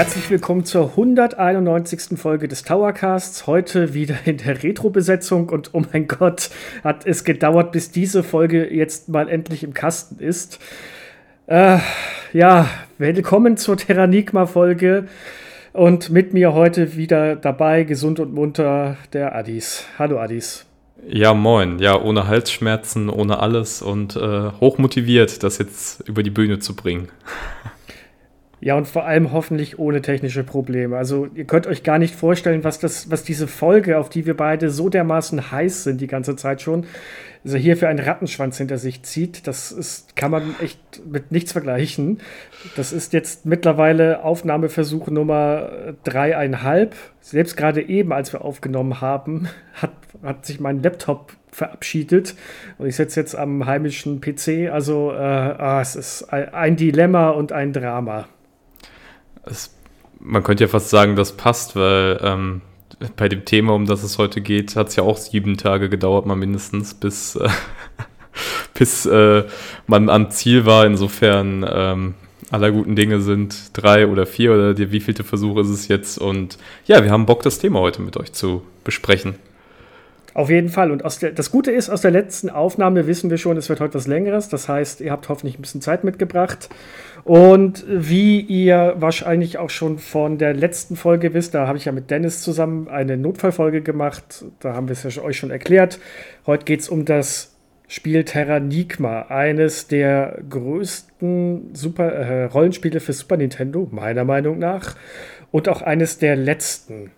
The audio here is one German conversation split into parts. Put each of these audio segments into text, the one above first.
Herzlich willkommen zur 191. Folge des Towercasts. Heute wieder in der Retro-Besetzung und oh mein Gott, hat es gedauert, bis diese Folge jetzt mal endlich im Kasten ist. Äh, ja, willkommen zur Terranigma-Folge und mit mir heute wieder dabei, gesund und munter, der Adis. Hallo Adis. Ja, moin. Ja, ohne Halsschmerzen, ohne alles und äh, hochmotiviert, das jetzt über die Bühne zu bringen. Ja, und vor allem hoffentlich ohne technische Probleme. Also ihr könnt euch gar nicht vorstellen, was, das, was diese Folge, auf die wir beide so dermaßen heiß sind die ganze Zeit schon, also hier für einen Rattenschwanz hinter sich zieht. Das ist, kann man echt mit nichts vergleichen. Das ist jetzt mittlerweile Aufnahmeversuch Nummer dreieinhalb. Selbst gerade eben, als wir aufgenommen haben, hat, hat sich mein Laptop verabschiedet und ich sitze jetzt am heimischen PC. Also äh, ah, es ist ein Dilemma und ein Drama. Es, man könnte ja fast sagen, das passt, weil ähm, bei dem Thema, um das es heute geht, hat es ja auch sieben Tage gedauert, mal mindestens, bis, äh, bis äh, man am Ziel war. Insofern ähm, aller guten Dinge sind drei oder vier oder die, wievielte Versuch ist es jetzt. Und ja, wir haben Bock, das Thema heute mit euch zu besprechen. Auf jeden Fall. Und der, das Gute ist, aus der letzten Aufnahme wissen wir schon, es wird heute was Längeres. Das heißt, ihr habt hoffentlich ein bisschen Zeit mitgebracht. Und wie ihr wahrscheinlich auch schon von der letzten Folge wisst, da habe ich ja mit Dennis zusammen eine Notfallfolge gemacht. Da haben wir es ja euch schon erklärt. Heute geht es um das Spiel Terranigma, eines der größten Super, äh, Rollenspiele für Super Nintendo, meiner Meinung nach. Und auch eines der letzten.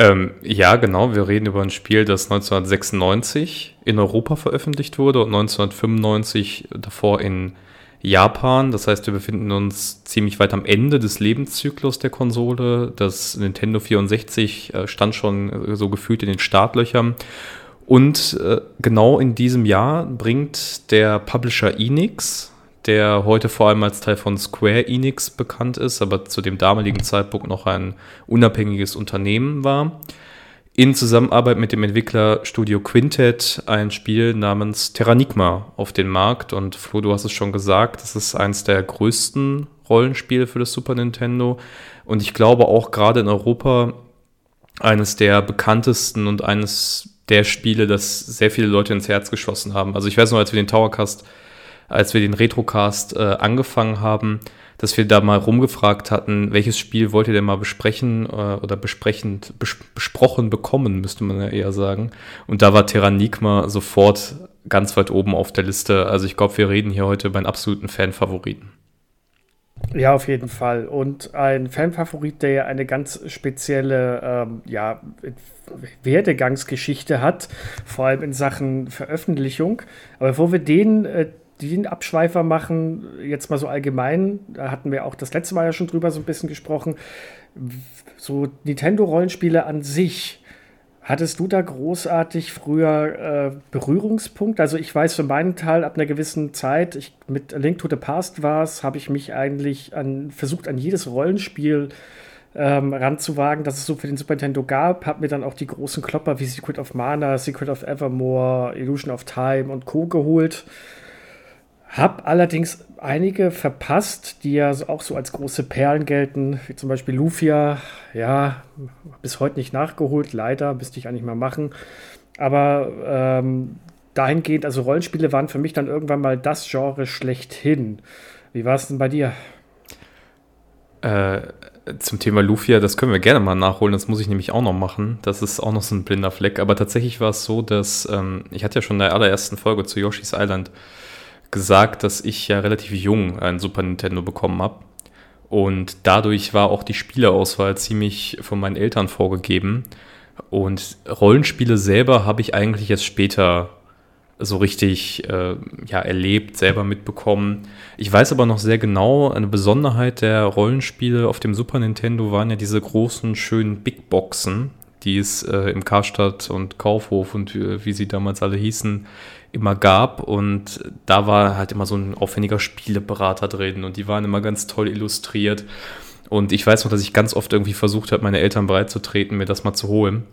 Ähm, ja, genau. Wir reden über ein Spiel, das 1996 in Europa veröffentlicht wurde und 1995 davor in Japan. Das heißt, wir befinden uns ziemlich weit am Ende des Lebenszyklus der Konsole. Das Nintendo 64 äh, stand schon äh, so gefühlt in den Startlöchern. Und äh, genau in diesem Jahr bringt der Publisher Enix der heute vor allem als Teil von Square Enix bekannt ist, aber zu dem damaligen Zeitpunkt noch ein unabhängiges Unternehmen war. In Zusammenarbeit mit dem Entwickler Studio Quintet ein Spiel namens Terranigma auf den Markt. Und Flo, du hast es schon gesagt, das ist eines der größten Rollenspiele für das Super Nintendo. Und ich glaube auch gerade in Europa eines der bekanntesten und eines der Spiele, das sehr viele Leute ins Herz geschossen haben. Also ich weiß noch, als wir den Towercast als wir den Retrocast äh, angefangen haben, dass wir da mal rumgefragt hatten, welches Spiel wollt ihr denn mal besprechen äh, oder besprechend bes besprochen bekommen, müsste man ja eher sagen. Und da war Terranigma sofort ganz weit oben auf der Liste. Also ich glaube, wir reden hier heute über einen absoluten Fanfavoriten. Ja, auf jeden Fall. Und ein Fanfavorit, der ja eine ganz spezielle ähm, ja, Werdegangsgeschichte hat, vor allem in Sachen Veröffentlichung. Aber bevor wir den äh, den Abschweifer machen, jetzt mal so allgemein, da hatten wir auch das letzte Mal ja schon drüber so ein bisschen gesprochen, so Nintendo-Rollenspiele an sich, hattest du da großartig früher äh, Berührungspunkt? Also ich weiß für meinen Teil, ab einer gewissen Zeit, ich, mit A Link to the Past war es, habe ich mich eigentlich an, versucht, an jedes Rollenspiel ähm, ranzuwagen, das es so für den Super Nintendo gab. Habe mir dann auch die großen Klopper wie Secret of Mana, Secret of Evermore, Illusion of Time und Co. geholt. Hab allerdings einige verpasst, die ja auch so als große Perlen gelten, wie zum Beispiel Lufia. Ja, bis heute nicht nachgeholt, leider, müsste ich eigentlich mal machen. Aber ähm, dahingehend, also Rollenspiele waren für mich dann irgendwann mal das Genre schlechthin. Wie war es denn bei dir? Äh, zum Thema Lufia, das können wir gerne mal nachholen, das muss ich nämlich auch noch machen. Das ist auch noch so ein blinder Fleck. Aber tatsächlich war es so, dass ähm, ich hatte ja schon in der allerersten Folge zu Yoshi's Island gesagt, dass ich ja relativ jung ein Super Nintendo bekommen habe. Und dadurch war auch die Spieleauswahl ziemlich von meinen Eltern vorgegeben. Und Rollenspiele selber habe ich eigentlich erst später so richtig äh, ja, erlebt, selber mitbekommen. Ich weiß aber noch sehr genau, eine Besonderheit der Rollenspiele auf dem Super Nintendo waren ja diese großen, schönen Big Boxen, die es äh, im Karstadt und Kaufhof und äh, wie sie damals alle hießen, immer gab. Und da war halt immer so ein aufwendiger Spieleberater drin und die waren immer ganz toll illustriert. Und ich weiß noch, dass ich ganz oft irgendwie versucht habe, meine Eltern bereitzutreten, mir das mal zu holen.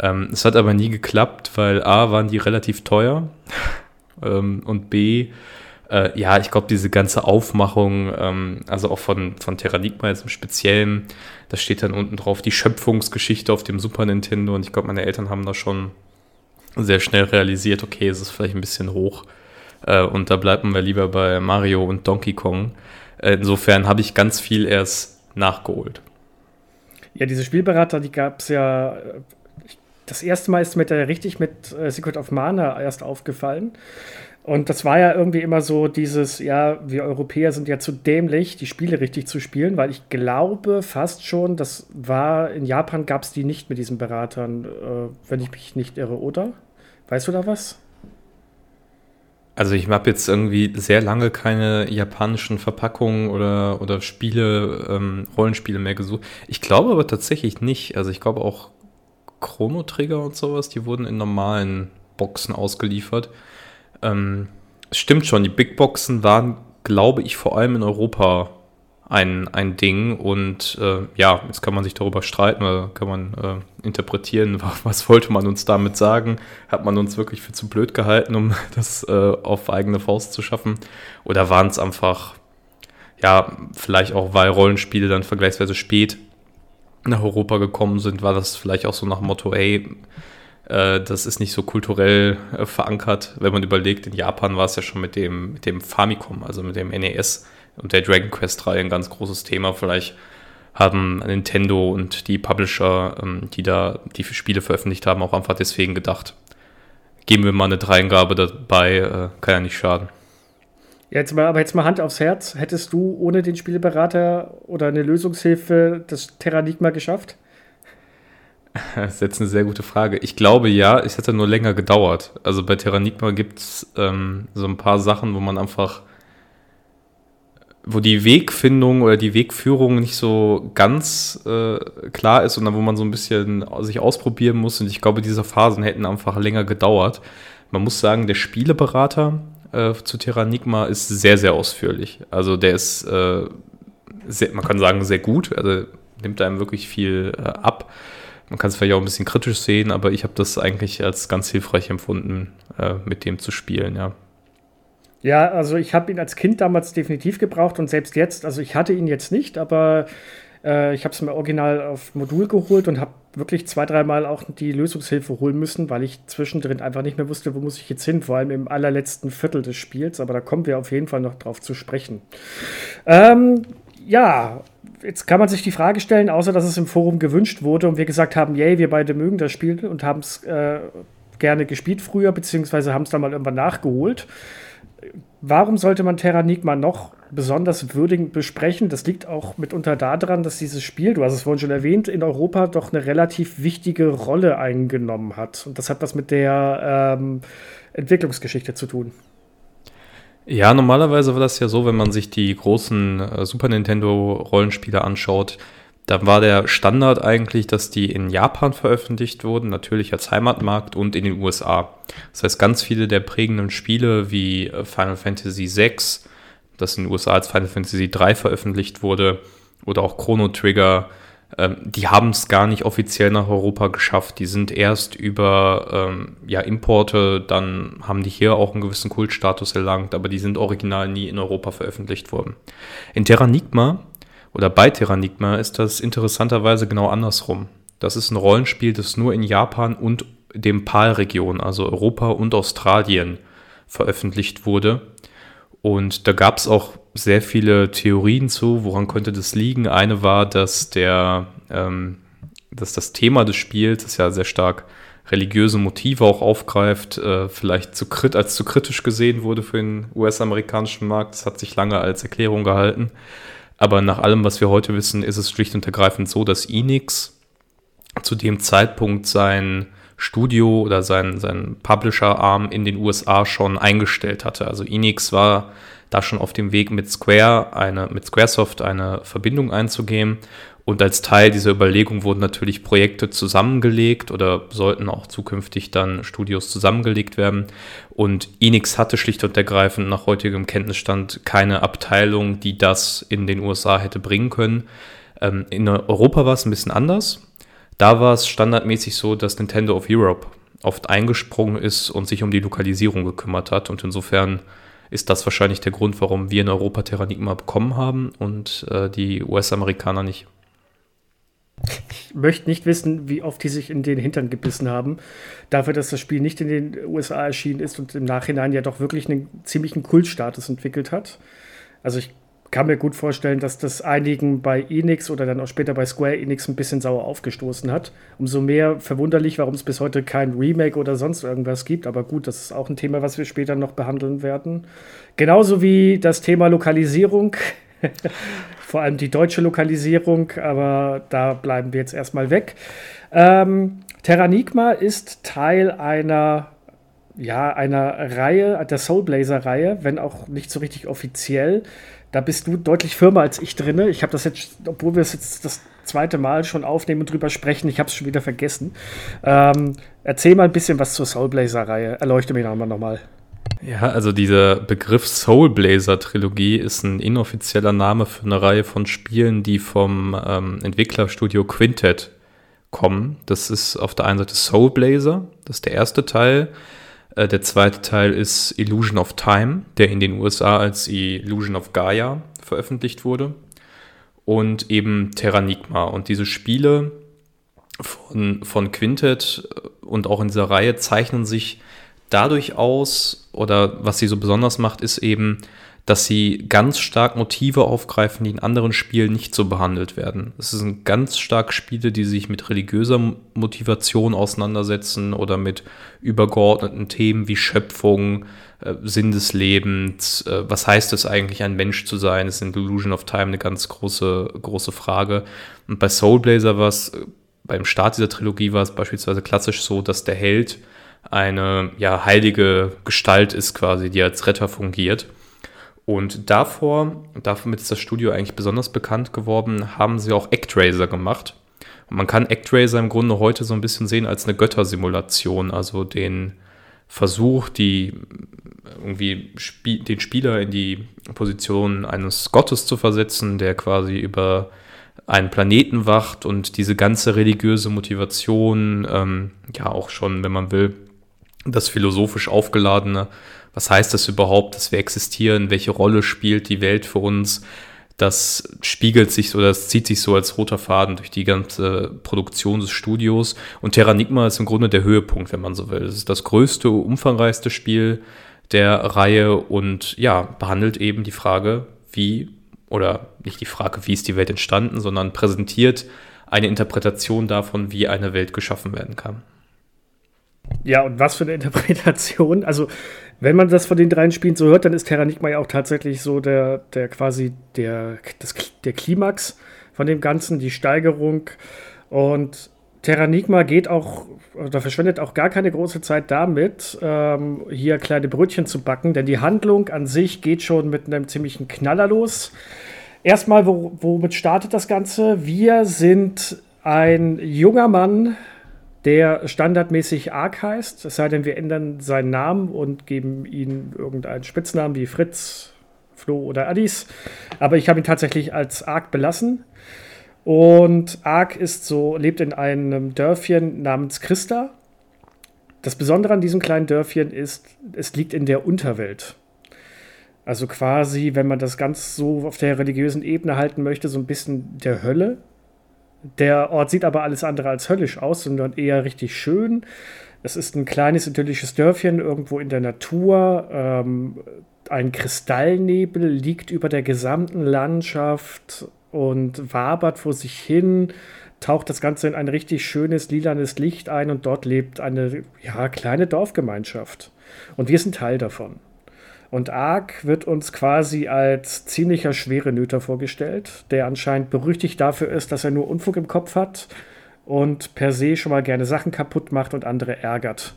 Ähm, es hat aber nie geklappt, weil A, waren die relativ teuer ähm, und B, Äh, ja, ich glaube, diese ganze Aufmachung, ähm, also auch von, von Terranigma jetzt im Speziellen, da steht dann unten drauf die Schöpfungsgeschichte auf dem Super Nintendo und ich glaube, meine Eltern haben da schon sehr schnell realisiert, okay, es ist vielleicht ein bisschen hoch äh, und da bleibt man lieber bei Mario und Donkey Kong. Äh, insofern habe ich ganz viel erst nachgeholt. Ja, diese Spielberater, die gab es ja. Äh, das erste Mal ist mir da richtig mit äh, Secret of Mana erst aufgefallen. Und das war ja irgendwie immer so dieses, ja, wir Europäer sind ja zu dämlich, die Spiele richtig zu spielen, weil ich glaube fast schon, das war, in Japan gab es die nicht mit diesen Beratern, äh, wenn ich mich nicht irre, oder? Weißt du da was? Also ich habe jetzt irgendwie sehr lange keine japanischen Verpackungen oder, oder Spiele, ähm, Rollenspiele mehr gesucht. Ich glaube aber tatsächlich nicht. Also ich glaube auch Chrono Trigger und sowas, die wurden in normalen Boxen ausgeliefert. Ähm, es stimmt schon, die Big Boxen waren, glaube ich, vor allem in Europa ein, ein Ding. Und äh, ja, jetzt kann man sich darüber streiten oder kann man äh, interpretieren, was wollte man uns damit sagen? Hat man uns wirklich für zu blöd gehalten, um das äh, auf eigene Faust zu schaffen? Oder waren es einfach, ja, vielleicht auch, weil Rollenspiele dann vergleichsweise spät nach Europa gekommen sind, war das vielleicht auch so nach Motto, ey, äh, das ist nicht so kulturell äh, verankert. Wenn man überlegt, in Japan war es ja schon mit dem, mit dem Famicom, also mit dem NES und der Dragon Quest 3 ein ganz großes Thema. Vielleicht haben Nintendo und die Publisher, ähm, die da die Spiele veröffentlicht haben, auch einfach deswegen gedacht, geben wir mal eine Dreingabe dabei, äh, kann ja nicht schaden. Jetzt mal, aber jetzt mal Hand aufs Herz. Hättest du ohne den Spielberater oder eine Lösungshilfe das Terranigma geschafft? Das ist jetzt eine sehr gute Frage. Ich glaube ja, es hätte nur länger gedauert. Also bei Terranigma gibt es ähm, so ein paar Sachen, wo man einfach, wo die Wegfindung oder die Wegführung nicht so ganz äh, klar ist dann wo man so ein bisschen sich ausprobieren muss. Und ich glaube, diese Phasen hätten einfach länger gedauert. Man muss sagen, der Spieleberater äh, zu Terranigma ist sehr, sehr ausführlich. Also der ist, äh, sehr, man kann sagen, sehr gut. Also nimmt einem wirklich viel äh, ab. Man kann es vielleicht auch ein bisschen kritisch sehen, aber ich habe das eigentlich als ganz hilfreich empfunden, äh, mit dem zu spielen, ja. Ja, also ich habe ihn als Kind damals definitiv gebraucht und selbst jetzt, also ich hatte ihn jetzt nicht, aber äh, ich habe es mir original auf Modul geholt und habe wirklich zwei, dreimal auch die Lösungshilfe holen müssen, weil ich zwischendrin einfach nicht mehr wusste, wo muss ich jetzt hin, vor allem im allerletzten Viertel des Spiels, aber da kommen wir auf jeden Fall noch drauf zu sprechen. Ähm, ja, jetzt kann man sich die Frage stellen, außer dass es im Forum gewünscht wurde und wir gesagt haben, yay, wir beide mögen das Spiel und haben es äh, gerne gespielt früher, beziehungsweise haben es dann mal irgendwann nachgeholt. Warum sollte man Terranigma noch besonders würdigend besprechen? Das liegt auch mitunter daran, dass dieses Spiel, du hast es vorhin schon erwähnt, in Europa doch eine relativ wichtige Rolle eingenommen hat. Und das hat was mit der ähm, Entwicklungsgeschichte zu tun. Ja, normalerweise war das ja so, wenn man sich die großen äh, Super Nintendo Rollenspiele anschaut, da war der Standard eigentlich, dass die in Japan veröffentlicht wurden, natürlich als Heimatmarkt und in den USA. Das heißt, ganz viele der prägenden Spiele wie äh, Final Fantasy VI, das in den USA als Final Fantasy III veröffentlicht wurde, oder auch Chrono Trigger, ähm, die haben es gar nicht offiziell nach Europa geschafft. Die sind erst über ähm, ja, Importe, dann haben die hier auch einen gewissen Kultstatus erlangt, aber die sind original nie in Europa veröffentlicht worden. In Terranigma oder bei Terranigma ist das interessanterweise genau andersrum. Das ist ein Rollenspiel, das nur in Japan und dem PAL-Region, also Europa und Australien, veröffentlicht wurde. Und da gab es auch sehr viele Theorien zu, woran könnte das liegen. Eine war, dass der, ähm, dass das Thema des Spiels, das ja sehr stark religiöse Motive auch aufgreift, äh, vielleicht zu krit als zu kritisch gesehen wurde für den US-amerikanischen Markt. Das hat sich lange als Erklärung gehalten. Aber nach allem, was wir heute wissen, ist es schlicht und ergreifend so, dass Enix zu dem Zeitpunkt sein Studio oder sein, sein Publisher-Arm in den USA schon eingestellt hatte. Also Enix war da schon auf dem Weg mit Square, eine, mit Squaresoft eine Verbindung einzugehen. Und als Teil dieser Überlegung wurden natürlich Projekte zusammengelegt oder sollten auch zukünftig dann Studios zusammengelegt werden. Und Enix hatte schlicht und ergreifend nach heutigem Kenntnisstand keine Abteilung, die das in den USA hätte bringen können. Ähm, in Europa war es ein bisschen anders. Da war es standardmäßig so, dass Nintendo of Europe oft eingesprungen ist und sich um die Lokalisierung gekümmert hat und insofern ist das wahrscheinlich der Grund, warum wir in Europa Terranigma bekommen haben und äh, die US-Amerikaner nicht. Ich möchte nicht wissen, wie oft die sich in den Hintern gebissen haben. Dafür, dass das Spiel nicht in den USA erschienen ist und im Nachhinein ja doch wirklich einen ziemlichen Kultstatus entwickelt hat. Also ich kann mir gut vorstellen, dass das einigen bei Enix oder dann auch später bei Square Enix ein bisschen sauer aufgestoßen hat. Umso mehr verwunderlich, warum es bis heute kein Remake oder sonst irgendwas gibt. Aber gut, das ist auch ein Thema, was wir später noch behandeln werden. Genauso wie das Thema Lokalisierung. Vor allem die deutsche Lokalisierung, aber da bleiben wir jetzt erstmal weg. Ähm, Terranigma ist Teil einer ja, einer Reihe, der Soulblazer-Reihe, wenn auch nicht so richtig offiziell. Da bist du deutlich firmer als ich drin. Ich habe das jetzt, obwohl wir es jetzt das zweite Mal schon aufnehmen und drüber sprechen, ich habe es schon wieder vergessen. Ähm, erzähl mal ein bisschen was zur Soulblazer-Reihe. Erleuchte mich nochmal nochmal. Ja, also dieser Begriff Soulblazer-Trilogie ist ein inoffizieller Name für eine Reihe von Spielen, die vom ähm, Entwicklerstudio Quintet kommen. Das ist auf der einen Seite Soulblazer, das ist der erste Teil. Äh, der zweite Teil ist Illusion of Time, der in den USA als Illusion of Gaia veröffentlicht wurde. Und eben Terranigma. Und diese Spiele von, von Quintet und auch in dieser Reihe zeichnen sich dadurch aus, oder was sie so besonders macht, ist eben, dass sie ganz stark Motive aufgreifen, die in anderen Spielen nicht so behandelt werden. Es sind ganz stark Spiele, die sich mit religiöser Motivation auseinandersetzen oder mit übergeordneten Themen wie Schöpfung, äh, Sinn des Lebens, äh, was heißt es eigentlich, ein Mensch zu sein, ist in Illusion of Time eine ganz große, große Frage. Und bei Soul Blazer war es, äh, beim Start dieser Trilogie war es beispielsweise klassisch so, dass der Held eine ja, heilige Gestalt ist quasi, die als Retter fungiert. Und davor, damit ist das Studio eigentlich besonders bekannt geworden, haben sie auch ActRaiser gemacht. Und man kann ActRaiser im Grunde heute so ein bisschen sehen als eine Göttersimulation, also den Versuch, die irgendwie Sp den Spieler in die Position eines Gottes zu versetzen, der quasi über einen Planeten wacht und diese ganze religiöse Motivation, ähm, ja auch schon, wenn man will, das philosophisch aufgeladene was heißt das überhaupt, dass wir existieren, welche Rolle spielt die Welt für uns, das spiegelt sich oder das zieht sich so als roter Faden durch die ganze Produktion des Studios. Und Terranigma ist im Grunde der Höhepunkt, wenn man so will. Es ist das größte, umfangreichste Spiel der Reihe und ja, behandelt eben die Frage, wie, oder nicht die Frage, wie ist die Welt entstanden, sondern präsentiert eine Interpretation davon, wie eine Welt geschaffen werden kann. Ja, und was für eine Interpretation. Also, wenn man das von den dreien Spielen so hört, dann ist Terranigma ja auch tatsächlich so der, der quasi der, das, der Klimax von dem Ganzen, die Steigerung. Und Terranigma geht auch, oder verschwendet auch gar keine große Zeit damit, ähm, hier kleine Brötchen zu backen, denn die Handlung an sich geht schon mit einem ziemlichen Knaller los. Erstmal, wo, womit startet das Ganze? Wir sind ein junger Mann, der standardmäßig Ark heißt, es sei denn, wir ändern seinen Namen und geben ihm irgendeinen Spitznamen wie Fritz, Flo oder Addis. Aber ich habe ihn tatsächlich als Ark belassen. Und Ark ist so, lebt in einem Dörfchen namens Christa. Das Besondere an diesem kleinen Dörfchen ist, es liegt in der Unterwelt. Also quasi, wenn man das ganz so auf der religiösen Ebene halten möchte, so ein bisschen der Hölle. Der Ort sieht aber alles andere als höllisch aus, sondern eher richtig schön. Es ist ein kleines idyllisches Dörfchen irgendwo in der Natur. Ähm, ein Kristallnebel liegt über der gesamten Landschaft und wabert vor sich hin, taucht das Ganze in ein richtig schönes lilanes Licht ein und dort lebt eine ja, kleine Dorfgemeinschaft. Und wir sind Teil davon. Und Ark wird uns quasi als ziemlicher schwere Nöter vorgestellt, der anscheinend berüchtigt dafür ist, dass er nur Unfug im Kopf hat und per se schon mal gerne Sachen kaputt macht und andere ärgert.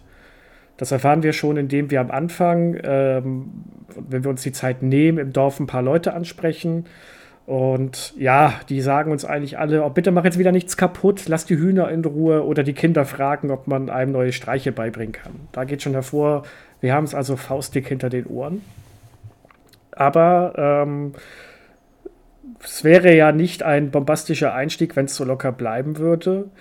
Das erfahren wir schon, indem wir am Anfang, ähm, wenn wir uns die Zeit nehmen, im Dorf ein paar Leute ansprechen. Und ja, die sagen uns eigentlich alle, oh, bitte mach jetzt wieder nichts kaputt, lass die Hühner in Ruhe oder die Kinder fragen, ob man einem neue Streiche beibringen kann. Da geht schon hervor, wir haben es also faustdick hinter den Ohren. Aber ähm, es wäre ja nicht ein bombastischer Einstieg, wenn es so locker bleiben würde.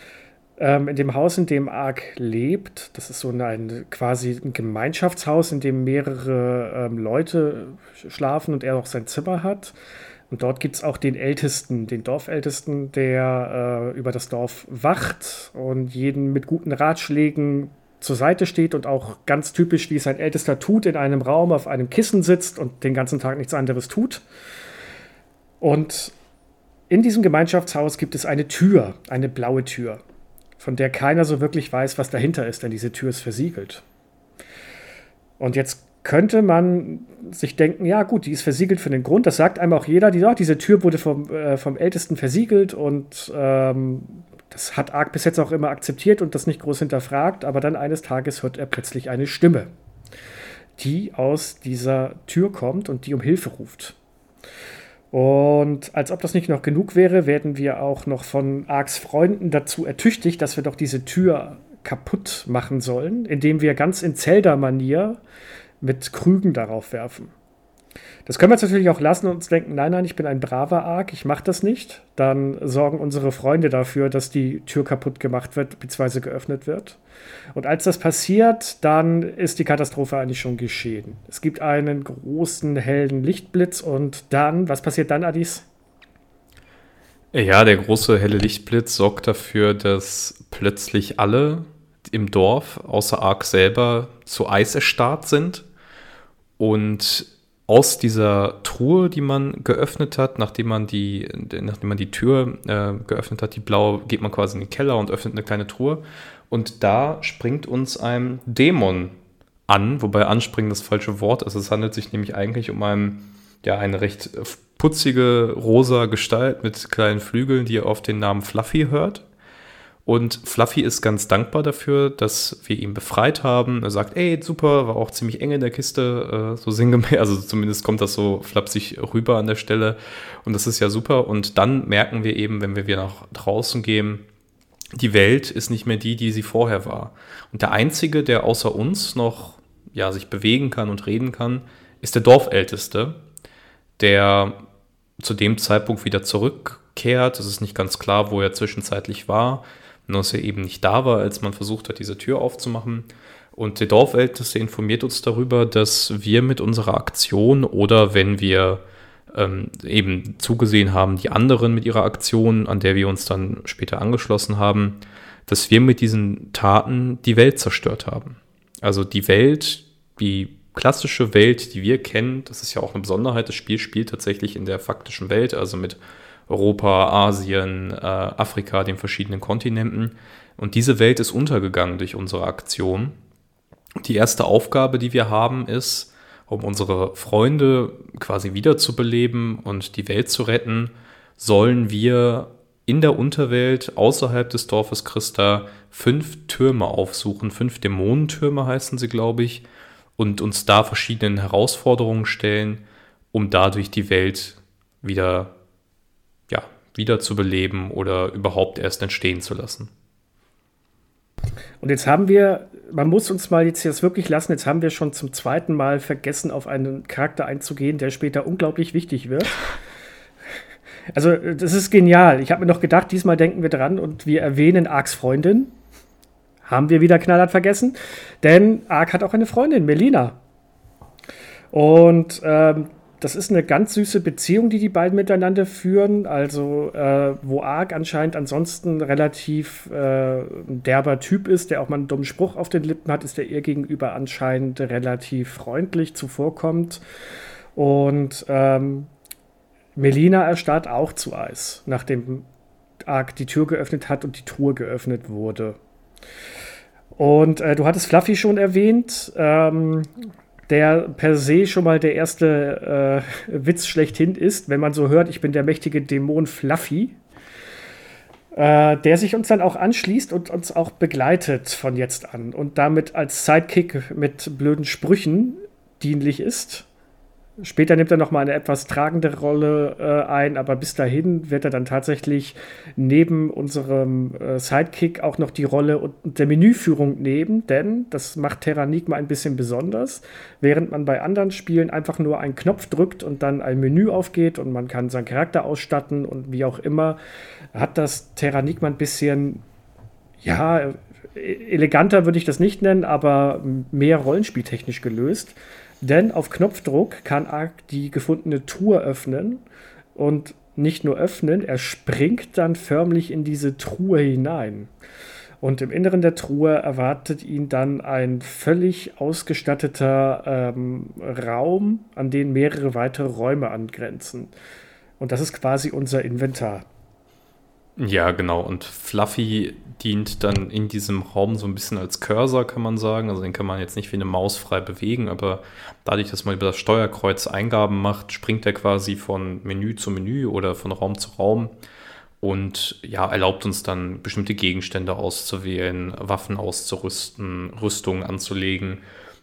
ähm, in dem Haus, in dem Ark lebt, das ist so ein quasi ein Gemeinschaftshaus, in dem mehrere ähm, Leute schlafen und er auch sein Zimmer hat. Und dort gibt es auch den Ältesten, den Dorfältesten, der äh, über das Dorf wacht und jeden mit guten Ratschlägen zur Seite steht und auch ganz typisch, wie es ein Ältester tut, in einem Raum auf einem Kissen sitzt und den ganzen Tag nichts anderes tut. Und in diesem Gemeinschaftshaus gibt es eine Tür, eine blaue Tür von der keiner so wirklich weiß, was dahinter ist, denn diese Tür ist versiegelt. Und jetzt könnte man sich denken, ja gut, die ist versiegelt für den Grund. Das sagt einem auch jeder, die, oh, diese Tür wurde vom, äh, vom Ältesten versiegelt und ähm, das hat Ark bis jetzt auch immer akzeptiert und das nicht groß hinterfragt. Aber dann eines Tages hört er plötzlich eine Stimme, die aus dieser Tür kommt und die um Hilfe ruft. Und als ob das nicht noch genug wäre, werden wir auch noch von Arks Freunden dazu ertüchtigt, dass wir doch diese Tür kaputt machen sollen, indem wir ganz in Zelda-Manier mit Krügen darauf werfen. Das können wir jetzt natürlich auch lassen und uns denken, nein, nein, ich bin ein braver Ark, ich mache das nicht. Dann sorgen unsere Freunde dafür, dass die Tür kaputt gemacht wird bzw. geöffnet wird. Und als das passiert, dann ist die Katastrophe eigentlich schon geschehen. Es gibt einen großen hellen Lichtblitz und dann, was passiert dann, Adis? Ja, der große helle Lichtblitz sorgt dafür, dass plötzlich alle im Dorf, außer Ark selber, zu Eis erstarrt sind und aus dieser Truhe, die man geöffnet hat, nachdem man die, nachdem man die Tür äh, geöffnet hat, die blaue, geht man quasi in den Keller und öffnet eine kleine Truhe. Und da springt uns ein Dämon an, wobei anspringen das falsche Wort ist. Es handelt sich nämlich eigentlich um einen, ja, eine recht putzige rosa Gestalt mit kleinen Flügeln, die auf den Namen Fluffy hört. Und Fluffy ist ganz dankbar dafür, dass wir ihn befreit haben. Er sagt, ey, super, war auch ziemlich eng in der Kiste, äh, so sinngemäß. Also zumindest kommt das so flapsig rüber an der Stelle. Und das ist ja super. Und dann merken wir eben, wenn wir wieder nach draußen gehen, die Welt ist nicht mehr die, die sie vorher war. Und der Einzige, der außer uns noch ja, sich bewegen kann und reden kann, ist der Dorfälteste, der zu dem Zeitpunkt wieder zurückkehrt. Es ist nicht ganz klar, wo er zwischenzeitlich war er eben nicht da war, als man versucht hat, diese Tür aufzumachen. Und der Dorfälteste informiert uns darüber, dass wir mit unserer Aktion oder wenn wir ähm, eben zugesehen haben, die anderen mit ihrer Aktion, an der wir uns dann später angeschlossen haben, dass wir mit diesen Taten die Welt zerstört haben. Also die Welt, die klassische Welt, die wir kennen, das ist ja auch eine Besonderheit, das Spiel spielt tatsächlich in der faktischen Welt, also mit Europa, Asien, äh, Afrika, den verschiedenen Kontinenten. Und diese Welt ist untergegangen durch unsere Aktion. Die erste Aufgabe, die wir haben, ist, um unsere Freunde quasi wiederzubeleben und die Welt zu retten, sollen wir in der Unterwelt außerhalb des Dorfes Christa fünf Türme aufsuchen. Fünf Dämonentürme heißen sie, glaube ich, und uns da verschiedenen Herausforderungen stellen, um dadurch die Welt wieder wiederzubeleben oder überhaupt erst entstehen zu lassen. Und jetzt haben wir, man muss uns mal jetzt jetzt wirklich lassen, jetzt haben wir schon zum zweiten Mal vergessen, auf einen Charakter einzugehen, der später unglaublich wichtig wird. Also, das ist genial. Ich habe mir noch gedacht, diesmal denken wir dran und wir erwähnen Arks Freundin. Haben wir wieder knallhart vergessen. Denn Ark hat auch eine Freundin, Melina. Und ähm, das ist eine ganz süße Beziehung, die die beiden miteinander führen. Also, äh, wo Ark anscheinend ansonsten relativ äh, derber Typ ist, der auch mal einen dummen Spruch auf den Lippen hat, ist er ihr gegenüber anscheinend relativ freundlich zuvorkommt. Und ähm, Melina erstarrt auch zu Eis, nachdem Ark die Tür geöffnet hat und die Truhe geöffnet wurde. Und äh, du hattest Fluffy schon erwähnt. Ähm, der per se schon mal der erste äh, Witz schlechthin ist, wenn man so hört, ich bin der mächtige Dämon Fluffy, äh, der sich uns dann auch anschließt und uns auch begleitet von jetzt an und damit als Sidekick mit blöden Sprüchen dienlich ist. Später nimmt er noch mal eine etwas tragende Rolle äh, ein, aber bis dahin wird er dann tatsächlich neben unserem äh, Sidekick auch noch die Rolle und der Menüführung nehmen, denn das macht Terranigma ein bisschen besonders. Während man bei anderen Spielen einfach nur einen Knopf drückt und dann ein Menü aufgeht und man kann seinen Charakter ausstatten und wie auch immer, hat das Terranigma ein bisschen ja, eleganter würde ich das nicht nennen, aber mehr rollenspieltechnisch gelöst. Denn auf Knopfdruck kann Ark die gefundene Truhe öffnen und nicht nur öffnen, er springt dann förmlich in diese Truhe hinein. Und im Inneren der Truhe erwartet ihn dann ein völlig ausgestatteter ähm, Raum, an den mehrere weitere Räume angrenzen. Und das ist quasi unser Inventar. Ja, genau. Und Fluffy dient dann in diesem Raum so ein bisschen als Cursor, kann man sagen. Also den kann man jetzt nicht wie eine Maus frei bewegen, aber dadurch, dass man über das Steuerkreuz Eingaben macht, springt er quasi von Menü zu Menü oder von Raum zu Raum und ja, erlaubt uns dann bestimmte Gegenstände auszuwählen, Waffen auszurüsten, Rüstungen anzulegen.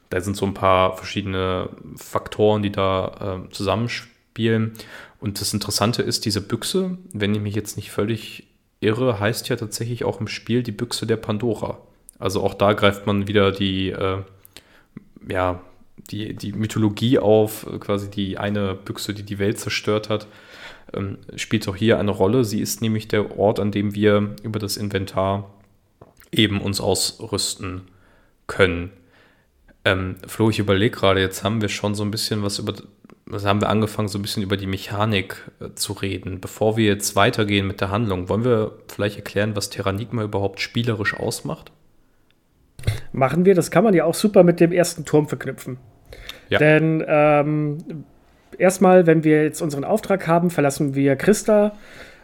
Da sind so ein paar verschiedene Faktoren, die da äh, zusammenspielen. Und das Interessante ist, diese Büchse, wenn ich mich jetzt nicht völlig irre, heißt ja tatsächlich auch im Spiel die Büchse der Pandora. Also auch da greift man wieder die, äh, ja, die, die Mythologie auf, quasi die eine Büchse, die die Welt zerstört hat, ähm, spielt auch hier eine Rolle. Sie ist nämlich der Ort, an dem wir über das Inventar eben uns ausrüsten können. Ähm, Flo, ich überlege gerade, jetzt haben wir schon so ein bisschen was über also haben wir angefangen, so ein bisschen über die Mechanik äh, zu reden. Bevor wir jetzt weitergehen mit der Handlung, wollen wir vielleicht erklären, was Terranigma überhaupt spielerisch ausmacht? Machen wir, das kann man ja auch super mit dem ersten Turm verknüpfen. Ja. Denn ähm, erstmal, wenn wir jetzt unseren Auftrag haben, verlassen wir Christa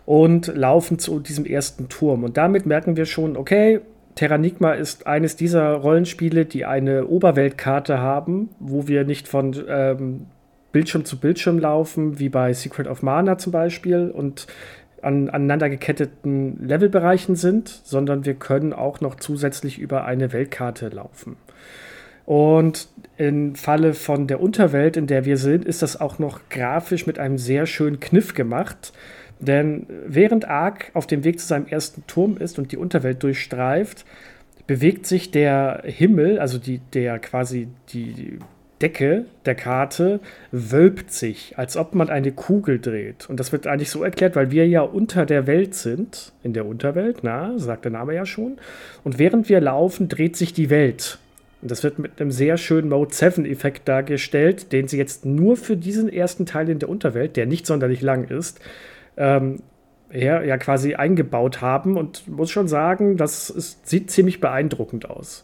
und laufen zu diesem ersten Turm. Und damit merken wir schon, okay, Terranigma ist eines dieser Rollenspiele, die eine Oberweltkarte haben, wo wir nicht von ähm, Bildschirm zu Bildschirm laufen, wie bei Secret of Mana zum Beispiel, und an aneinander geketteten Levelbereichen sind, sondern wir können auch noch zusätzlich über eine Weltkarte laufen. Und im Falle von der Unterwelt, in der wir sind, ist das auch noch grafisch mit einem sehr schönen Kniff gemacht. Denn während Ark auf dem Weg zu seinem ersten Turm ist und die Unterwelt durchstreift, bewegt sich der Himmel, also die, der quasi die Decke der Karte wölbt sich, als ob man eine Kugel dreht. Und das wird eigentlich so erklärt, weil wir ja unter der Welt sind, in der Unterwelt, na, sagt der Name ja schon. Und während wir laufen, dreht sich die Welt. Und das wird mit einem sehr schönen Mode 7-Effekt dargestellt, den sie jetzt nur für diesen ersten Teil in der Unterwelt, der nicht sonderlich lang ist, ähm, ja, ja quasi eingebaut haben und muss schon sagen, das ist, sieht ziemlich beeindruckend aus.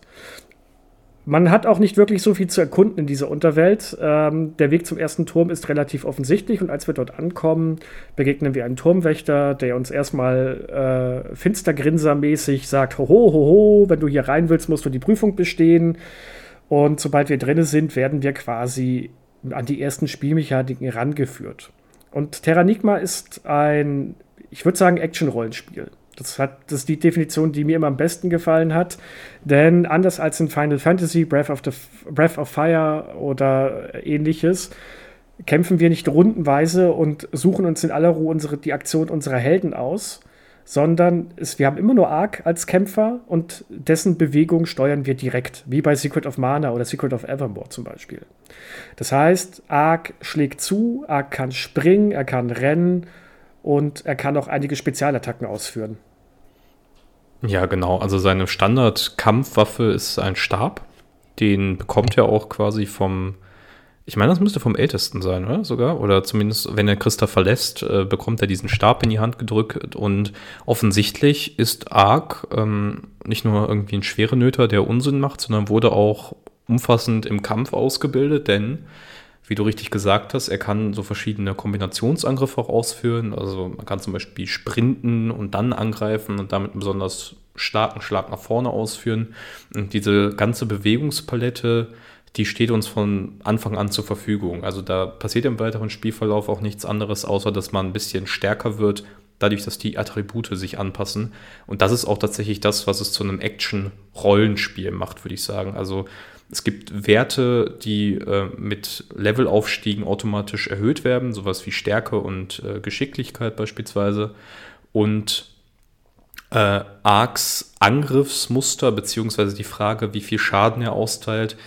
Man hat auch nicht wirklich so viel zu erkunden in dieser Unterwelt. Ähm, der Weg zum ersten Turm ist relativ offensichtlich und als wir dort ankommen, begegnen wir einen Turmwächter, der uns erstmal äh, finstergrinsermäßig sagt: Hoho, hoho, wenn du hier rein willst, musst du die Prüfung bestehen. Und sobald wir drinnen sind, werden wir quasi an die ersten Spielmechaniken rangeführt. Und Terranigma ist ein, ich würde sagen, Action-Rollenspiel. Das, hat, das ist die Definition, die mir immer am besten gefallen hat. Denn anders als in Final Fantasy, Breath of, the, Breath of Fire oder ähnliches, kämpfen wir nicht rundenweise und suchen uns in aller Ruhe unsere, die Aktion unserer Helden aus, sondern es, wir haben immer nur Ark als Kämpfer und dessen Bewegung steuern wir direkt, wie bei Secret of Mana oder Secret of Evermore zum Beispiel. Das heißt, Ark schlägt zu, Ark kann springen, er kann rennen und er kann auch einige Spezialattacken ausführen. Ja, genau. Also seine Standard-Kampfwaffe ist ein Stab. Den bekommt er auch quasi vom, ich meine, das müsste vom Ältesten sein, oder? Sogar. Oder zumindest, wenn er Christa verlässt, äh, bekommt er diesen Stab in die Hand gedrückt. Und offensichtlich ist Ark ähm, nicht nur irgendwie ein schwere Nöter, der Unsinn macht, sondern wurde auch umfassend im Kampf ausgebildet, denn wie du richtig gesagt hast, er kann so verschiedene Kombinationsangriffe auch ausführen. Also man kann zum Beispiel sprinten und dann angreifen und damit einen besonders starken Schlag nach vorne ausführen. Und diese ganze Bewegungspalette, die steht uns von Anfang an zur Verfügung. Also da passiert im weiteren Spielverlauf auch nichts anderes, außer dass man ein bisschen stärker wird, dadurch, dass die Attribute sich anpassen. Und das ist auch tatsächlich das, was es zu einem Action-Rollenspiel macht, würde ich sagen. Also es gibt Werte, die äh, mit Levelaufstiegen automatisch erhöht werden, sowas wie Stärke und äh, Geschicklichkeit beispielsweise. Und äh, Arcs Angriffsmuster, beziehungsweise die Frage, wie viel Schaden er austeilt,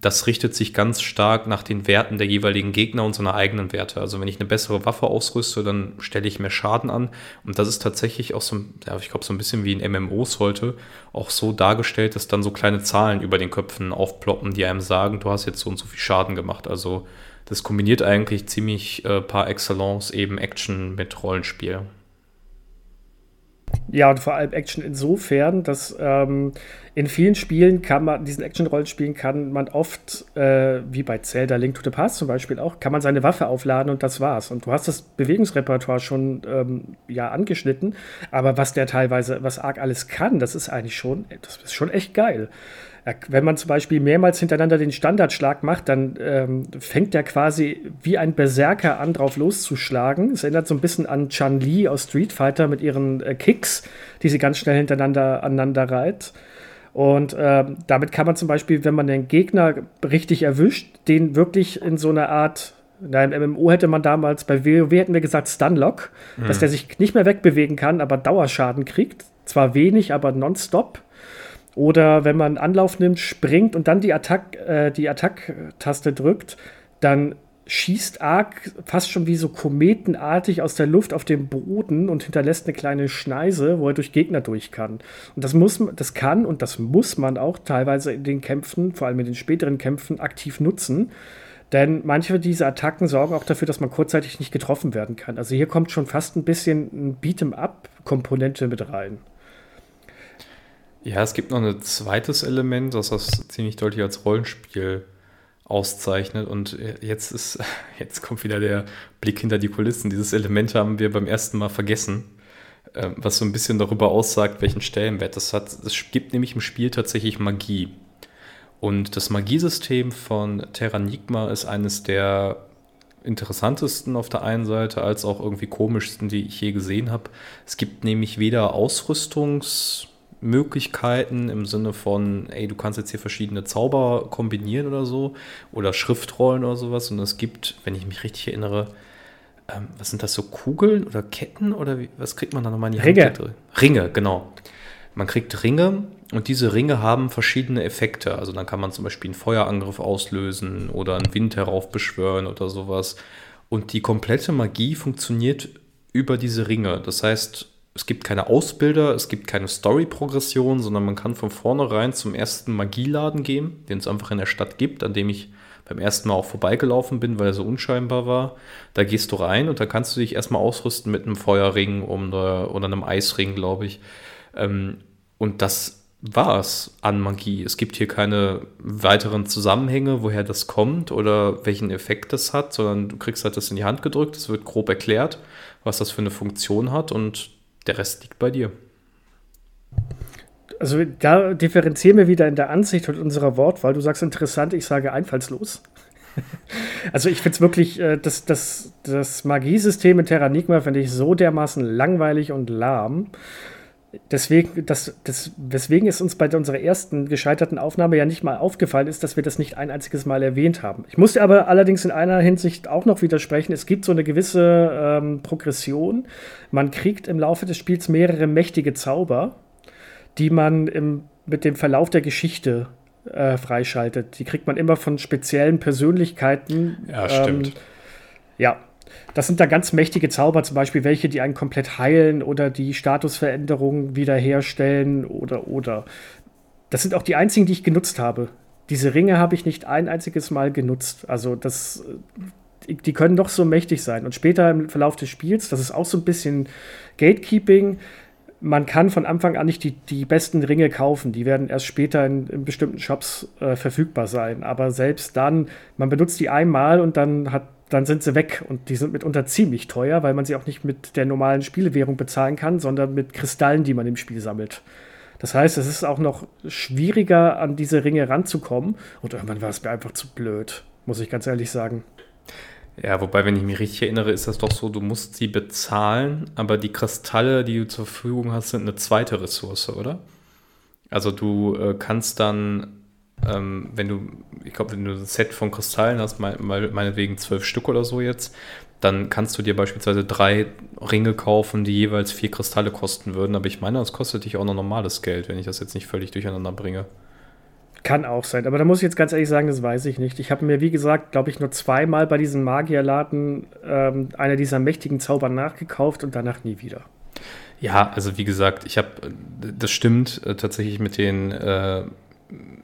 das richtet sich ganz stark nach den Werten der jeweiligen Gegner und seiner eigenen Werte. Also wenn ich eine bessere Waffe ausrüste, dann stelle ich mehr Schaden an. Und das ist tatsächlich auch so, ja, ich glaube, so ein bisschen wie in MMOs heute, auch so dargestellt, dass dann so kleine Zahlen über den Köpfen aufploppen, die einem sagen, du hast jetzt so und so viel Schaden gemacht. Also das kombiniert eigentlich ziemlich äh, par excellence eben Action mit Rollenspiel. Ja, und vor allem Action insofern, dass ähm, in vielen Spielen kann man, diesen Action-Rollenspielen kann man oft, äh, wie bei Zelda Link to the Past zum Beispiel auch, kann man seine Waffe aufladen und das war's. Und du hast das Bewegungsrepertoire schon ähm, ja angeschnitten, aber was der teilweise, was Ark alles kann, das ist eigentlich schon, das ist schon echt geil. Wenn man zum Beispiel mehrmals hintereinander den Standardschlag macht, dann ähm, fängt der quasi wie ein Berserker an, drauf loszuschlagen. Es erinnert so ein bisschen an Chun-Li aus Street Fighter mit ihren äh, Kicks, die sie ganz schnell hintereinander aneinander reiht. Und äh, damit kann man zum Beispiel, wenn man den Gegner richtig erwischt, den wirklich in so einer Art Nein, im MMO hätte man damals, bei WoW hätten wir gesagt Stunlock, mhm. dass der sich nicht mehr wegbewegen kann, aber Dauerschaden kriegt. Zwar wenig, aber nonstop. Oder wenn man Anlauf nimmt, springt und dann die Attack, äh, Attack-Taste drückt, dann schießt Ark fast schon wie so kometenartig aus der Luft auf den Boden und hinterlässt eine kleine Schneise, wo er durch Gegner durch kann. Und das muss das kann und das muss man auch teilweise in den Kämpfen, vor allem in den späteren Kämpfen, aktiv nutzen. Denn manche dieser Attacken sorgen auch dafür, dass man kurzzeitig nicht getroffen werden kann. Also hier kommt schon fast ein bisschen ein Beat'em-up-Komponente mit rein. Ja, es gibt noch ein zweites Element, das das ziemlich deutlich als Rollenspiel auszeichnet. Und jetzt ist, jetzt kommt wieder der Blick hinter die Kulissen. Dieses Element haben wir beim ersten Mal vergessen, ähm, was so ein bisschen darüber aussagt, welchen Stellenwert das hat. Es gibt nämlich im Spiel tatsächlich Magie. Und das Magiesystem von Terranigma ist eines der interessantesten auf der einen Seite als auch irgendwie komischsten, die ich je gesehen habe. Es gibt nämlich weder Ausrüstungs- Möglichkeiten im Sinne von, ey, du kannst jetzt hier verschiedene Zauber kombinieren oder so oder Schriftrollen oder sowas. Und es gibt, wenn ich mich richtig erinnere, ähm, was sind das so Kugeln oder Ketten oder wie, was kriegt man da nochmal in die Ringe. Hand? Ringe, genau. Man kriegt Ringe und diese Ringe haben verschiedene Effekte. Also dann kann man zum Beispiel einen Feuerangriff auslösen oder einen Wind heraufbeschwören oder sowas. Und die komplette Magie funktioniert über diese Ringe. Das heißt, es gibt keine Ausbilder, es gibt keine Story-Progression, sondern man kann von vornherein zum ersten Magieladen gehen, den es einfach in der Stadt gibt, an dem ich beim ersten Mal auch vorbeigelaufen bin, weil er so unscheinbar war. Da gehst du rein und da kannst du dich erstmal ausrüsten mit einem Feuerring oder, oder einem Eisring, glaube ich. Ähm, und das war es an Magie. Es gibt hier keine weiteren Zusammenhänge, woher das kommt oder welchen Effekt das hat, sondern du kriegst halt das in die Hand gedrückt, es wird grob erklärt, was das für eine Funktion hat und der Rest liegt bei dir. Also da differenzieren wir wieder in der Ansicht und unserer Wortwahl. Du sagst interessant, ich sage einfallslos. Also ich finde es wirklich, äh, das, das, das Magiesystem in Terranigma finde ich so dermaßen langweilig und lahm deswegen, das, das, weswegen es uns bei unserer ersten gescheiterten Aufnahme ja nicht mal aufgefallen ist, dass wir das nicht ein einziges Mal erwähnt haben. Ich musste aber allerdings in einer Hinsicht auch noch widersprechen. Es gibt so eine gewisse ähm, Progression. Man kriegt im Laufe des Spiels mehrere mächtige Zauber, die man im, mit dem Verlauf der Geschichte äh, freischaltet. Die kriegt man immer von speziellen Persönlichkeiten. Ja, stimmt. Ähm, ja, das sind da ganz mächtige Zauber, zum Beispiel welche, die einen komplett heilen oder die Statusveränderungen wiederherstellen oder oder. Das sind auch die einzigen, die ich genutzt habe. Diese Ringe habe ich nicht ein einziges Mal genutzt. Also das, die können doch so mächtig sein. Und später im Verlauf des Spiels, das ist auch so ein bisschen Gatekeeping. Man kann von Anfang an nicht die, die besten Ringe kaufen. Die werden erst später in, in bestimmten Shops äh, verfügbar sein. Aber selbst dann, man benutzt die einmal und dann hat dann sind sie weg und die sind mitunter ziemlich teuer, weil man sie auch nicht mit der normalen Spielewährung bezahlen kann, sondern mit Kristallen, die man im Spiel sammelt. Das heißt, es ist auch noch schwieriger, an diese Ringe ranzukommen. Und irgendwann war es mir einfach zu blöd, muss ich ganz ehrlich sagen. Ja, wobei, wenn ich mich richtig erinnere, ist das doch so, du musst sie bezahlen, aber die Kristalle, die du zur Verfügung hast, sind eine zweite Ressource, oder? Also du äh, kannst dann ähm, wenn du, ich glaube, wenn du ein Set von Kristallen hast, me meinetwegen zwölf Stück oder so jetzt, dann kannst du dir beispielsweise drei Ringe kaufen, die jeweils vier Kristalle kosten würden. Aber ich meine, das kostet dich auch noch normales Geld, wenn ich das jetzt nicht völlig durcheinander bringe. Kann auch sein, aber da muss ich jetzt ganz ehrlich sagen, das weiß ich nicht. Ich habe mir, wie gesagt, glaube ich, nur zweimal bei diesen Magierladen ähm, einer dieser mächtigen Zauber nachgekauft und danach nie wieder. Ja, also wie gesagt, ich habe, das stimmt äh, tatsächlich mit den äh,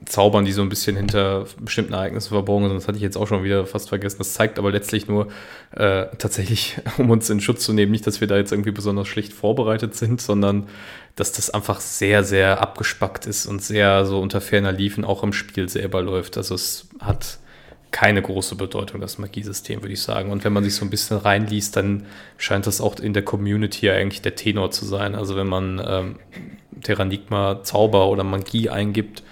Zaubern, die so ein bisschen hinter bestimmten Ereignissen verborgen sind. Das hatte ich jetzt auch schon wieder fast vergessen. Das zeigt aber letztlich nur äh, tatsächlich, um uns in Schutz zu nehmen, nicht, dass wir da jetzt irgendwie besonders schlecht vorbereitet sind, sondern dass das einfach sehr, sehr abgespackt ist und sehr so unter ferner Liefen auch im Spiel selber läuft. Also es hat keine große Bedeutung, das Magiesystem, würde ich sagen. Und wenn man sich so ein bisschen reinliest, dann scheint das auch in der Community eigentlich der Tenor zu sein. Also wenn man ähm, Terranigma, Zauber oder Magie eingibt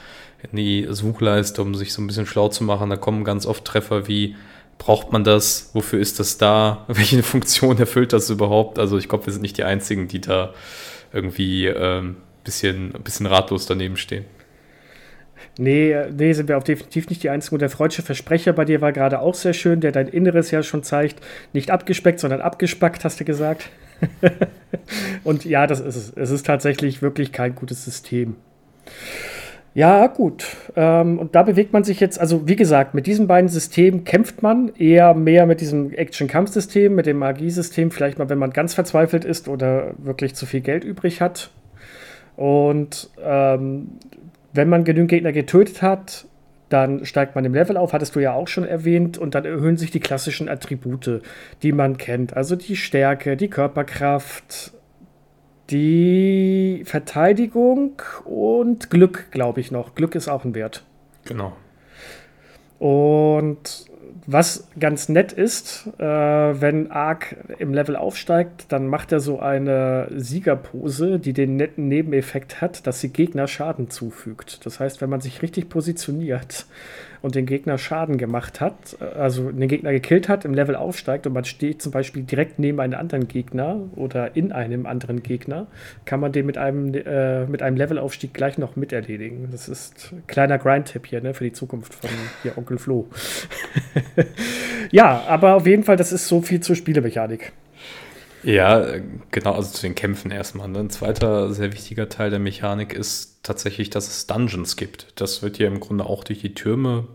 in die Suchleiste, um sich so ein bisschen schlau zu machen, da kommen ganz oft Treffer wie, braucht man das? Wofür ist das da? Welche Funktion erfüllt das überhaupt? Also ich glaube, wir sind nicht die Einzigen, die da irgendwie ähm, bisschen, bisschen ratlos daneben stehen. Nee, nee, sind wir auch definitiv nicht die Einzigen. Und der freudsche Versprecher bei dir war gerade auch sehr schön, der dein Inneres ja schon zeigt. Nicht abgespeckt, sondern abgespackt, hast du gesagt. und ja, das ist es. Es ist tatsächlich wirklich kein gutes System. Ja, gut. Ähm, und da bewegt man sich jetzt, also wie gesagt, mit diesen beiden Systemen kämpft man eher mehr mit diesem Action-Kampf-System, mit dem Magiesystem, vielleicht mal, wenn man ganz verzweifelt ist oder wirklich zu viel Geld übrig hat. Und ähm, wenn man genügend Gegner getötet hat, dann steigt man im Level auf, hattest du ja auch schon erwähnt, und dann erhöhen sich die klassischen Attribute, die man kennt. Also die Stärke, die Körperkraft, die Verteidigung und Glück, glaube ich noch. Glück ist auch ein Wert. Genau. Und was ganz nett ist, äh, wenn Ark im Level aufsteigt, dann macht er so eine Siegerpose, die den netten Nebeneffekt hat, dass sie Gegner Schaden zufügt. Das heißt, wenn man sich richtig positioniert und den Gegner Schaden gemacht hat, also den Gegner gekillt hat, im Level aufsteigt und man steht zum Beispiel direkt neben einem anderen Gegner oder in einem anderen Gegner, kann man den mit einem, äh, mit einem Levelaufstieg gleich noch miterledigen. Das ist ein kleiner Grind-Tipp hier ne, für die Zukunft von hier Onkel Flo. ja, aber auf jeden Fall, das ist so viel zur Spielemechanik. Ja, genau, also zu den Kämpfen erstmal. Ne? Ein zweiter sehr wichtiger Teil der Mechanik ist tatsächlich, dass es Dungeons gibt. Das wird hier im Grunde auch durch die Türme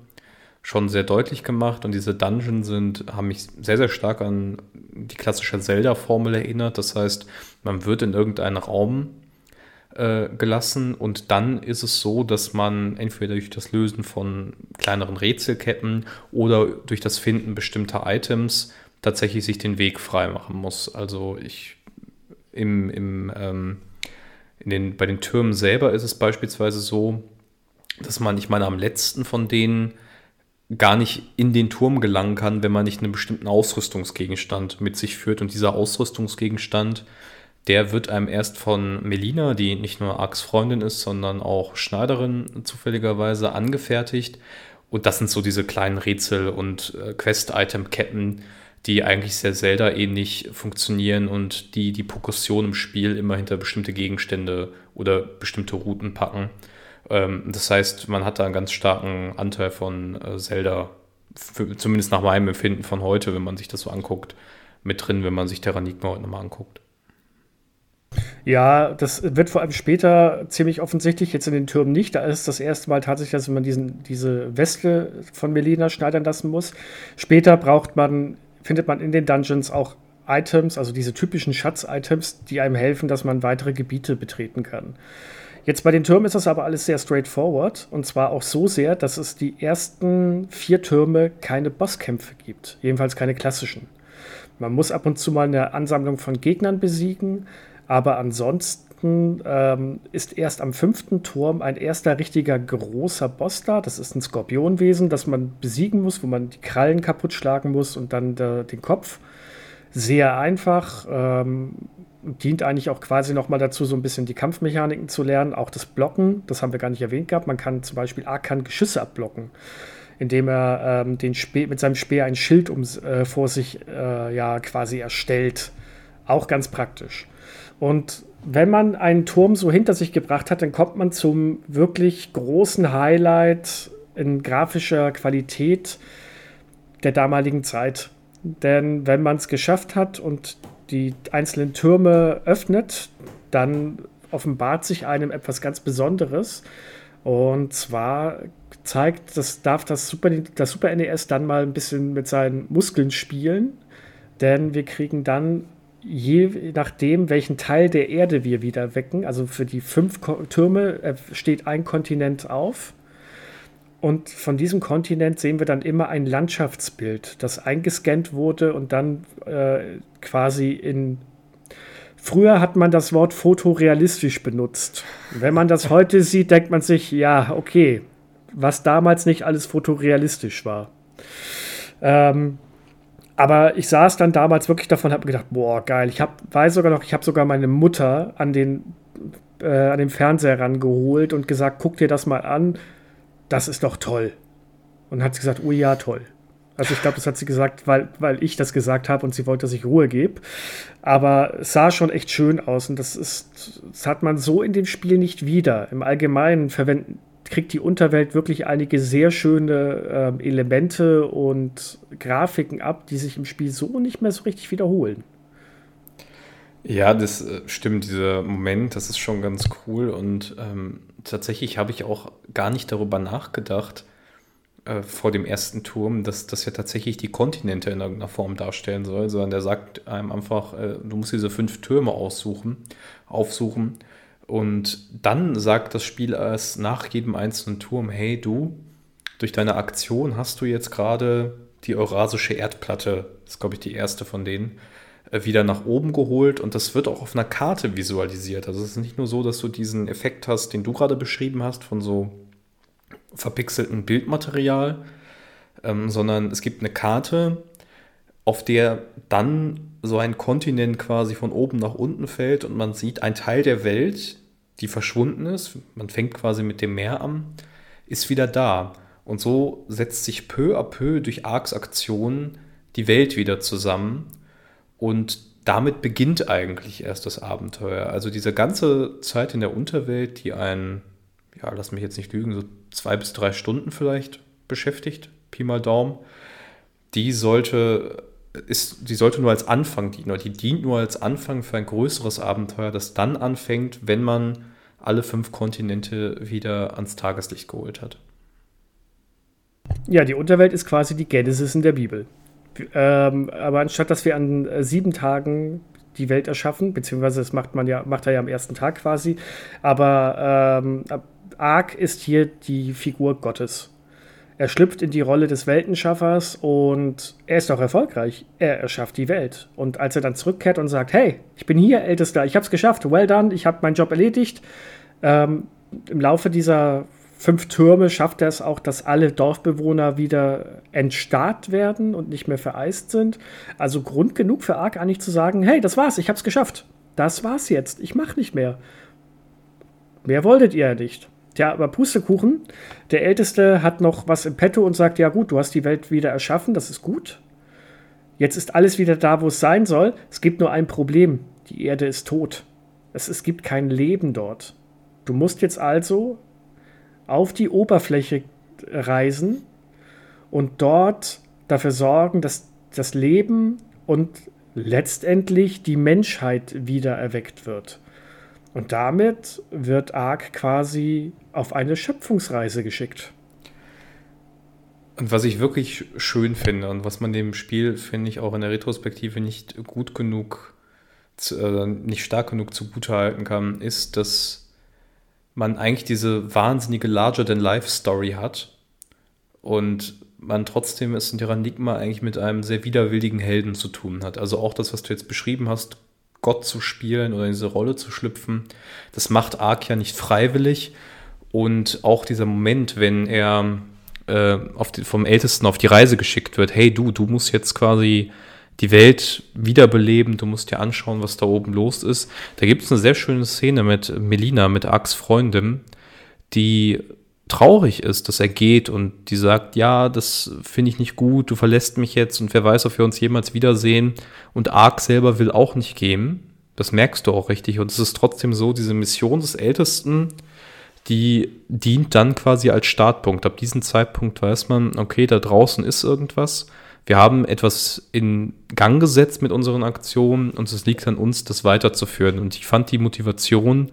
schon sehr deutlich gemacht und diese Dungeons sind, haben mich sehr, sehr stark an die klassische Zelda-Formel erinnert. Das heißt, man wird in irgendeinen Raum äh, gelassen und dann ist es so, dass man entweder durch das Lösen von kleineren Rätselketten oder durch das Finden bestimmter Items tatsächlich sich den Weg frei machen muss. Also ich im, im, ähm, in den, bei den Türmen selber ist es beispielsweise so, dass man, ich meine, am letzten von denen gar nicht in den Turm gelangen kann, wenn man nicht einen bestimmten Ausrüstungsgegenstand mit sich führt. Und dieser Ausrüstungsgegenstand, der wird einem erst von Melina, die nicht nur Arks Freundin ist, sondern auch Schneiderin zufälligerweise angefertigt. Und das sind so diese kleinen Rätsel- und äh, Quest-Item-Ketten, die eigentlich sehr Zelda-ähnlich funktionieren und die die Progression im Spiel immer hinter bestimmte Gegenstände oder bestimmte Routen packen. Ähm, das heißt, man hat da einen ganz starken Anteil von äh, Zelda, für, zumindest nach meinem Empfinden von heute, wenn man sich das so anguckt, mit drin, wenn man sich Terranigma heute nochmal anguckt. Ja, das wird vor allem später ziemlich offensichtlich, jetzt in den Türmen nicht. Da ist das erste Mal tatsächlich, dass man diesen, diese Weste von Melina schneidern lassen muss. Später braucht man findet man in den Dungeons auch Items, also diese typischen Schatz-Items, die einem helfen, dass man weitere Gebiete betreten kann. Jetzt bei den Türmen ist das aber alles sehr straightforward und zwar auch so sehr, dass es die ersten vier Türme keine Bosskämpfe gibt, jedenfalls keine klassischen. Man muss ab und zu mal eine Ansammlung von Gegnern besiegen, aber ansonsten Weihnachten ähm, ist erst am fünften Turm ein erster richtiger großer Boss da. Das ist ein Skorpionwesen, das man besiegen muss, wo man die Krallen kaputt schlagen muss und dann der, den Kopf. Sehr einfach. Ähm, dient eigentlich auch quasi nochmal dazu, so ein bisschen die Kampfmechaniken zu lernen. Auch das Blocken, das haben wir gar nicht erwähnt gehabt. Man kann zum Beispiel Arkan Geschüsse abblocken, indem er ähm, den mit seinem Speer ein Schild um, äh, vor sich äh, ja quasi erstellt. Auch ganz praktisch. Und wenn man einen Turm so hinter sich gebracht hat, dann kommt man zum wirklich großen Highlight in grafischer Qualität der damaligen Zeit. Denn wenn man es geschafft hat und die einzelnen Türme öffnet, dann offenbart sich einem etwas ganz Besonderes. Und zwar zeigt, das darf das Super, das Super NES dann mal ein bisschen mit seinen Muskeln spielen, denn wir kriegen dann je nachdem, welchen Teil der Erde wir wieder wecken, also für die fünf Türme äh, steht ein Kontinent auf. Und von diesem Kontinent sehen wir dann immer ein Landschaftsbild, das eingescannt wurde und dann äh, quasi in. Früher hat man das Wort fotorealistisch benutzt. Wenn man das heute sieht, denkt man sich, ja, okay, was damals nicht alles fotorealistisch war. Ähm, aber ich saß dann damals wirklich davon und habe gedacht, boah, geil. Ich hab, weiß sogar noch, ich habe sogar meine Mutter an den, äh, an den Fernseher rangeholt und gesagt, guck dir das mal an. Das ist doch toll. Und hat sie gesagt, oh ja, toll. Also ich glaube, das hat sie gesagt, weil, weil ich das gesagt habe und sie wollte, dass ich Ruhe gebe. Aber es sah schon echt schön aus und das ist, das hat man so in dem Spiel nicht wieder. Im Allgemeinen verwenden kriegt die Unterwelt wirklich einige sehr schöne äh, Elemente und Grafiken ab, die sich im Spiel so nicht mehr so richtig wiederholen. Ja, das äh, stimmt, dieser Moment, das ist schon ganz cool und ähm, tatsächlich habe ich auch gar nicht darüber nachgedacht äh, vor dem ersten Turm, dass das ja tatsächlich die Kontinente in irgendeiner Form darstellen soll, sondern der sagt einem einfach, äh, du musst diese fünf Türme aussuchen, aufsuchen und dann sagt das Spiel erst nach jedem einzelnen Turm, hey du, durch deine Aktion hast du jetzt gerade die Eurasische Erdplatte, das ist glaube ich die erste von denen, äh, wieder nach oben geholt und das wird auch auf einer Karte visualisiert. Also es ist nicht nur so, dass du diesen Effekt hast, den du gerade beschrieben hast, von so verpixeltem Bildmaterial, ähm, sondern es gibt eine Karte, auf der dann so ein Kontinent quasi von oben nach unten fällt und man sieht, ein Teil der Welt, die verschwunden ist, man fängt quasi mit dem Meer an, ist wieder da. Und so setzt sich peu à peu durch Arcs Aktionen die Welt wieder zusammen und damit beginnt eigentlich erst das Abenteuer. Also diese ganze Zeit in der Unterwelt, die einen, ja, lass mich jetzt nicht lügen, so zwei bis drei Stunden vielleicht beschäftigt, Pi mal Daumen, die sollte ist, die sollte nur als Anfang dienen, oder die dient nur als Anfang für ein größeres Abenteuer, das dann anfängt, wenn man alle fünf Kontinente wieder ans Tageslicht geholt hat. Ja, die Unterwelt ist quasi die Genesis in der Bibel. Ähm, aber anstatt dass wir an äh, sieben Tagen die Welt erschaffen, beziehungsweise das macht man ja, macht er ja am ersten Tag quasi, aber ähm, Ark ist hier die Figur Gottes. Er schlüpft in die Rolle des Weltenschaffers und er ist auch erfolgreich. Er erschafft die Welt. Und als er dann zurückkehrt und sagt, hey, ich bin hier, Ältester, ich habe es geschafft, well done, ich habe meinen Job erledigt. Ähm, Im Laufe dieser fünf Türme schafft er es auch, dass alle Dorfbewohner wieder entstarrt werden und nicht mehr vereist sind. Also Grund genug für Ark eigentlich zu sagen, hey, das war's, ich habe es geschafft. Das war's jetzt, ich mache nicht mehr. Mehr wolltet ihr ja nicht. Tja, aber Pustekuchen, der Älteste hat noch was im Petto und sagt, ja gut, du hast die Welt wieder erschaffen, das ist gut. Jetzt ist alles wieder da, wo es sein soll. Es gibt nur ein Problem. Die Erde ist tot. Es, es gibt kein Leben dort. Du musst jetzt also auf die Oberfläche reisen und dort dafür sorgen, dass das Leben und letztendlich die Menschheit wieder erweckt wird. Und damit wird Ark quasi auf eine Schöpfungsreise geschickt. Und was ich wirklich schön finde und was man dem Spiel, finde ich, auch in der Retrospektive nicht gut genug, äh, nicht stark genug zugutehalten kann, ist, dass man eigentlich diese wahnsinnige Larger-than-Life-Story hat und man trotzdem es in Terranigma eigentlich mit einem sehr widerwilligen Helden zu tun hat. Also auch das, was du jetzt beschrieben hast, Gott zu spielen oder in diese Rolle zu schlüpfen. Das macht Ark ja nicht freiwillig. Und auch dieser Moment, wenn er äh, die, vom Ältesten auf die Reise geschickt wird, hey du, du musst jetzt quasi die Welt wiederbeleben, du musst dir anschauen, was da oben los ist. Da gibt es eine sehr schöne Szene mit Melina, mit Arks Freundin, die traurig ist, dass er geht und die sagt, ja, das finde ich nicht gut, du verlässt mich jetzt und wer weiß, ob wir uns jemals wiedersehen. Und Ark selber will auch nicht gehen. Das merkst du auch richtig. Und es ist trotzdem so, diese Mission des Ältesten, die dient dann quasi als Startpunkt. Ab diesem Zeitpunkt weiß man, okay, da draußen ist irgendwas. Wir haben etwas in Gang gesetzt mit unseren Aktionen und es liegt an uns, das weiterzuführen. Und ich fand die Motivation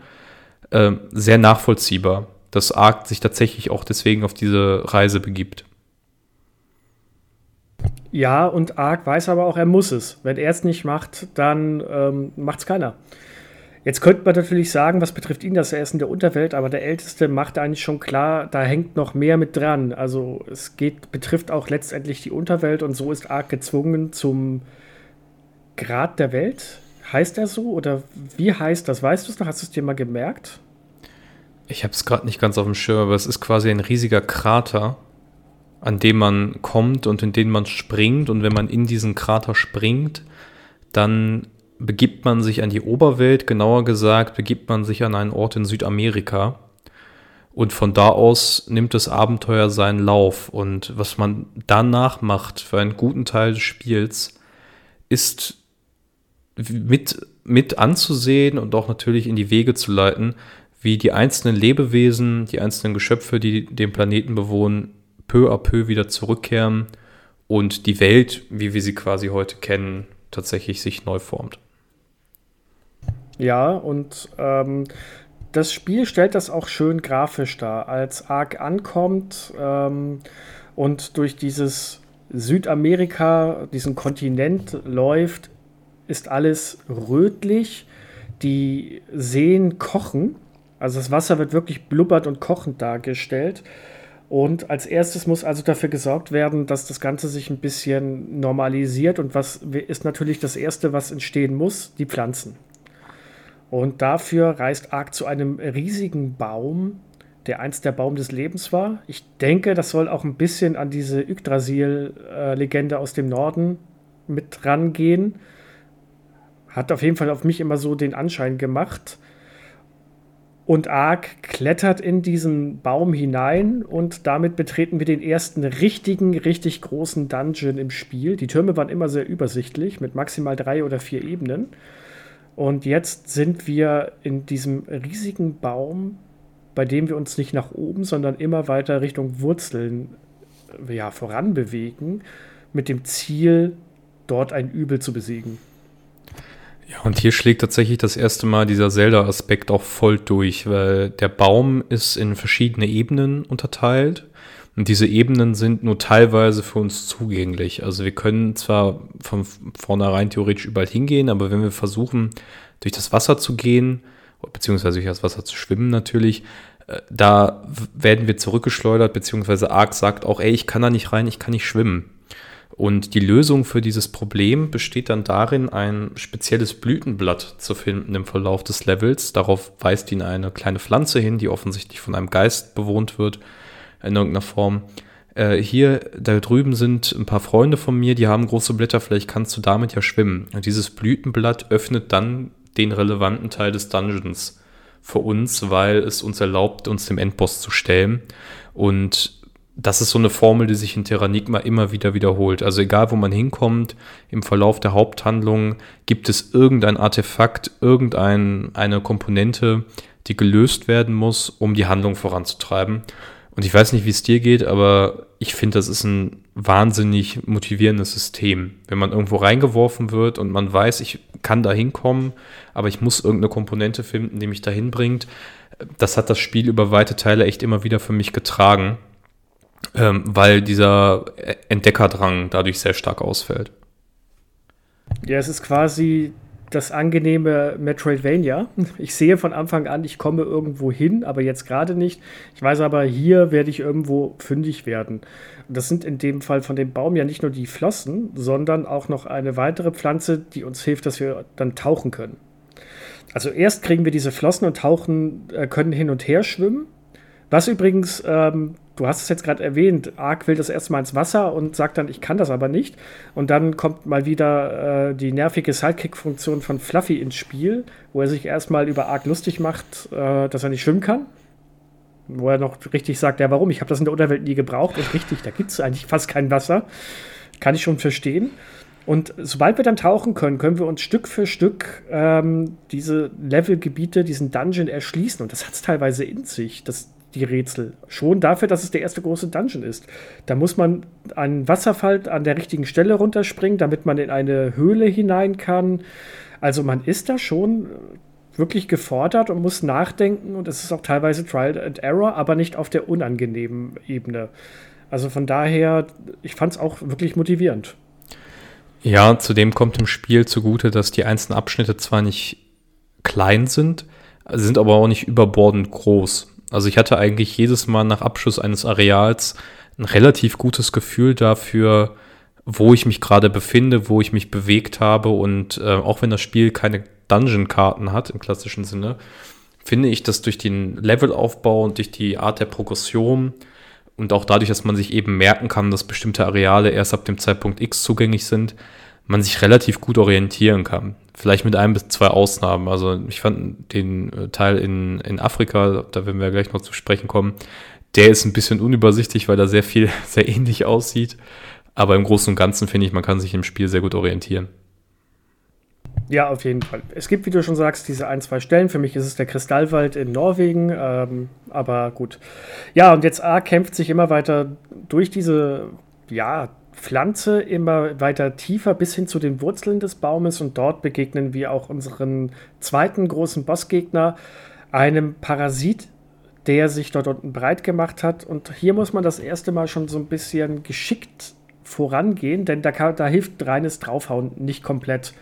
äh, sehr nachvollziehbar dass Ark sich tatsächlich auch deswegen auf diese Reise begibt. Ja, und Ark weiß aber auch, er muss es. Wenn er es nicht macht, dann ähm, macht es keiner. Jetzt könnte man natürlich sagen, was betrifft ihn, dass er ist in der Unterwelt, aber der Älteste macht eigentlich schon klar, da hängt noch mehr mit dran. Also es geht, betrifft auch letztendlich die Unterwelt und so ist Ark gezwungen zum Grad der Welt. Heißt er so? Oder wie heißt das? Weißt du es noch? Hast du es dir mal gemerkt? Ich habe es gerade nicht ganz auf dem Schirm, aber es ist quasi ein riesiger Krater, an dem man kommt und in den man springt. Und wenn man in diesen Krater springt, dann begibt man sich an die Oberwelt, genauer gesagt, begibt man sich an einen Ort in Südamerika. Und von da aus nimmt das Abenteuer seinen Lauf. Und was man danach macht für einen guten Teil des Spiels, ist mit, mit anzusehen und auch natürlich in die Wege zu leiten, wie die einzelnen Lebewesen, die einzelnen Geschöpfe, die den Planeten bewohnen, peu à peu wieder zurückkehren und die Welt, wie wir sie quasi heute kennen, tatsächlich sich neu formt. Ja, und ähm, das Spiel stellt das auch schön grafisch dar. Als Ark ankommt ähm, und durch dieses Südamerika, diesen Kontinent läuft, ist alles rötlich. Die Seen kochen. Also das Wasser wird wirklich blubbert und kochend dargestellt. Und als erstes muss also dafür gesorgt werden, dass das Ganze sich ein bisschen normalisiert. Und was ist natürlich das Erste, was entstehen muss? Die Pflanzen. Und dafür reist Ark zu einem riesigen Baum, der einst der Baum des Lebens war. Ich denke, das soll auch ein bisschen an diese Yggdrasil-Legende aus dem Norden mit rangehen. Hat auf jeden Fall auf mich immer so den Anschein gemacht. Und Ark klettert in diesen Baum hinein und damit betreten wir den ersten richtigen, richtig großen Dungeon im Spiel. Die Türme waren immer sehr übersichtlich mit maximal drei oder vier Ebenen. Und jetzt sind wir in diesem riesigen Baum, bei dem wir uns nicht nach oben, sondern immer weiter Richtung Wurzeln äh, ja, voranbewegen, mit dem Ziel, dort ein Übel zu besiegen. Ja, und hier schlägt tatsächlich das erste Mal dieser Zelda-Aspekt auch voll durch, weil der Baum ist in verschiedene Ebenen unterteilt und diese Ebenen sind nur teilweise für uns zugänglich. Also wir können zwar von vornherein theoretisch überall hingehen, aber wenn wir versuchen, durch das Wasser zu gehen, beziehungsweise durch das Wasser zu schwimmen natürlich, äh, da werden wir zurückgeschleudert, beziehungsweise Ark sagt auch, ey, ich kann da nicht rein, ich kann nicht schwimmen. Und die Lösung für dieses Problem besteht dann darin, ein spezielles Blütenblatt zu finden im Verlauf des Levels. Darauf weist ihn eine kleine Pflanze hin, die offensichtlich von einem Geist bewohnt wird in irgendeiner Form. Äh, hier, da drüben sind ein paar Freunde von mir, die haben große Blätter, vielleicht kannst du damit ja schwimmen. Und dieses Blütenblatt öffnet dann den relevanten Teil des Dungeons für uns, weil es uns erlaubt, uns dem Endboss zu stellen. Und das ist so eine Formel, die sich in Terranigma immer wieder wiederholt. Also egal, wo man hinkommt, im Verlauf der Haupthandlung gibt es irgendein Artefakt, irgendeine Komponente, die gelöst werden muss, um die Handlung voranzutreiben. Und ich weiß nicht, wie es dir geht, aber ich finde, das ist ein wahnsinnig motivierendes System. Wenn man irgendwo reingeworfen wird und man weiß, ich kann da hinkommen, aber ich muss irgendeine Komponente finden, die mich dahin bringt. Das hat das Spiel über weite Teile echt immer wieder für mich getragen, ähm, weil dieser Entdeckerdrang dadurch sehr stark ausfällt. Ja, es ist quasi das angenehme Metroidvania. Ich sehe von Anfang an, ich komme irgendwo hin, aber jetzt gerade nicht. Ich weiß aber, hier werde ich irgendwo fündig werden. Und das sind in dem Fall von dem Baum ja nicht nur die Flossen, sondern auch noch eine weitere Pflanze, die uns hilft, dass wir dann tauchen können. Also erst kriegen wir diese Flossen und tauchen, äh, können hin und her schwimmen. Was übrigens ähm, du hast es jetzt gerade erwähnt, Ark will das erstmal ins Wasser und sagt dann, ich kann das aber nicht. Und dann kommt mal wieder äh, die nervige Sidekick-Funktion von Fluffy ins Spiel, wo er sich erstmal über Ark lustig macht, äh, dass er nicht schwimmen kann. Wo er noch richtig sagt, ja, warum? Ich habe das in der Unterwelt nie gebraucht. Und richtig, da gibt es eigentlich fast kein Wasser. Kann ich schon verstehen. Und sobald wir dann tauchen können, können wir uns Stück für Stück ähm, diese Levelgebiete, diesen Dungeon erschließen. Und das hat es teilweise in sich. Das, die Rätsel. Schon dafür, dass es der erste große Dungeon ist. Da muss man einen Wasserfall an der richtigen Stelle runterspringen, damit man in eine Höhle hinein kann. Also man ist da schon wirklich gefordert und muss nachdenken und es ist auch teilweise Trial and Error, aber nicht auf der unangenehmen Ebene. Also von daher, ich fand es auch wirklich motivierend. Ja, zudem kommt im Spiel zugute, dass die einzelnen Abschnitte zwar nicht klein sind, sind aber auch nicht überbordend groß. Also ich hatte eigentlich jedes Mal nach Abschluss eines Areals ein relativ gutes Gefühl dafür, wo ich mich gerade befinde, wo ich mich bewegt habe. Und äh, auch wenn das Spiel keine Dungeon-Karten hat im klassischen Sinne, finde ich, dass durch den Levelaufbau und durch die Art der Progression und auch dadurch, dass man sich eben merken kann, dass bestimmte Areale erst ab dem Zeitpunkt X zugänglich sind, man sich relativ gut orientieren kann. Vielleicht mit ein bis zwei Ausnahmen. Also ich fand den äh, Teil in, in Afrika, da werden wir gleich noch zu sprechen kommen, der ist ein bisschen unübersichtlich, weil da sehr viel sehr ähnlich aussieht. Aber im Großen und Ganzen finde ich, man kann sich im Spiel sehr gut orientieren. Ja, auf jeden Fall. Es gibt, wie du schon sagst, diese ein, zwei Stellen. Für mich ist es der Kristallwald in Norwegen, ähm, aber gut. Ja, und jetzt A kämpft sich immer weiter durch diese, ja, Pflanze immer weiter tiefer bis hin zu den Wurzeln des Baumes und dort begegnen wir auch unseren zweiten großen Bossgegner, einem Parasit, der sich dort unten breit gemacht hat. Und hier muss man das erste Mal schon so ein bisschen geschickt vorangehen, denn da, kann, da hilft reines Draufhauen nicht komplett.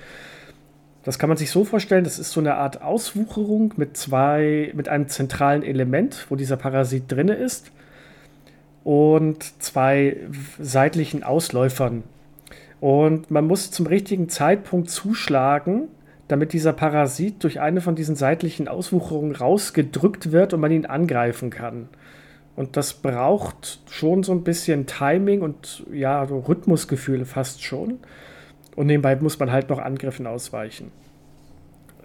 Das kann man sich so vorstellen, das ist so eine Art Auswucherung mit zwei, mit einem zentralen Element, wo dieser Parasit drinne ist und zwei seitlichen Ausläufern. Und man muss zum richtigen Zeitpunkt zuschlagen, damit dieser Parasit durch eine von diesen seitlichen Auswucherungen rausgedrückt wird und man ihn angreifen kann. Und das braucht schon so ein bisschen Timing und ja, Rhythmusgefühle fast schon. Und nebenbei muss man halt noch Angriffen ausweichen.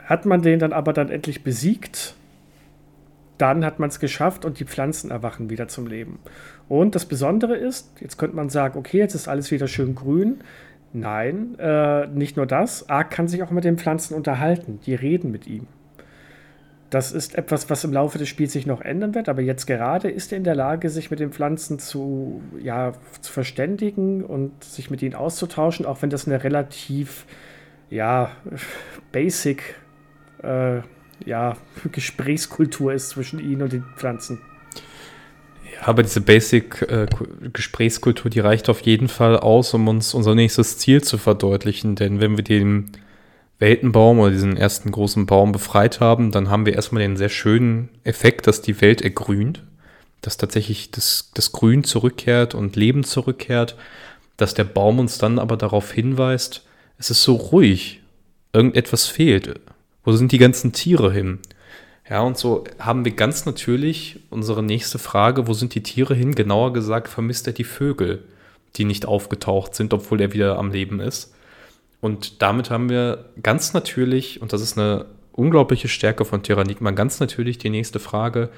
Hat man den dann aber dann endlich besiegt, dann hat man es geschafft und die Pflanzen erwachen wieder zum Leben. Und das Besondere ist, jetzt könnte man sagen, okay, jetzt ist alles wieder schön grün. Nein, äh, nicht nur das. Ark kann sich auch mit den Pflanzen unterhalten. Die reden mit ihm. Das ist etwas, was im Laufe des Spiels sich noch ändern wird, aber jetzt gerade ist er in der Lage, sich mit den Pflanzen zu, ja, zu verständigen und sich mit ihnen auszutauschen, auch wenn das eine relativ ja, basic äh, ja, Gesprächskultur ist zwischen ihnen und den Pflanzen. Aber diese Basic-Gesprächskultur, äh, die reicht auf jeden Fall aus, um uns unser nächstes Ziel zu verdeutlichen. Denn wenn wir den Weltenbaum oder diesen ersten großen Baum befreit haben, dann haben wir erstmal den sehr schönen Effekt, dass die Welt ergrünt, dass tatsächlich das, das Grün zurückkehrt und Leben zurückkehrt, dass der Baum uns dann aber darauf hinweist, es ist so ruhig, irgendetwas fehlt. Wo sind die ganzen Tiere hin? Ja, und so haben wir ganz natürlich unsere nächste Frage, wo sind die Tiere hin? Genauer gesagt, vermisst er die Vögel, die nicht aufgetaucht sind, obwohl er wieder am Leben ist. Und damit haben wir ganz natürlich, und das ist eine unglaubliche Stärke von Terranigma, ganz natürlich die nächste Frage,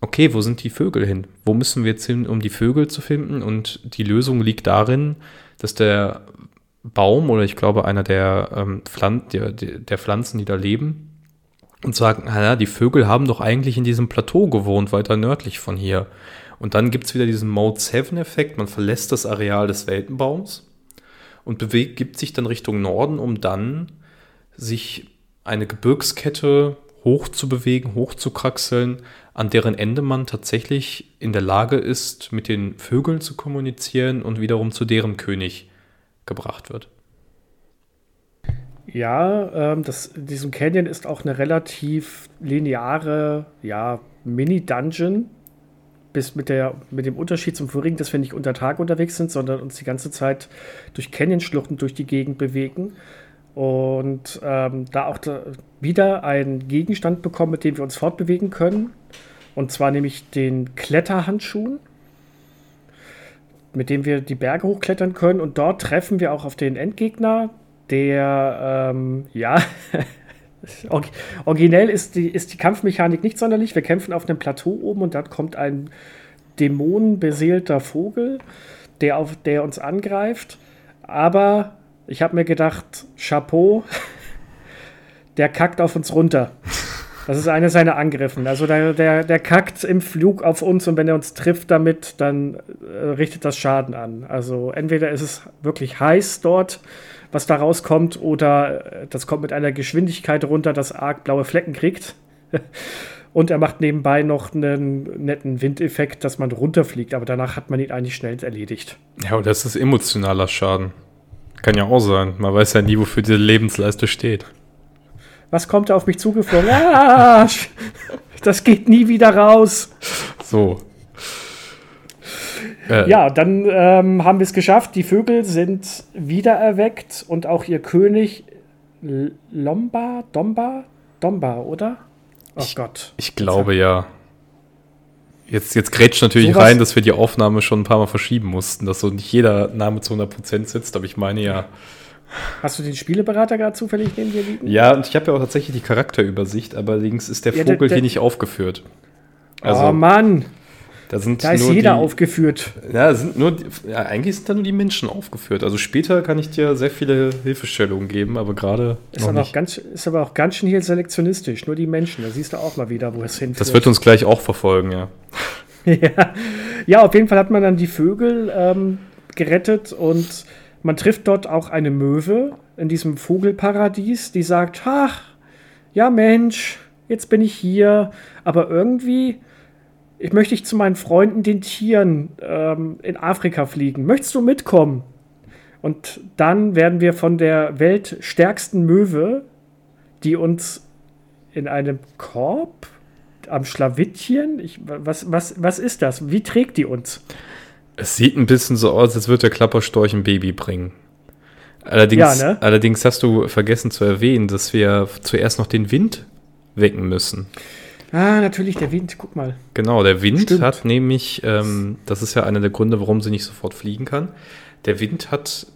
okay, wo sind die Vögel hin? Wo müssen wir jetzt hin, um die Vögel zu finden? Und die Lösung liegt darin, dass der Baum oder ich glaube einer der, ähm, Pflan der, der Pflanzen, die da leben, und sagen, naja, die Vögel haben doch eigentlich in diesem Plateau gewohnt, weiter nördlich von hier. Und dann gibt es wieder diesen Mode 7-Effekt, man verlässt das Areal des Weltenbaums und bewegt, gibt sich dann Richtung Norden, um dann sich eine Gebirgskette hoch zu bewegen, hoch zu kraxeln, an deren Ende man tatsächlich in der Lage ist, mit den Vögeln zu kommunizieren und wiederum zu deren König gebracht wird. Ja, ähm, das, diesem Canyon ist auch eine relativ lineare ja, Mini-Dungeon. Bis mit, der, mit dem Unterschied zum vorigen, dass wir nicht unter Tag unterwegs sind, sondern uns die ganze Zeit durch Canyon-Schluchten durch die Gegend bewegen. Und ähm, da auch da wieder einen Gegenstand bekommen, mit dem wir uns fortbewegen können. Und zwar nämlich den Kletterhandschuhen mit dem wir die Berge hochklettern können. Und dort treffen wir auch auf den Endgegner, der, ähm, ja, originell ist die, ist die Kampfmechanik nicht sonderlich. Wir kämpfen auf einem Plateau oben und dort kommt ein dämonenbeseelter Vogel, der, auf, der uns angreift. Aber ich habe mir gedacht, Chapeau, der kackt auf uns runter. Das ist einer seiner Angriffen. Also der, der, der kackt im Flug auf uns und wenn er uns trifft damit, dann äh, richtet das Schaden an. Also entweder ist es wirklich heiß dort, was da rauskommt, oder äh, das kommt mit einer Geschwindigkeit runter, dass arg blaue Flecken kriegt. Und er macht nebenbei noch einen netten Windeffekt, dass man runterfliegt, aber danach hat man ihn eigentlich schnell erledigt. Ja, und das ist emotionaler Schaden. Kann ja auch sein. Man weiß ja nie, wofür diese Lebensleiste steht. Was kommt da auf mich zugeflogen? Ah, das geht nie wieder raus. So. Äh, ja, dann ähm, haben wir es geschafft. Die Vögel sind wiedererweckt und auch ihr König Lomba, Domba, Domba, oder? Oh ich, Gott. Ich glaube ja. Jetzt, jetzt grätscht natürlich so rein, dass wir die Aufnahme schon ein paar Mal verschieben mussten, dass so nicht jeder Name zu 100% sitzt, aber ich meine ja. Hast du den Spieleberater gerade zufällig neben dir liegen? Ja, und ich habe ja auch tatsächlich die Charakterübersicht, allerdings ist der ja, Vogel der, der, hier nicht aufgeführt. Also, oh Mann! Da, sind da ist jeder die, aufgeführt. Ja, sind nur, ja, eigentlich sind da nur die Menschen aufgeführt. Also später kann ich dir sehr viele Hilfestellungen geben, aber gerade. Ist, aber auch ganz, ist aber auch ganz schön hier selektionistisch. Nur die Menschen. Da siehst du auch mal wieder, wo es hinführt. Das wird uns gleich auch verfolgen, ja. ja. ja, auf jeden Fall hat man dann die Vögel ähm, gerettet und man trifft dort auch eine Möwe in diesem Vogelparadies, die sagt: Ach, ja Mensch, jetzt bin ich hier, aber irgendwie ich möchte ich zu meinen Freunden, den Tieren ähm, in Afrika fliegen. Möchtest du mitkommen? Und dann werden wir von der weltstärksten Möwe, die uns in einem Korb am Schlawittchen, ich, was, was, was ist das? Wie trägt die uns? Es sieht ein bisschen so aus, als würde der Klapperstorch ein Baby bringen. Allerdings, ja, ne? allerdings hast du vergessen zu erwähnen, dass wir zuerst noch den Wind wecken müssen. Ah, natürlich, der Wind, guck mal. Genau, der Wind Stimmt. hat nämlich, ähm, das ist ja einer der Gründe, warum sie nicht sofort fliegen kann. Der Wind hat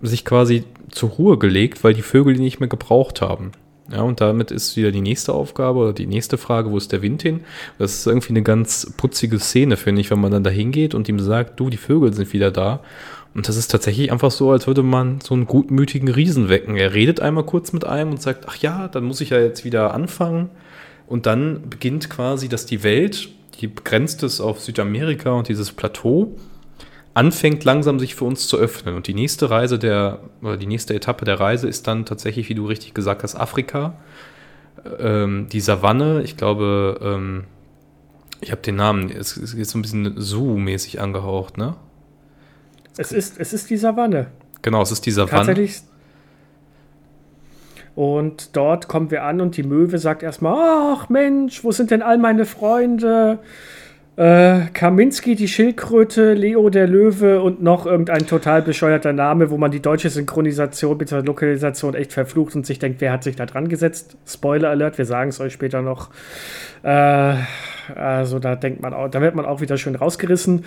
sich quasi zur Ruhe gelegt, weil die Vögel die nicht mehr gebraucht haben. Ja, und damit ist wieder die nächste Aufgabe oder die nächste Frage, wo ist der Wind hin? Das ist irgendwie eine ganz putzige Szene, finde ich, wenn man dann da hingeht und ihm sagt, du, die Vögel sind wieder da. Und das ist tatsächlich einfach so, als würde man so einen gutmütigen Riesen wecken. Er redet einmal kurz mit einem und sagt, ach ja, dann muss ich ja jetzt wieder anfangen. Und dann beginnt quasi, dass die Welt, die begrenzt ist auf Südamerika und dieses Plateau, anfängt langsam sich für uns zu öffnen. Und die nächste Reise der, oder die nächste Etappe der Reise ist dann tatsächlich, wie du richtig gesagt hast, Afrika. Ähm, die Savanne, ich glaube, ähm, ich habe den Namen, es ist jetzt so ein bisschen Zoo-mäßig angehaucht, ne? Es ist, es ist die Savanne. Genau, es ist die Savanne. Tatsächlich und dort kommen wir an und die Möwe sagt erstmal: Ach Mensch, wo sind denn all meine Freunde? Äh, Kaminski, die Schildkröte, Leo der Löwe und noch irgendein total bescheuerter Name, wo man die deutsche Synchronisation bzw. Lokalisation echt verflucht und sich denkt, wer hat sich da dran gesetzt? Spoiler Alert, wir sagen es euch später noch. Äh, also da denkt man auch, da wird man auch wieder schön rausgerissen.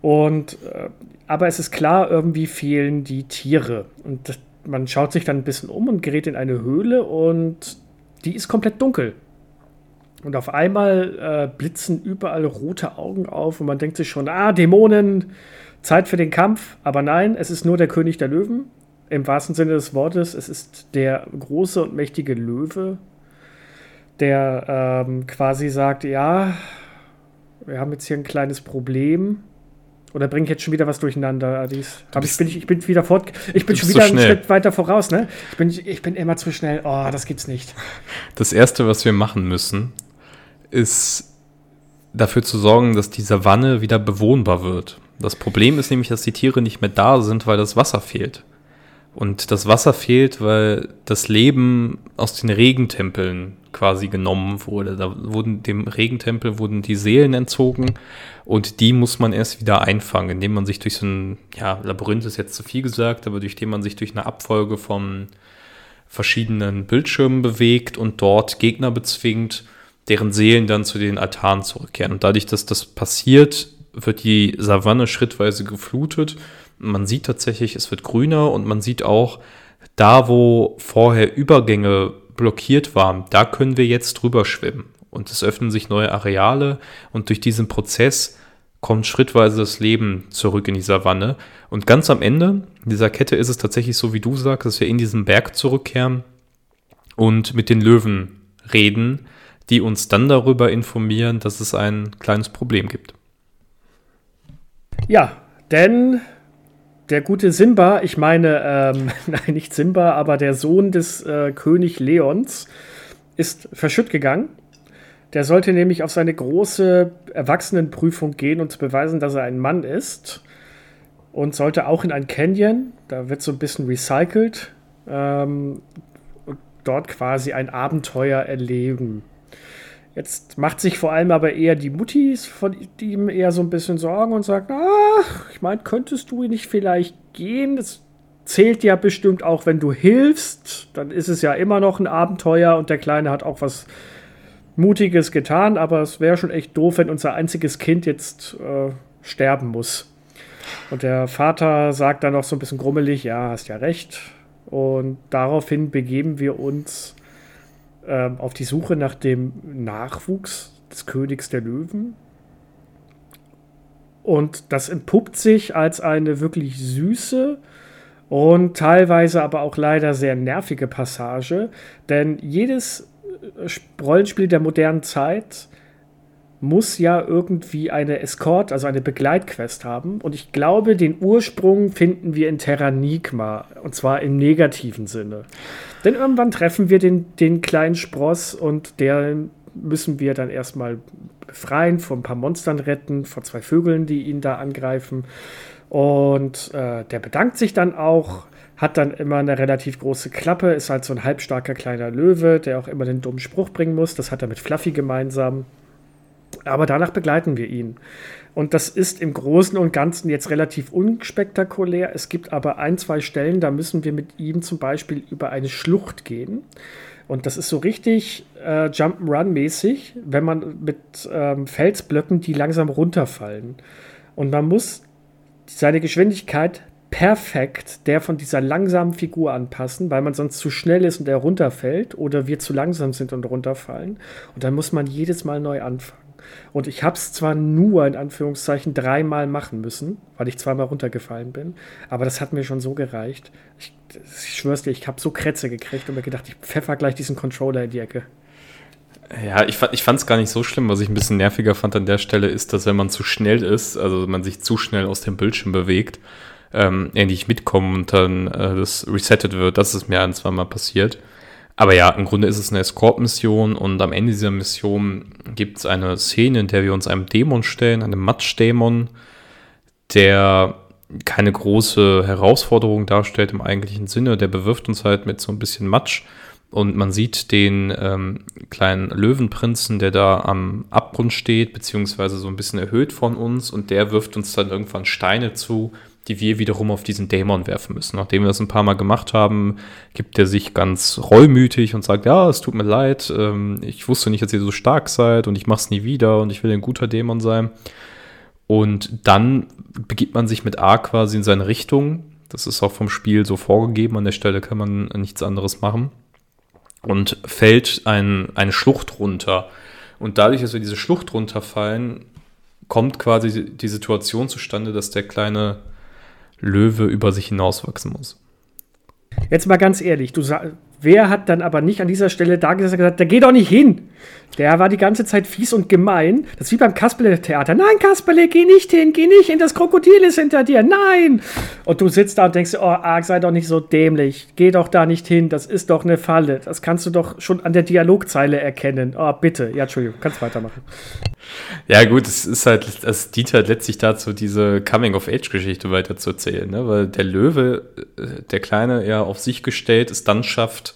Und äh, aber es ist klar, irgendwie fehlen die Tiere. Und man schaut sich dann ein bisschen um und gerät in eine Höhle und die ist komplett dunkel. Und auf einmal äh, blitzen überall rote Augen auf und man denkt sich schon, ah, Dämonen, Zeit für den Kampf. Aber nein, es ist nur der König der Löwen. Im wahrsten Sinne des Wortes, es ist der große und mächtige Löwe, der ähm, quasi sagt, ja, wir haben jetzt hier ein kleines Problem. Oder bringe ich jetzt schon wieder was durcheinander, Adis? Aber ich bin, ich bin wieder fort. Ich bin schon wieder einen Schritt weiter voraus, ne? Ich bin, ich bin immer zu schnell. Oh, das gibt's nicht. Das erste, was wir machen müssen, ist dafür zu sorgen, dass die Savanne wieder bewohnbar wird. Das Problem ist nämlich, dass die Tiere nicht mehr da sind, weil das Wasser fehlt. Und das Wasser fehlt, weil das Leben aus den Regentempeln quasi genommen wurde. Da wurden dem Regentempel wurden die Seelen entzogen und die muss man erst wieder einfangen, indem man sich durch so ein, ja, Labyrinth ist jetzt zu viel gesagt, aber durch den man sich durch eine Abfolge von verschiedenen Bildschirmen bewegt und dort Gegner bezwingt, deren Seelen dann zu den Altaren zurückkehren. Und dadurch, dass das passiert, wird die Savanne schrittweise geflutet. Man sieht tatsächlich, es wird grüner und man sieht auch, da wo vorher Übergänge blockiert waren, da können wir jetzt drüber schwimmen. Und es öffnen sich neue Areale und durch diesen Prozess kommt schrittweise das Leben zurück in die Savanne. Und ganz am Ende dieser Kette ist es tatsächlich so, wie du sagst, dass wir in diesen Berg zurückkehren und mit den Löwen reden, die uns dann darüber informieren, dass es ein kleines Problem gibt. Ja, denn der gute Simba, ich meine, ähm, nein, nicht Simba, aber der Sohn des äh, König Leons, ist verschütt gegangen. Der sollte nämlich auf seine große Erwachsenenprüfung gehen und beweisen, dass er ein Mann ist. Und sollte auch in ein Canyon, da wird so ein bisschen recycelt, ähm, dort quasi ein Abenteuer erleben. Jetzt macht sich vor allem aber eher die Muttis von ihm eher so ein bisschen Sorgen und sagt, ach, ich meine, könntest du nicht vielleicht gehen? Das zählt ja bestimmt auch, wenn du hilfst. Dann ist es ja immer noch ein Abenteuer und der Kleine hat auch was Mutiges getan, aber es wäre schon echt doof, wenn unser einziges Kind jetzt äh, sterben muss. Und der Vater sagt dann noch so ein bisschen grummelig, ja, hast ja recht. Und daraufhin begeben wir uns äh, auf die Suche nach dem Nachwuchs des Königs der Löwen. Und das entpuppt sich als eine wirklich süße und teilweise aber auch leider sehr nervige Passage, denn jedes äh, Rollenspiel der modernen Zeit muss ja irgendwie eine Escort, also eine Begleitquest haben. Und ich glaube, den Ursprung finden wir in Terranigma. Und zwar im negativen Sinne. Denn irgendwann treffen wir den, den kleinen Spross und der müssen wir dann erstmal befreien, vor ein paar Monstern retten, vor zwei Vögeln, die ihn da angreifen. Und äh, der bedankt sich dann auch, hat dann immer eine relativ große Klappe, ist halt so ein halbstarker kleiner Löwe, der auch immer den dummen Spruch bringen muss. Das hat er mit Fluffy gemeinsam. Aber danach begleiten wir ihn. Und das ist im Großen und Ganzen jetzt relativ unspektakulär. Es gibt aber ein, zwei Stellen, da müssen wir mit ihm zum Beispiel über eine Schlucht gehen. Und das ist so richtig äh, Jump'n'Run-mäßig, wenn man mit ähm, Felsblöcken, die langsam runterfallen. Und man muss seine Geschwindigkeit perfekt der von dieser langsamen Figur anpassen, weil man sonst zu schnell ist und er runterfällt oder wir zu langsam sind und runterfallen. Und dann muss man jedes Mal neu anfangen. Und ich habe es zwar nur in Anführungszeichen dreimal machen müssen, weil ich zweimal runtergefallen bin, aber das hat mir schon so gereicht. Ich, ich schwör's dir, ich habe so Krätze gekriegt und mir gedacht, ich pfeffer gleich diesen Controller in die Ecke. Ja, ich, ich fand es gar nicht so schlimm. Was ich ein bisschen nerviger fand an der Stelle ist, dass wenn man zu schnell ist, also man sich zu schnell aus dem Bildschirm bewegt, ähm, nicht mitkommen und dann äh, das resettet wird. Das ist mir ein, zweimal passiert. Aber ja, im Grunde ist es eine Escort-Mission und am Ende dieser Mission gibt es eine Szene, in der wir uns einem Dämon stellen, einem Matsch-Dämon, der keine große Herausforderung darstellt im eigentlichen Sinne. Der bewirft uns halt mit so ein bisschen Matsch und man sieht den ähm, kleinen Löwenprinzen, der da am Abgrund steht, beziehungsweise so ein bisschen erhöht von uns und der wirft uns dann irgendwann Steine zu, die wir wiederum auf diesen Dämon werfen müssen. Nachdem wir das ein paar Mal gemacht haben, gibt er sich ganz reumütig und sagt, ja, es tut mir leid, ähm, ich wusste nicht, dass ihr so stark seid und ich mach's nie wieder und ich will ein guter Dämon sein. Und dann begibt man sich mit A quasi in seine Richtung. Das ist auch vom Spiel so vorgegeben. An der Stelle kann man nichts anderes machen. Und fällt ein, eine Schlucht runter. Und dadurch, dass wir diese Schlucht runterfallen, kommt quasi die Situation zustande, dass der kleine Löwe über sich hinauswachsen muss. Jetzt mal ganz ehrlich, du wer hat dann aber nicht an dieser Stelle da gesagt, der geht doch nicht hin. Der war die ganze Zeit fies und gemein. Das ist wie beim Kasperle-Theater. Nein, Kasperle, geh nicht hin, geh nicht hin, das Krokodil ist hinter dir. Nein! Und du sitzt da und denkst, oh, Arg, sei doch nicht so dämlich. Geh doch da nicht hin, das ist doch eine Falle. Das kannst du doch schon an der Dialogzeile erkennen. Oh, bitte. Ja, Entschuldigung, kannst weitermachen. Ja, gut, es ist halt, es dient halt letztlich dazu, diese Coming-of-Age-Geschichte weiter zu erzählen, ne? weil der Löwe, äh, der Kleine, ja auf sich gestellt, es dann schafft,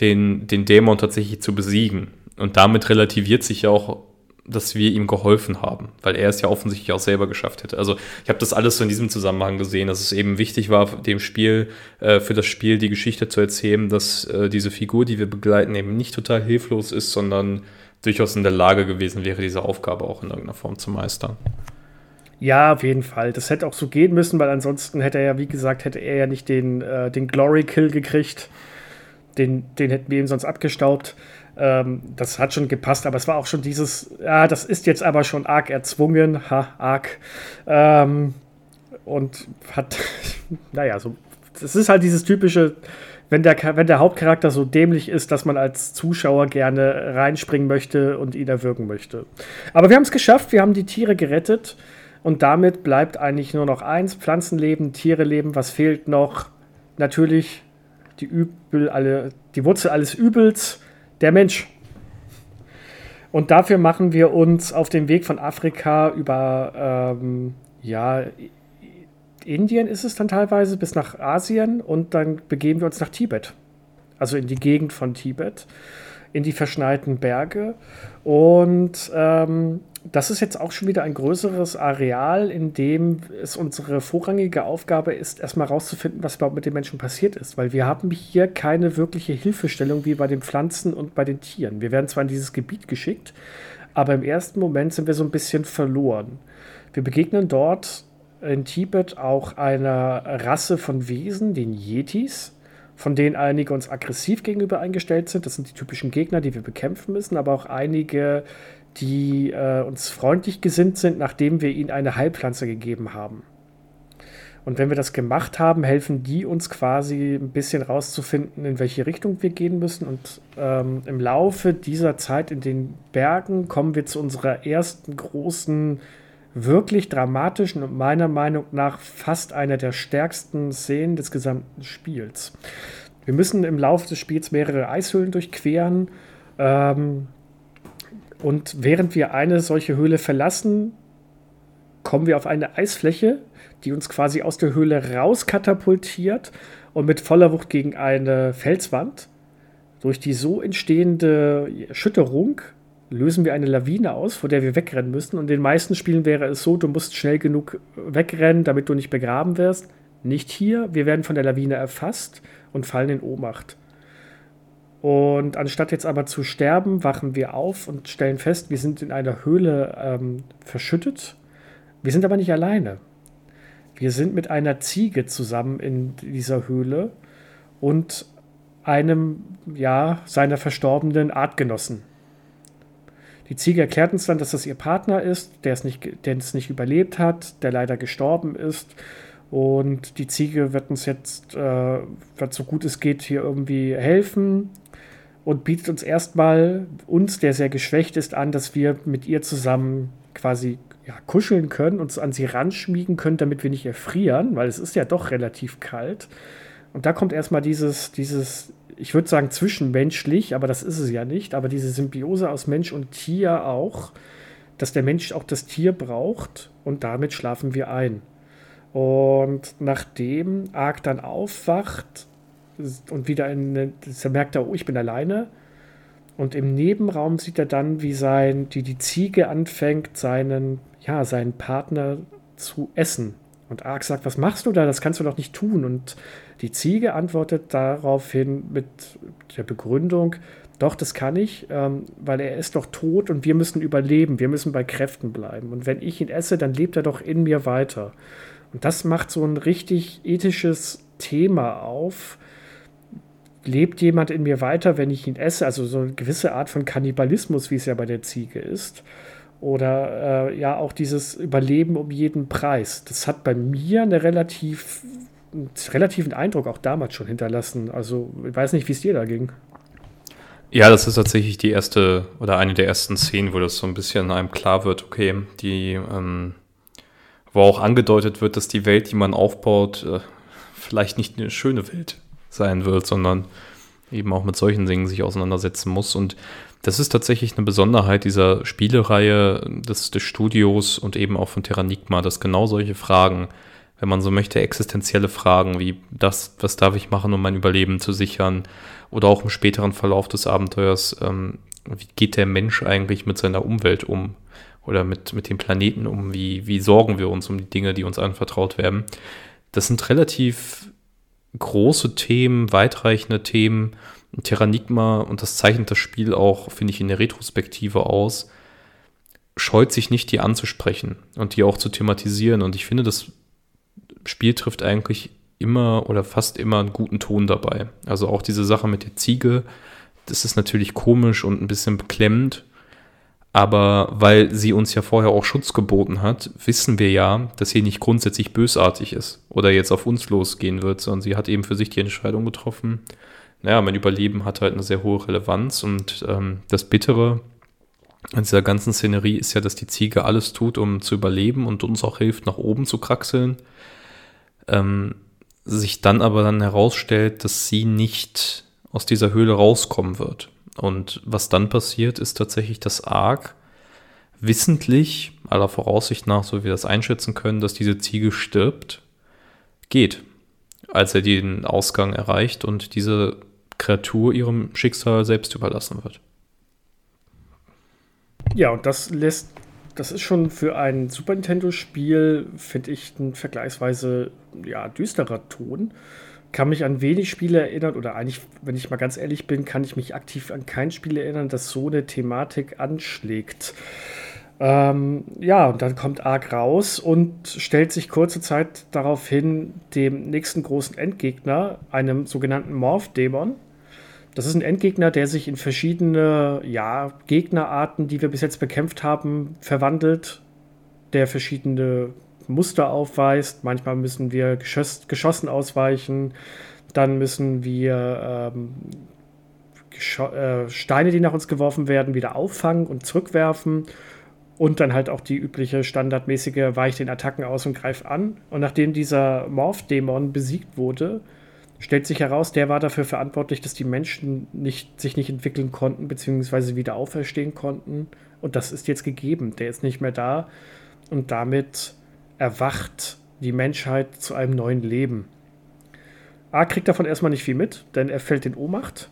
den, den Dämon tatsächlich zu besiegen. Und damit relativiert sich ja auch, dass wir ihm geholfen haben, weil er es ja offensichtlich auch selber geschafft hätte. Also ich habe das alles so in diesem Zusammenhang gesehen, dass es eben wichtig war, dem Spiel, äh, für das Spiel die Geschichte zu erzählen, dass äh, diese Figur, die wir begleiten, eben nicht total hilflos ist, sondern durchaus in der Lage gewesen wäre, diese Aufgabe auch in irgendeiner Form zu meistern. Ja, auf jeden Fall. Das hätte auch so gehen müssen, weil ansonsten hätte er ja, wie gesagt, hätte er ja nicht den, äh, den Glory-Kill gekriegt. Den, den hätten wir ihm sonst abgestaubt. Ähm, das hat schon gepasst, aber es war auch schon dieses, ja, das ist jetzt aber schon arg erzwungen, ha, arg. Ähm, und hat, naja, so, das ist halt dieses typische, wenn der, wenn der Hauptcharakter so dämlich ist, dass man als Zuschauer gerne reinspringen möchte und ihn erwürgen möchte. Aber wir haben es geschafft, wir haben die Tiere gerettet. Und damit bleibt eigentlich nur noch eins: Pflanzenleben, Tiereleben. Was fehlt noch? Natürlich die Übel, alle, die Wurzel alles Übels, der Mensch. Und dafür machen wir uns auf den Weg von Afrika über, ähm, ja, Indien ist es dann teilweise, bis nach Asien und dann begeben wir uns nach Tibet. Also in die Gegend von Tibet, in die verschneiten Berge. Und ähm, das ist jetzt auch schon wieder ein größeres Areal, in dem es unsere vorrangige Aufgabe ist, erstmal herauszufinden, was überhaupt mit den Menschen passiert ist. Weil wir haben hier keine wirkliche Hilfestellung wie bei den Pflanzen und bei den Tieren. Wir werden zwar in dieses Gebiet geschickt, aber im ersten Moment sind wir so ein bisschen verloren. Wir begegnen dort in Tibet auch einer Rasse von Wesen, den Yetis, von denen einige uns aggressiv gegenüber eingestellt sind. Das sind die typischen Gegner, die wir bekämpfen müssen, aber auch einige, die äh, uns freundlich gesinnt sind, nachdem wir ihnen eine Heilpflanze gegeben haben. Und wenn wir das gemacht haben, helfen die uns quasi ein bisschen rauszufinden, in welche Richtung wir gehen müssen. Und ähm, im Laufe dieser Zeit in den Bergen kommen wir zu unserer ersten großen, wirklich dramatischen und meiner Meinung nach fast einer der stärksten Szenen des gesamten Spiels. Wir müssen im Laufe des Spiels mehrere Eishöhlen durchqueren. Ähm, und während wir eine solche Höhle verlassen, kommen wir auf eine Eisfläche, die uns quasi aus der Höhle rauskatapultiert und mit voller Wucht gegen eine Felswand. Durch die so entstehende Erschütterung lösen wir eine Lawine aus, vor der wir wegrennen müssen. Und in den meisten Spielen wäre es so, du musst schnell genug wegrennen, damit du nicht begraben wirst. Nicht hier, wir werden von der Lawine erfasst und fallen in Ohnmacht. Und anstatt jetzt aber zu sterben, wachen wir auf und stellen fest, wir sind in einer Höhle ähm, verschüttet. Wir sind aber nicht alleine. Wir sind mit einer Ziege zusammen in dieser Höhle und einem, ja, seiner verstorbenen Artgenossen. Die Ziege erklärt uns dann, dass das ihr Partner ist, der es nicht, der es nicht überlebt hat, der leider gestorben ist. Und die Ziege wird uns jetzt, äh, wird so gut es geht, hier irgendwie helfen und bietet uns erstmal, uns, der sehr geschwächt ist, an, dass wir mit ihr zusammen quasi ja, kuscheln können, uns an sie ranschmiegen können, damit wir nicht erfrieren, weil es ist ja doch relativ kalt. Und da kommt erstmal dieses, dieses, ich würde sagen zwischenmenschlich, aber das ist es ja nicht, aber diese Symbiose aus Mensch und Tier auch, dass der Mensch auch das Tier braucht und damit schlafen wir ein. Und nachdem Ark dann aufwacht, und wieder in, da merkt er, oh, ich bin alleine. Und im Nebenraum sieht er dann, wie sein, die, die Ziege anfängt, seinen, ja, seinen Partner zu essen. Und Ark sagt, was machst du da? Das kannst du doch nicht tun. Und die Ziege antwortet daraufhin mit der Begründung, doch, das kann ich, ähm, weil er ist doch tot und wir müssen überleben, wir müssen bei Kräften bleiben. Und wenn ich ihn esse, dann lebt er doch in mir weiter. Und das macht so ein richtig ethisches Thema auf, lebt jemand in mir weiter, wenn ich ihn esse? Also so eine gewisse Art von Kannibalismus, wie es ja bei der Ziege ist. Oder äh, ja auch dieses Überleben um jeden Preis. Das hat bei mir eine relativ, einen relativen Eindruck auch damals schon hinterlassen. Also ich weiß nicht, wie es dir da ging. Ja, das ist tatsächlich die erste oder eine der ersten Szenen, wo das so ein bisschen einem klar wird, okay, die, ähm, wo auch angedeutet wird, dass die Welt, die man aufbaut, äh, vielleicht nicht eine schöne Welt sein wird, sondern eben auch mit solchen Dingen sich auseinandersetzen muss. Und das ist tatsächlich eine Besonderheit dieser Spielereihe des, des Studios und eben auch von Terranigma, dass genau solche Fragen, wenn man so möchte, existenzielle Fragen wie das, was darf ich machen, um mein Überleben zu sichern, oder auch im späteren Verlauf des Abenteuers, ähm, wie geht der Mensch eigentlich mit seiner Umwelt um oder mit, mit dem Planeten um, wie, wie sorgen wir uns um die Dinge, die uns anvertraut werden. Das sind relativ große Themen, weitreichende Themen. Terranigma, und das zeichnet das Spiel auch, finde ich, in der Retrospektive aus, scheut sich nicht, die anzusprechen und die auch zu thematisieren. Und ich finde, das Spiel trifft eigentlich immer oder fast immer einen guten Ton dabei. Also auch diese Sache mit der Ziege, das ist natürlich komisch und ein bisschen beklemmend, aber weil sie uns ja vorher auch Schutz geboten hat, wissen wir ja, dass sie nicht grundsätzlich bösartig ist oder jetzt auf uns losgehen wird, sondern sie hat eben für sich die Entscheidung getroffen. Naja, mein Überleben hat halt eine sehr hohe Relevanz und ähm, das Bittere an dieser ganzen Szenerie ist ja, dass die Ziege alles tut, um zu überleben und uns auch hilft, nach oben zu kraxeln. Ähm, sich dann aber dann herausstellt, dass sie nicht aus dieser Höhle rauskommen wird. Und was dann passiert, ist tatsächlich, dass Ark wissentlich, aller Voraussicht nach, so wie wir das einschätzen können, dass diese Ziege stirbt, geht, als er den Ausgang erreicht und diese Kreatur ihrem Schicksal selbst überlassen wird. Ja, und das lässt, das ist schon für ein Super Nintendo-Spiel, finde ich, ein vergleichsweise ja, düsterer Ton. Kann mich an wenig Spiele erinnern, oder eigentlich, wenn ich mal ganz ehrlich bin, kann ich mich aktiv an kein Spiel erinnern, das so eine Thematik anschlägt. Ähm, ja, und dann kommt Ark raus und stellt sich kurze Zeit darauf hin, dem nächsten großen Endgegner, einem sogenannten Morph-Dämon, das ist ein Endgegner, der sich in verschiedene ja, Gegnerarten, die wir bis jetzt bekämpft haben, verwandelt, der verschiedene Muster aufweist. Manchmal müssen wir Geschoss, Geschossen ausweichen, dann müssen wir ähm, äh, Steine, die nach uns geworfen werden, wieder auffangen und zurückwerfen. Und dann halt auch die übliche standardmäßige Weich den Attacken aus und greif an. Und nachdem dieser Morph-Dämon besiegt wurde, stellt sich heraus, der war dafür verantwortlich, dass die Menschen nicht, sich nicht entwickeln konnten, beziehungsweise wieder auferstehen konnten. Und das ist jetzt gegeben. Der ist nicht mehr da. Und damit erwacht die Menschheit zu einem neuen Leben. A kriegt davon erstmal nicht viel mit, denn er fällt in Ohnmacht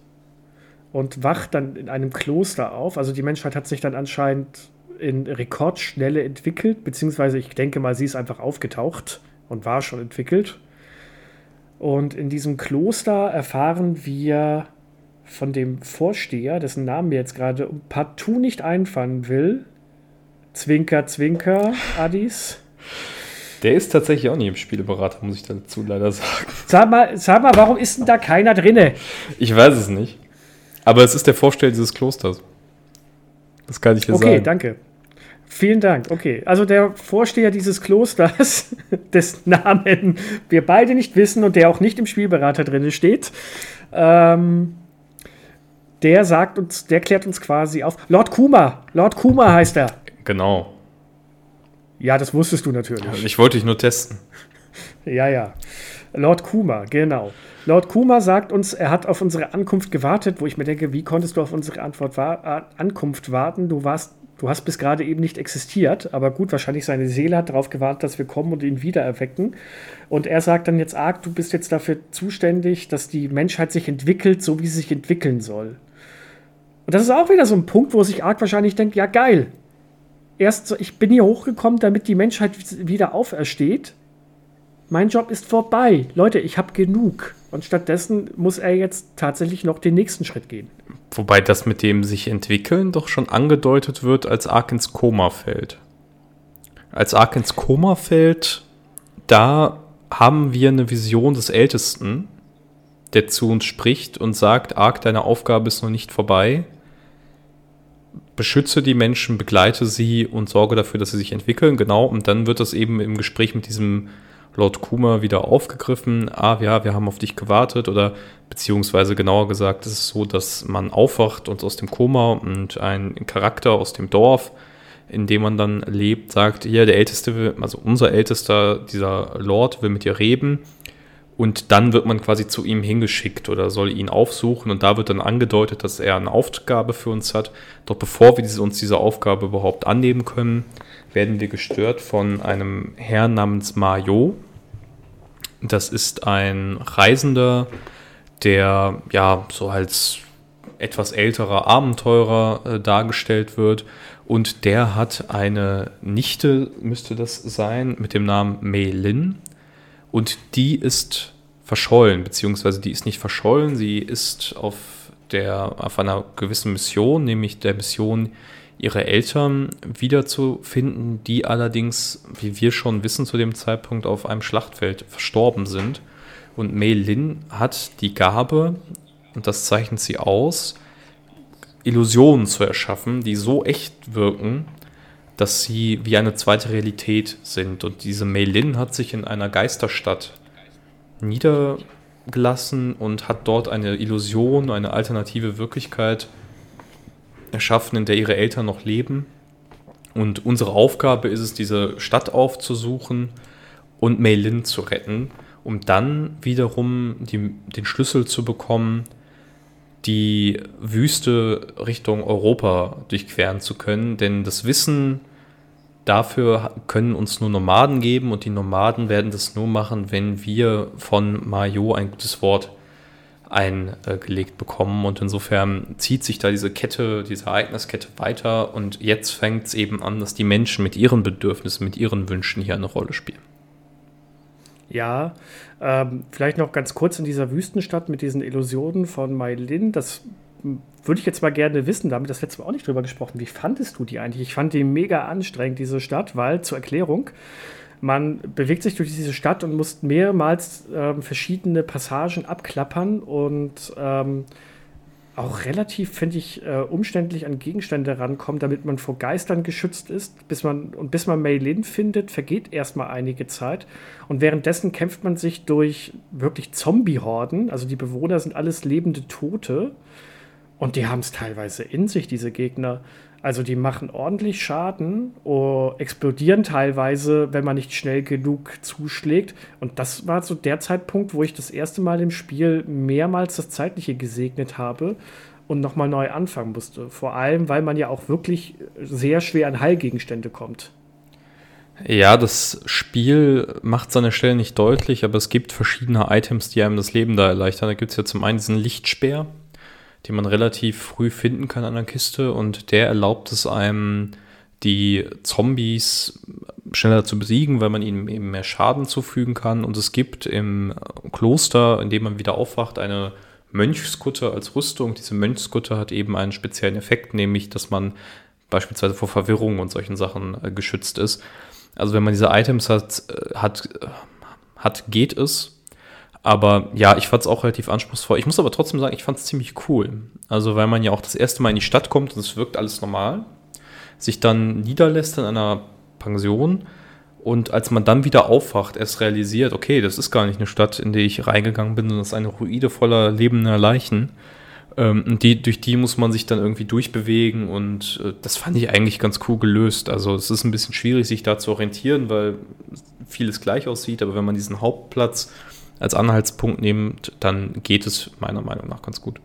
und wacht dann in einem Kloster auf. Also die Menschheit hat sich dann anscheinend in Rekordschnelle entwickelt, beziehungsweise ich denke mal, sie ist einfach aufgetaucht und war schon entwickelt. Und in diesem Kloster erfahren wir von dem Vorsteher, dessen Namen mir jetzt gerade partout nicht einfallen will. Zwinker, Zwinker, Adis. Der ist tatsächlich auch nicht im Spieleberater, muss ich dazu leider sagen. Sag mal, sag mal, warum ist denn da keiner drinne? Ich weiß es nicht. Aber es ist der Vorsteher dieses Klosters. Das kann ich dir okay, sagen. Okay, danke. Vielen Dank. Okay, also der Vorsteher dieses Klosters, dessen Namen wir beide nicht wissen und der auch nicht im Spielberater drin steht, ähm, der sagt uns, der klärt uns quasi auf. Lord Kuma, Lord Kuma heißt er. Genau. Ja, das wusstest du natürlich. Ich wollte dich nur testen. Ja, ja. Lord Kuma, genau. Lord Kuma sagt uns, er hat auf unsere Ankunft gewartet, wo ich mir denke, wie konntest du auf unsere Antwort wa Ankunft warten? Du warst Du hast bis gerade eben nicht existiert, aber gut, wahrscheinlich seine Seele hat darauf gewartet, dass wir kommen und ihn wieder erwecken. Und er sagt dann jetzt, Ark, du bist jetzt dafür zuständig, dass die Menschheit sich entwickelt, so wie sie sich entwickeln soll. Und das ist auch wieder so ein Punkt, wo sich Ark wahrscheinlich denkt, ja geil. Erst, so, ich bin hier hochgekommen, damit die Menschheit wieder aufersteht. Mein Job ist vorbei. Leute, ich habe genug. Und stattdessen muss er jetzt tatsächlich noch den nächsten Schritt gehen. Wobei das mit dem sich entwickeln doch schon angedeutet wird, als Ark ins Koma fällt. Als Ark ins Koma fällt, da haben wir eine Vision des Ältesten, der zu uns spricht und sagt, Ark, deine Aufgabe ist noch nicht vorbei. Beschütze die Menschen, begleite sie und sorge dafür, dass sie sich entwickeln. Genau, und dann wird das eben im Gespräch mit diesem Lord Kuma wieder aufgegriffen. Ah, ja, wir haben auf dich gewartet oder beziehungsweise genauer gesagt, es ist so, dass man aufwacht und aus dem Koma und ein Charakter aus dem Dorf, in dem man dann lebt, sagt, ja, der Älteste, also unser Ältester, dieser Lord will mit dir reden. Und dann wird man quasi zu ihm hingeschickt oder soll ihn aufsuchen. Und da wird dann angedeutet, dass er eine Aufgabe für uns hat. Doch bevor wir uns diese Aufgabe überhaupt annehmen können, werden wir gestört von einem Herrn namens Mario, das ist ein Reisender, der ja so als etwas älterer Abenteurer äh, dargestellt wird. Und der hat eine Nichte, müsste das sein, mit dem Namen Mei Lin. Und die ist verschollen, beziehungsweise die ist nicht verschollen, sie ist auf, der, auf einer gewissen Mission, nämlich der Mission, ihre Eltern wiederzufinden, die allerdings, wie wir schon wissen, zu dem Zeitpunkt auf einem Schlachtfeld verstorben sind. Und Mei Lin hat die Gabe, und das zeichnet sie aus, Illusionen zu erschaffen, die so echt wirken, dass sie wie eine zweite Realität sind. Und diese Mei Lin hat sich in einer Geisterstadt niedergelassen und hat dort eine Illusion, eine alternative Wirklichkeit erschaffen, in der ihre Eltern noch leben. Und unsere Aufgabe ist es, diese Stadt aufzusuchen und Mei Lin zu retten, um dann wiederum die, den Schlüssel zu bekommen, die Wüste Richtung Europa durchqueren zu können. Denn das Wissen dafür können uns nur Nomaden geben und die Nomaden werden das nur machen, wenn wir von Mayo ein gutes Wort eingelegt bekommen. Und insofern zieht sich da diese Kette, diese Ereigniskette weiter. Und jetzt fängt es eben an, dass die Menschen mit ihren Bedürfnissen, mit ihren Wünschen hier eine Rolle spielen. Ja, ähm, vielleicht noch ganz kurz in dieser Wüstenstadt mit diesen Illusionen von Mailin. Das würde ich jetzt mal gerne wissen, damit das letzte Mal auch nicht drüber gesprochen. Wie fandest du die eigentlich? Ich fand die mega anstrengend, diese Stadt, weil zur Erklärung, man bewegt sich durch diese Stadt und muss mehrmals ähm, verschiedene Passagen abklappern und ähm, auch relativ, finde ich, äh, umständlich an Gegenstände rankommen, damit man vor Geistern geschützt ist. Bis man, und bis man Maylin findet, vergeht erstmal einige Zeit. Und währenddessen kämpft man sich durch wirklich Zombie-Horden. Also die Bewohner sind alles lebende Tote. Und die haben es teilweise in sich, diese Gegner. Also die machen ordentlich Schaden, oh, explodieren teilweise, wenn man nicht schnell genug zuschlägt. Und das war so der Zeitpunkt, wo ich das erste Mal im Spiel mehrmals das Zeitliche gesegnet habe und nochmal neu anfangen musste. Vor allem, weil man ja auch wirklich sehr schwer an Heilgegenstände kommt. Ja, das Spiel macht seine Stelle nicht deutlich, aber es gibt verschiedene Items, die einem das Leben da erleichtern. Da gibt es ja zum einen diesen Lichtspeer, den man relativ früh finden kann an der Kiste und der erlaubt es einem, die Zombies schneller zu besiegen, weil man ihnen eben mehr Schaden zufügen kann. Und es gibt im Kloster, in dem man wieder aufwacht, eine Mönchskutte als Rüstung. Diese Mönchskutte hat eben einen speziellen Effekt, nämlich, dass man beispielsweise vor Verwirrung und solchen Sachen äh, geschützt ist. Also wenn man diese Items hat, äh, hat, hat geht es. Aber ja, ich fand es auch relativ anspruchsvoll. Ich muss aber trotzdem sagen, ich fand es ziemlich cool. Also, weil man ja auch das erste Mal in die Stadt kommt und es wirkt alles normal, sich dann niederlässt in einer Pension und als man dann wieder aufwacht, erst realisiert, okay, das ist gar nicht eine Stadt, in die ich reingegangen bin, sondern es ist eine Ruine voller lebender Leichen. Ähm, und die, durch die muss man sich dann irgendwie durchbewegen und äh, das fand ich eigentlich ganz cool gelöst. Also es ist ein bisschen schwierig, sich da zu orientieren, weil vieles gleich aussieht, aber wenn man diesen Hauptplatz als Anhaltspunkt nehmt, dann geht es meiner Meinung nach ganz gut.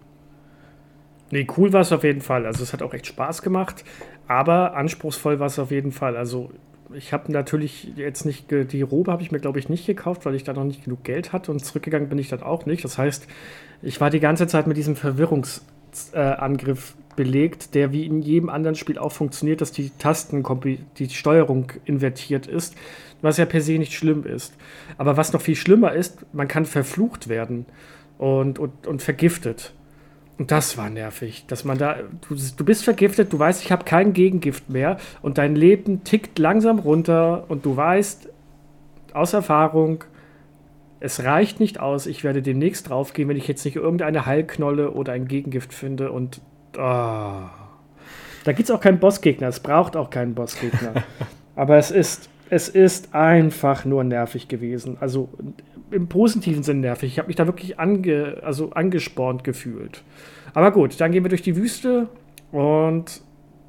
Nee, cool war es auf jeden Fall. Also es hat auch echt Spaß gemacht, aber anspruchsvoll war es auf jeden Fall. Also ich habe natürlich jetzt nicht, die Robe habe ich mir glaube ich nicht gekauft, weil ich da noch nicht genug Geld hatte und zurückgegangen bin ich dann auch nicht. Das heißt, ich war die ganze Zeit mit diesem Verwirrungsangriff äh, belegt, der wie in jedem anderen Spiel auch funktioniert, dass die Tasten, die Steuerung invertiert ist was ja per se nicht schlimm ist. Aber was noch viel schlimmer ist, man kann verflucht werden und, und, und vergiftet. Und das war nervig, dass man da, du, du bist vergiftet, du weißt, ich habe kein Gegengift mehr und dein Leben tickt langsam runter und du weißt aus Erfahrung, es reicht nicht aus, ich werde demnächst draufgehen, wenn ich jetzt nicht irgendeine Heilknolle oder ein Gegengift finde und oh. da gibt es auch keinen Bossgegner, es braucht auch keinen Bossgegner. Aber es ist es ist einfach nur nervig gewesen. Also im positiven Sinn nervig. Ich habe mich da wirklich ange, also angespornt gefühlt. Aber gut, dann gehen wir durch die Wüste und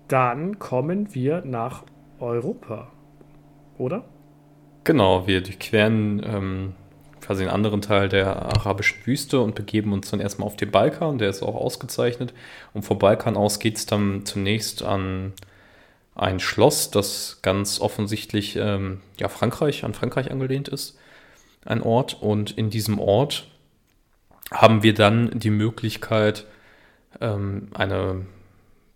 dann kommen wir nach Europa. Oder? Genau, wir durchqueren ähm, quasi einen anderen Teil der arabischen Wüste und begeben uns dann erstmal auf den Balkan. Der ist auch ausgezeichnet. Und vom Balkan aus geht es dann zunächst an ein Schloss, das ganz offensichtlich ähm, ja, Frankreich, an Frankreich angelehnt ist, ein Ort. Und in diesem Ort haben wir dann die Möglichkeit, ähm, eine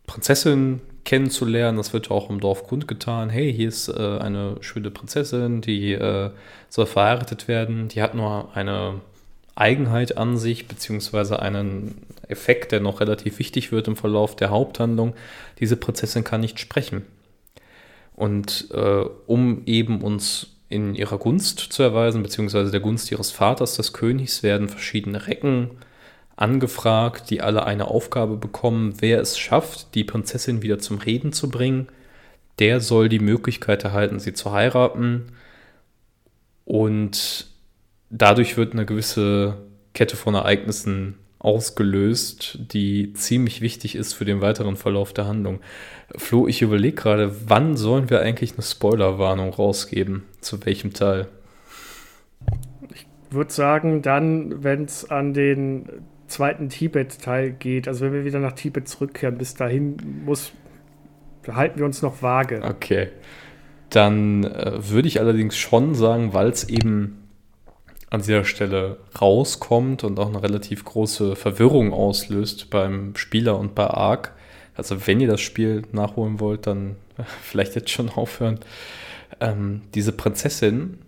Prinzessin kennenzulernen. Das wird auch im Dorf kundgetan. Hey, hier ist äh, eine schöne Prinzessin, die äh, soll verheiratet werden. Die hat nur eine Eigenheit an sich, beziehungsweise einen Effekt, der noch relativ wichtig wird im Verlauf der Haupthandlung. Diese Prinzessin kann nicht sprechen. Und äh, um eben uns in ihrer Gunst zu erweisen, beziehungsweise der Gunst ihres Vaters, des Königs, werden verschiedene Recken angefragt, die alle eine Aufgabe bekommen. Wer es schafft, die Prinzessin wieder zum Reden zu bringen, der soll die Möglichkeit erhalten, sie zu heiraten. Und dadurch wird eine gewisse Kette von Ereignissen ausgelöst, die ziemlich wichtig ist für den weiteren Verlauf der Handlung. Flo, ich überlege gerade, wann sollen wir eigentlich eine Spoilerwarnung rausgeben? Zu welchem Teil? Ich würde sagen, dann, wenn es an den zweiten Tibet-Teil geht, also wenn wir wieder nach Tibet zurückkehren, bis dahin muss, halten wir uns noch vage. Okay. Dann äh, würde ich allerdings schon sagen, weil es eben an dieser Stelle rauskommt und auch eine relativ große Verwirrung auslöst beim Spieler und bei Ark. Also wenn ihr das Spiel nachholen wollt, dann vielleicht jetzt schon aufhören. Ähm, diese Prinzessin,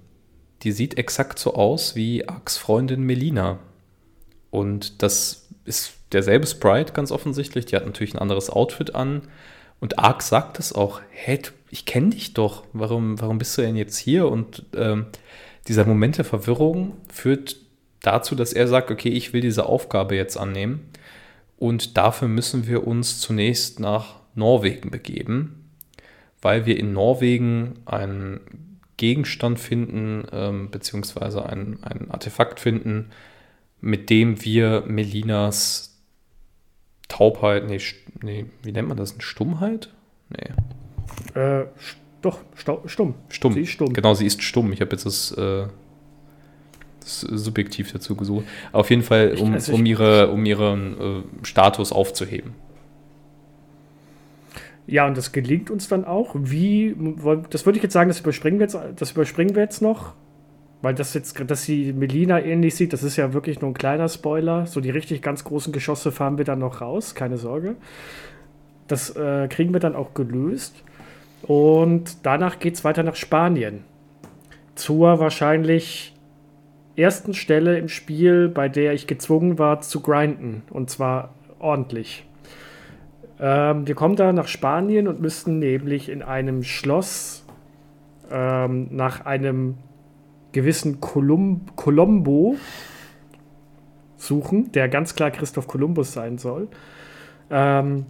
die sieht exakt so aus wie Arks Freundin Melina. Und das ist derselbe Sprite ganz offensichtlich. Die hat natürlich ein anderes Outfit an. Und Ark sagt es auch, hey, ich kenne dich doch. Warum, warum bist du denn jetzt hier? Und ähm, dieser Moment der Verwirrung führt dazu, dass er sagt, okay, ich will diese Aufgabe jetzt annehmen und dafür müssen wir uns zunächst nach Norwegen begeben, weil wir in Norwegen einen Gegenstand finden, ähm, beziehungsweise ein, Artefakt finden, mit dem wir Melinas Taubheit, nee, nee, wie nennt man das? Stummheit? Nee. Äh, doch, stumm. Stumm. Sie ist stumm. Genau, sie ist stumm. Ich habe jetzt das, äh, das, subjektiv dazu gesucht. Auf jeden Fall, um, also um, ihre, um ihren äh, Status aufzuheben. Ja, und das gelingt uns dann auch. Wie, das würde ich jetzt sagen, das überspringen wir jetzt, das überspringen wir jetzt noch. Weil das jetzt, dass sie Melina ähnlich sieht, das ist ja wirklich nur ein kleiner Spoiler. So die richtig ganz großen Geschosse fahren wir dann noch raus, keine Sorge. Das äh, kriegen wir dann auch gelöst. Und danach geht es weiter nach Spanien. Zur wahrscheinlich ersten Stelle im Spiel, bei der ich gezwungen war zu grinden. Und zwar ordentlich. Ähm, wir kommen da nach Spanien und müssten nämlich in einem Schloss ähm, nach einem gewissen Colum Colombo suchen, der ganz klar Christoph Kolumbus sein soll. Ähm,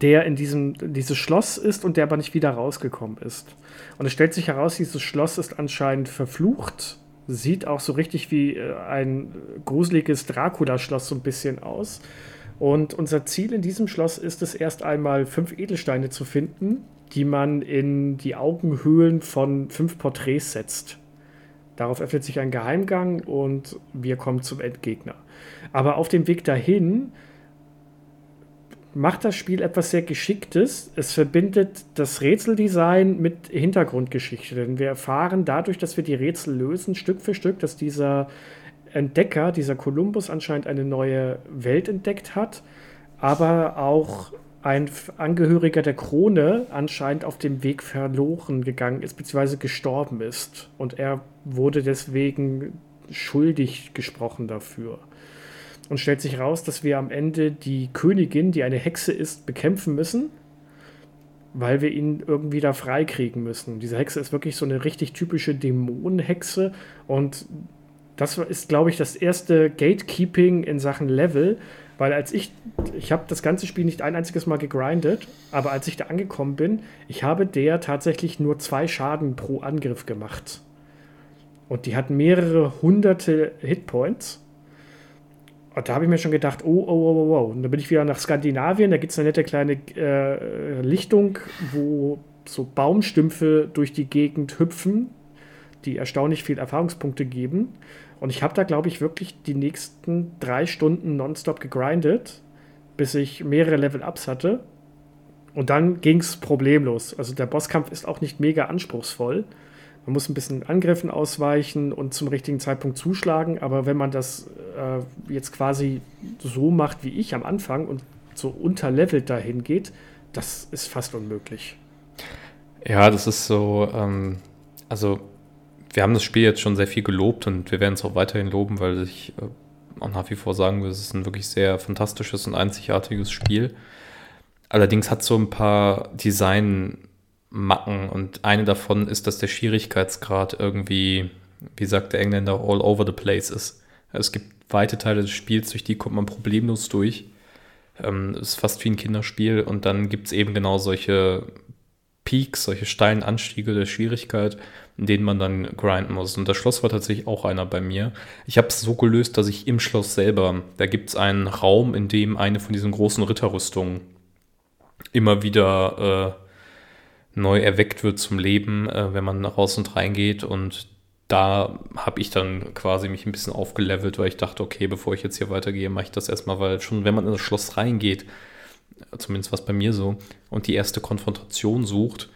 der in diesem dieses Schloss ist und der aber nicht wieder rausgekommen ist. Und es stellt sich heraus, dieses Schloss ist anscheinend verflucht. Sieht auch so richtig wie äh, ein gruseliges Dracula-Schloss so ein bisschen aus. Und unser Ziel in diesem Schloss ist es erst einmal fünf Edelsteine zu finden, die man in die Augenhöhlen von fünf Porträts setzt. Darauf öffnet sich ein Geheimgang und wir kommen zum Endgegner. Aber auf dem Weg dahin macht das Spiel etwas sehr Geschicktes. Es verbindet das Rätseldesign mit Hintergrundgeschichte. Denn wir erfahren dadurch, dass wir die Rätsel lösen, Stück für Stück, dass dieser Entdecker, dieser Kolumbus anscheinend eine neue Welt entdeckt hat, aber auch ein Angehöriger der Krone anscheinend auf dem Weg verloren gegangen ist, beziehungsweise gestorben ist. Und er wurde deswegen schuldig gesprochen dafür und stellt sich raus, dass wir am Ende die Königin, die eine Hexe ist, bekämpfen müssen, weil wir ihn irgendwie da freikriegen müssen. Diese Hexe ist wirklich so eine richtig typische Dämonenhexe und das ist, glaube ich, das erste Gatekeeping in Sachen Level, weil als ich, ich habe das ganze Spiel nicht ein einziges Mal gegrindet, aber als ich da angekommen bin, ich habe der tatsächlich nur zwei Schaden pro Angriff gemacht. Und die hat mehrere hunderte Hitpoints. Und da habe ich mir schon gedacht, oh, oh, oh, oh, oh. Und dann bin ich wieder nach Skandinavien, da gibt es eine nette kleine äh, Lichtung, wo so Baumstümpfe durch die Gegend hüpfen, die erstaunlich viel Erfahrungspunkte geben. Und ich habe da, glaube ich, wirklich die nächsten drei Stunden nonstop gegrindet, bis ich mehrere Level-Ups hatte. Und dann ging es problemlos. Also der Bosskampf ist auch nicht mega anspruchsvoll. Man muss ein bisschen Angriffen ausweichen und zum richtigen Zeitpunkt zuschlagen, aber wenn man das äh, jetzt quasi so macht wie ich am Anfang und so unterlevelt dahin geht, das ist fast unmöglich. Ja, das ist so, ähm, also wir haben das Spiel jetzt schon sehr viel gelobt und wir werden es auch weiterhin loben, weil ich äh, auch nach wie vor sagen würde, es ist ein wirklich sehr fantastisches und einzigartiges Spiel. Allerdings hat so ein paar Design- Macken und eine davon ist, dass der Schwierigkeitsgrad irgendwie, wie sagt der Engländer, all over the place ist. Es gibt weite Teile des Spiels, durch die kommt man problemlos durch. Ähm, ist fast wie ein Kinderspiel und dann gibt es eben genau solche Peaks, solche steilen Anstiege der Schwierigkeit, in denen man dann grinden muss. Und das Schloss war tatsächlich auch einer bei mir. Ich habe es so gelöst, dass ich im Schloss selber, da gibt es einen Raum, in dem eine von diesen großen Ritterrüstungen immer wieder äh, neu erweckt wird zum Leben, äh, wenn man raus und reingeht. Und da habe ich dann quasi mich ein bisschen aufgelevelt, weil ich dachte, okay, bevor ich jetzt hier weitergehe, mache ich das erstmal, weil schon, wenn man in das Schloss reingeht, zumindest was bei mir so, und die erste Konfrontation sucht,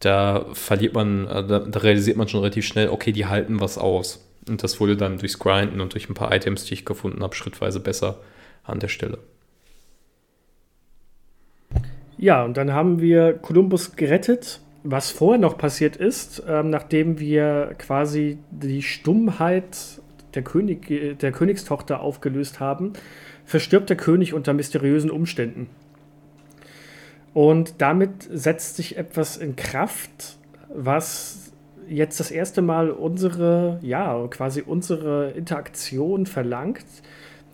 da verliert man, äh, da, da, realisiert man schon relativ schnell, okay, die halten was aus. Und das wurde dann durchs Grinden und durch ein paar Items, die ich gefunden habe, schrittweise besser an der Stelle. Ja, und dann haben wir Kolumbus gerettet. Was vorher noch passiert ist, ähm, nachdem wir quasi die Stummheit der, König, der Königstochter aufgelöst haben, verstirbt der König unter mysteriösen Umständen. Und damit setzt sich etwas in Kraft, was jetzt das erste Mal unsere, ja, quasi unsere Interaktion verlangt.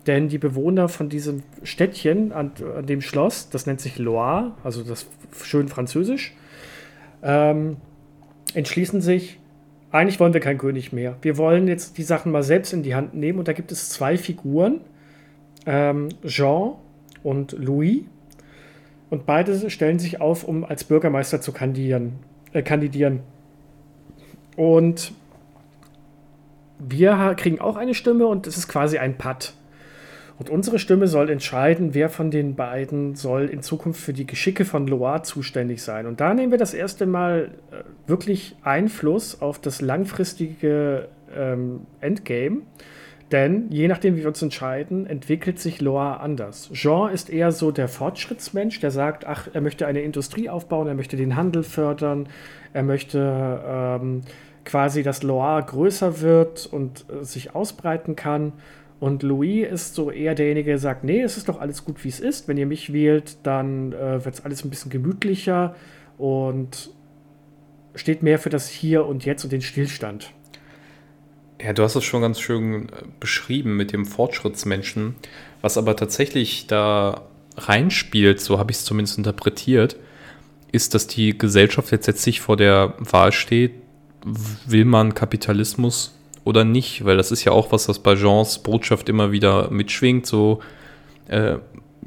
Denn die Bewohner von diesem Städtchen an, an dem Schloss, das nennt sich Loire, also das schön französisch, ähm, entschließen sich, eigentlich wollen wir kein König mehr. Wir wollen jetzt die Sachen mal selbst in die Hand nehmen. Und da gibt es zwei Figuren, ähm, Jean und Louis. Und beide stellen sich auf, um als Bürgermeister zu kandidieren. Äh, kandidieren. Und wir kriegen auch eine Stimme und es ist quasi ein Patt. Und unsere Stimme soll entscheiden, wer von den beiden soll in Zukunft für die Geschicke von Loire zuständig sein. Und da nehmen wir das erste Mal äh, wirklich Einfluss auf das langfristige ähm, Endgame. Denn je nachdem, wie wir uns entscheiden, entwickelt sich Loire anders. Jean ist eher so der Fortschrittsmensch, der sagt, ach, er möchte eine Industrie aufbauen, er möchte den Handel fördern, er möchte ähm, quasi, dass Loire größer wird und äh, sich ausbreiten kann. Und Louis ist so eher derjenige, der sagt, nee, es ist doch alles gut, wie es ist. Wenn ihr mich wählt, dann äh, wird es alles ein bisschen gemütlicher und steht mehr für das Hier und Jetzt und den Stillstand. Ja, du hast es schon ganz schön äh, beschrieben mit dem Fortschrittsmenschen. Was aber tatsächlich da reinspielt, so habe ich es zumindest interpretiert, ist, dass die Gesellschaft jetzt letztlich vor der Wahl steht, will man Kapitalismus oder nicht? Weil das ist ja auch was, was bei Jeans Botschaft immer wieder mitschwingt. So, äh,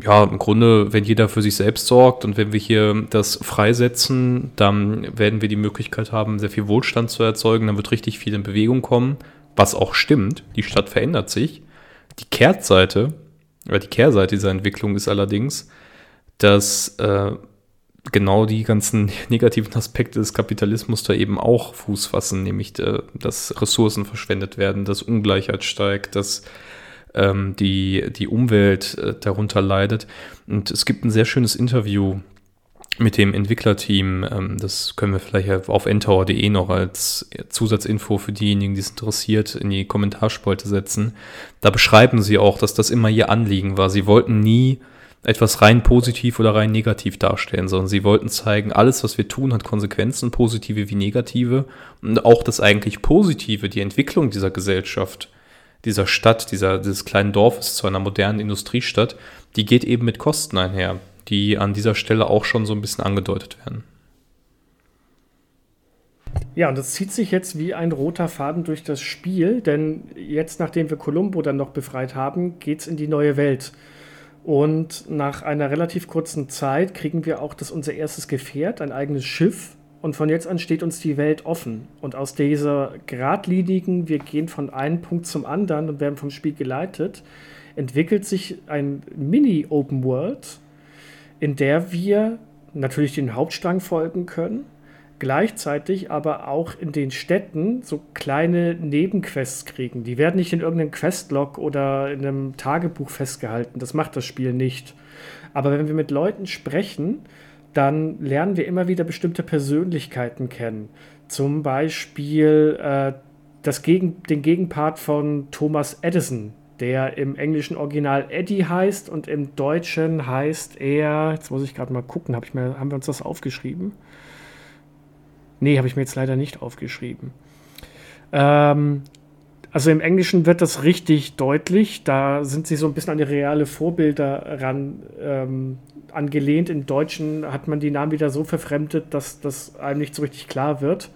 ja, im Grunde, wenn jeder für sich selbst sorgt und wenn wir hier das freisetzen, dann werden wir die Möglichkeit haben, sehr viel Wohlstand zu erzeugen. Dann wird richtig viel in Bewegung kommen was auch stimmt, die Stadt verändert sich. Die Kehrtseite, oder die Kehrseite dieser Entwicklung ist allerdings, dass äh, genau die ganzen negativen Aspekte des Kapitalismus da eben auch Fuß fassen, nämlich äh, dass Ressourcen verschwendet werden, dass Ungleichheit steigt, dass ähm, die, die Umwelt äh, darunter leidet. Und es gibt ein sehr schönes Interview mit dem Entwicklerteam, ähm, das können wir vielleicht auf ntower.de noch als Zusatzinfo für diejenigen, die es interessiert, in die Kommentarspalte setzen. Da beschreiben sie auch, dass das immer ihr Anliegen war. Sie wollten nie etwas rein positiv oder rein negativ darstellen, sondern sie wollten zeigen, alles, was wir tun, hat Konsequenzen, positive wie negative. Und auch das eigentlich Positive, die Entwicklung dieser Gesellschaft, dieser Stadt, dieser, dieses kleinen Dorfes zu einer modernen Industriestadt, die geht eben mit Kosten einher die an dieser Stelle auch schon so ein bisschen angedeutet werden. Ja, und das zieht sich jetzt wie ein roter Faden durch das Spiel, denn jetzt, nachdem wir Columbo dann noch befreit haben, geht es in die neue Welt. Und nach einer relativ kurzen Zeit kriegen wir auch das unser erstes Gefährt, ein eigenes Schiff. Und von jetzt an steht uns die Welt offen. Und aus dieser geradlinigen, wir gehen von einem Punkt zum anderen und werden vom Spiel geleitet, entwickelt sich ein Mini-Open World, in der wir natürlich den Hauptstrang folgen können, gleichzeitig aber auch in den Städten so kleine Nebenquests kriegen. Die werden nicht in irgendeinem Questlog oder in einem Tagebuch festgehalten. Das macht das Spiel nicht. Aber wenn wir mit Leuten sprechen, dann lernen wir immer wieder bestimmte Persönlichkeiten kennen. Zum Beispiel äh, das Gegen den Gegenpart von Thomas Edison, der im englischen Original Eddie heißt und im Deutschen heißt er, jetzt muss ich gerade mal gucken, hab ich mir, haben wir uns das aufgeschrieben? Nee, habe ich mir jetzt leider nicht aufgeschrieben. Ähm, also im Englischen wird das richtig deutlich. Da sind sie so ein bisschen an die reale Vorbilder ran ähm, angelehnt. Im Deutschen hat man die Namen wieder so verfremdet, dass das einem nicht so richtig klar wird.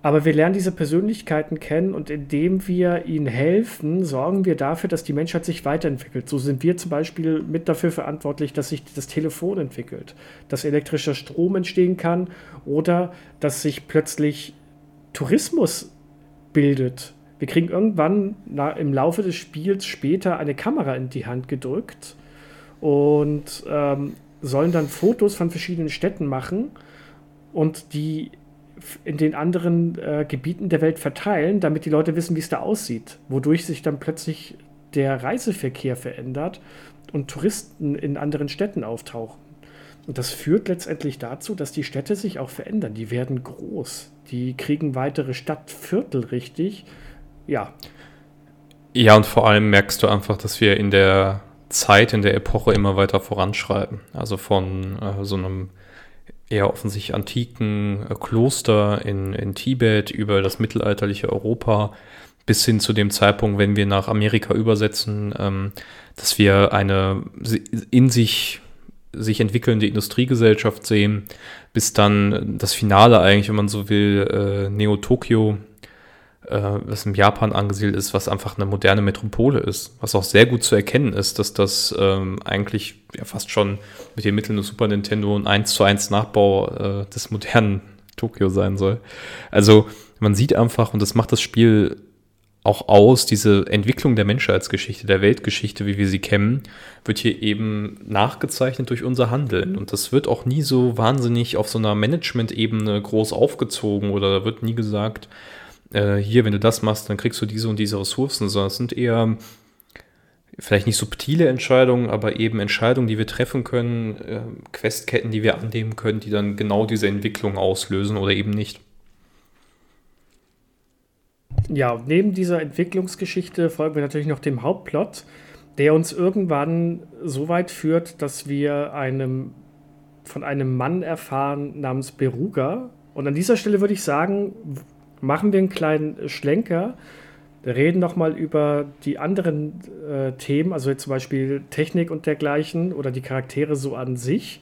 Aber wir lernen diese Persönlichkeiten kennen und indem wir ihnen helfen, sorgen wir dafür, dass die Menschheit sich weiterentwickelt. So sind wir zum Beispiel mit dafür verantwortlich, dass sich das Telefon entwickelt, dass elektrischer Strom entstehen kann oder dass sich plötzlich Tourismus bildet. Wir kriegen irgendwann im Laufe des Spiels später eine Kamera in die Hand gedrückt und ähm, sollen dann Fotos von verschiedenen Städten machen und die in den anderen äh, Gebieten der Welt verteilen, damit die Leute wissen, wie es da aussieht. Wodurch sich dann plötzlich der Reiseverkehr verändert und Touristen in anderen Städten auftauchen. Und das führt letztendlich dazu, dass die Städte sich auch verändern. Die werden groß. Die kriegen weitere Stadtviertel richtig. Ja. Ja, und vor allem merkst du einfach, dass wir in der Zeit, in der Epoche immer weiter voranschreiten. Also von äh, so einem eher offensichtlich antiken äh, Kloster in, in Tibet über das mittelalterliche Europa bis hin zu dem Zeitpunkt, wenn wir nach Amerika übersetzen, ähm, dass wir eine in sich sich entwickelnde Industriegesellschaft sehen, bis dann das Finale eigentlich, wenn man so will, äh, Neo-Tokio was in Japan angesiedelt ist, was einfach eine moderne Metropole ist. Was auch sehr gut zu erkennen ist, dass das ähm, eigentlich ja fast schon mit den Mitteln des Super Nintendo ein 1 zu 1 Nachbau äh, des modernen Tokio sein soll. Also man sieht einfach, und das macht das Spiel auch aus, diese Entwicklung der Menschheitsgeschichte, der Weltgeschichte, wie wir sie kennen, wird hier eben nachgezeichnet durch unser Handeln. Und das wird auch nie so wahnsinnig auf so einer Management-Ebene groß aufgezogen oder da wird nie gesagt, äh, hier, wenn du das machst, dann kriegst du diese und diese Ressourcen, sondern es sind eher vielleicht nicht subtile Entscheidungen, aber eben Entscheidungen, die wir treffen können, äh, Questketten, die wir annehmen können, die dann genau diese Entwicklung auslösen oder eben nicht. Ja, neben dieser Entwicklungsgeschichte folgen wir natürlich noch dem Hauptplot, der uns irgendwann so weit führt, dass wir einem, von einem Mann erfahren namens Beruga. Und an dieser Stelle würde ich sagen, machen wir einen kleinen Schlenker, reden nochmal über die anderen äh, Themen, also zum Beispiel Technik und dergleichen oder die Charaktere so an sich.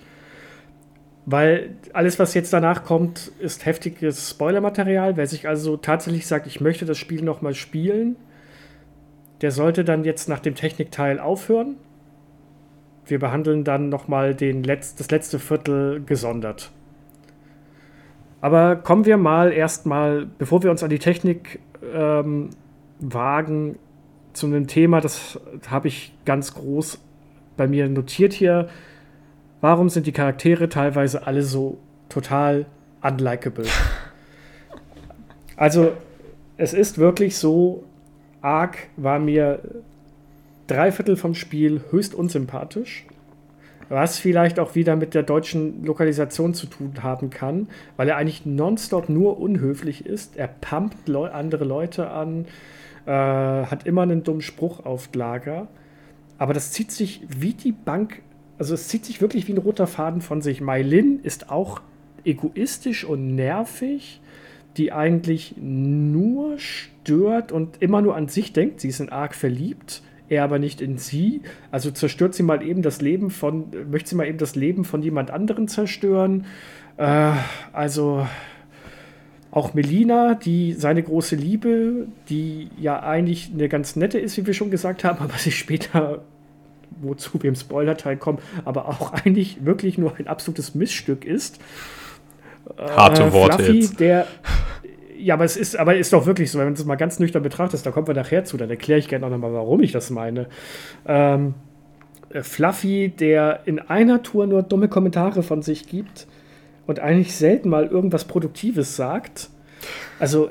Weil alles, was jetzt danach kommt, ist heftiges Spoilermaterial. Wer sich also tatsächlich sagt, ich möchte das Spiel nochmal spielen, der sollte dann jetzt nach dem Technikteil aufhören. Wir behandeln dann nochmal Letz-, das letzte Viertel gesondert. Aber kommen wir mal erstmal, bevor wir uns an die Technik ähm, wagen, zu einem Thema, das habe ich ganz groß bei mir notiert hier. Warum sind die Charaktere teilweise alle so total unlikable? Also, es ist wirklich so, Ark war mir drei Viertel vom Spiel höchst unsympathisch. Was vielleicht auch wieder mit der deutschen Lokalisation zu tun haben kann, weil er eigentlich nonstop nur unhöflich ist. Er pumpt Leu andere Leute an, äh, hat immer einen dummen Spruch auf Lager. Aber das zieht sich wie die Bank, also es zieht sich wirklich wie ein roter Faden von sich. Mailin ist auch egoistisch und nervig, die eigentlich nur stört und immer nur an sich denkt. Sie ist in arg verliebt er aber nicht in sie. Also zerstört sie mal eben das Leben von, möchte sie mal eben das Leben von jemand anderen zerstören. Äh, also auch Melina, die seine große Liebe, die ja eigentlich eine ganz nette ist, wie wir schon gesagt haben, aber sich später, wozu wir im Spoiler-Teil kommen, aber auch eigentlich wirklich nur ein absolutes Missstück ist. Harte äh, Worte Fluffy, jetzt. Der, ja, aber es ist, aber ist doch wirklich so, wenn du es mal ganz nüchtern betrachtest, da kommen wir nachher zu, dann erkläre ich gerne auch nochmal, warum ich das meine. Ähm, äh, Fluffy, der in einer Tour nur dumme Kommentare von sich gibt und eigentlich selten mal irgendwas Produktives sagt. Also,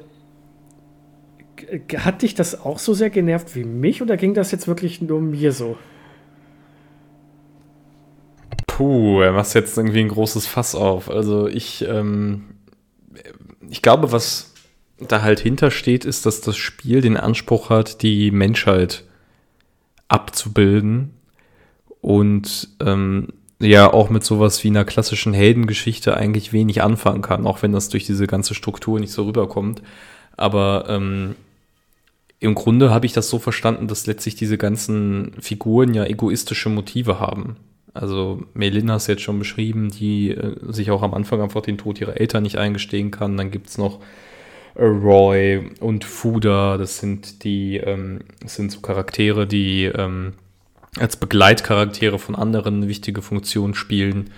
hat dich das auch so sehr genervt wie mich oder ging das jetzt wirklich nur mir so? Puh, er macht jetzt irgendwie ein großes Fass auf. Also ich, ähm, ich glaube, was da halt hintersteht, ist, dass das Spiel den Anspruch hat, die Menschheit abzubilden und ähm, ja auch mit sowas wie einer klassischen Heldengeschichte eigentlich wenig anfangen kann, auch wenn das durch diese ganze Struktur nicht so rüberkommt. Aber ähm, im Grunde habe ich das so verstanden, dass letztlich diese ganzen Figuren ja egoistische Motive haben. Also Melina hast jetzt schon beschrieben, die äh, sich auch am Anfang einfach den Tod ihrer Eltern nicht eingestehen kann. Dann gibt es noch Roy und Fuda, das sind die, ähm, das sind so Charaktere, die ähm, als Begleitcharaktere von anderen wichtige Funktionen spielen,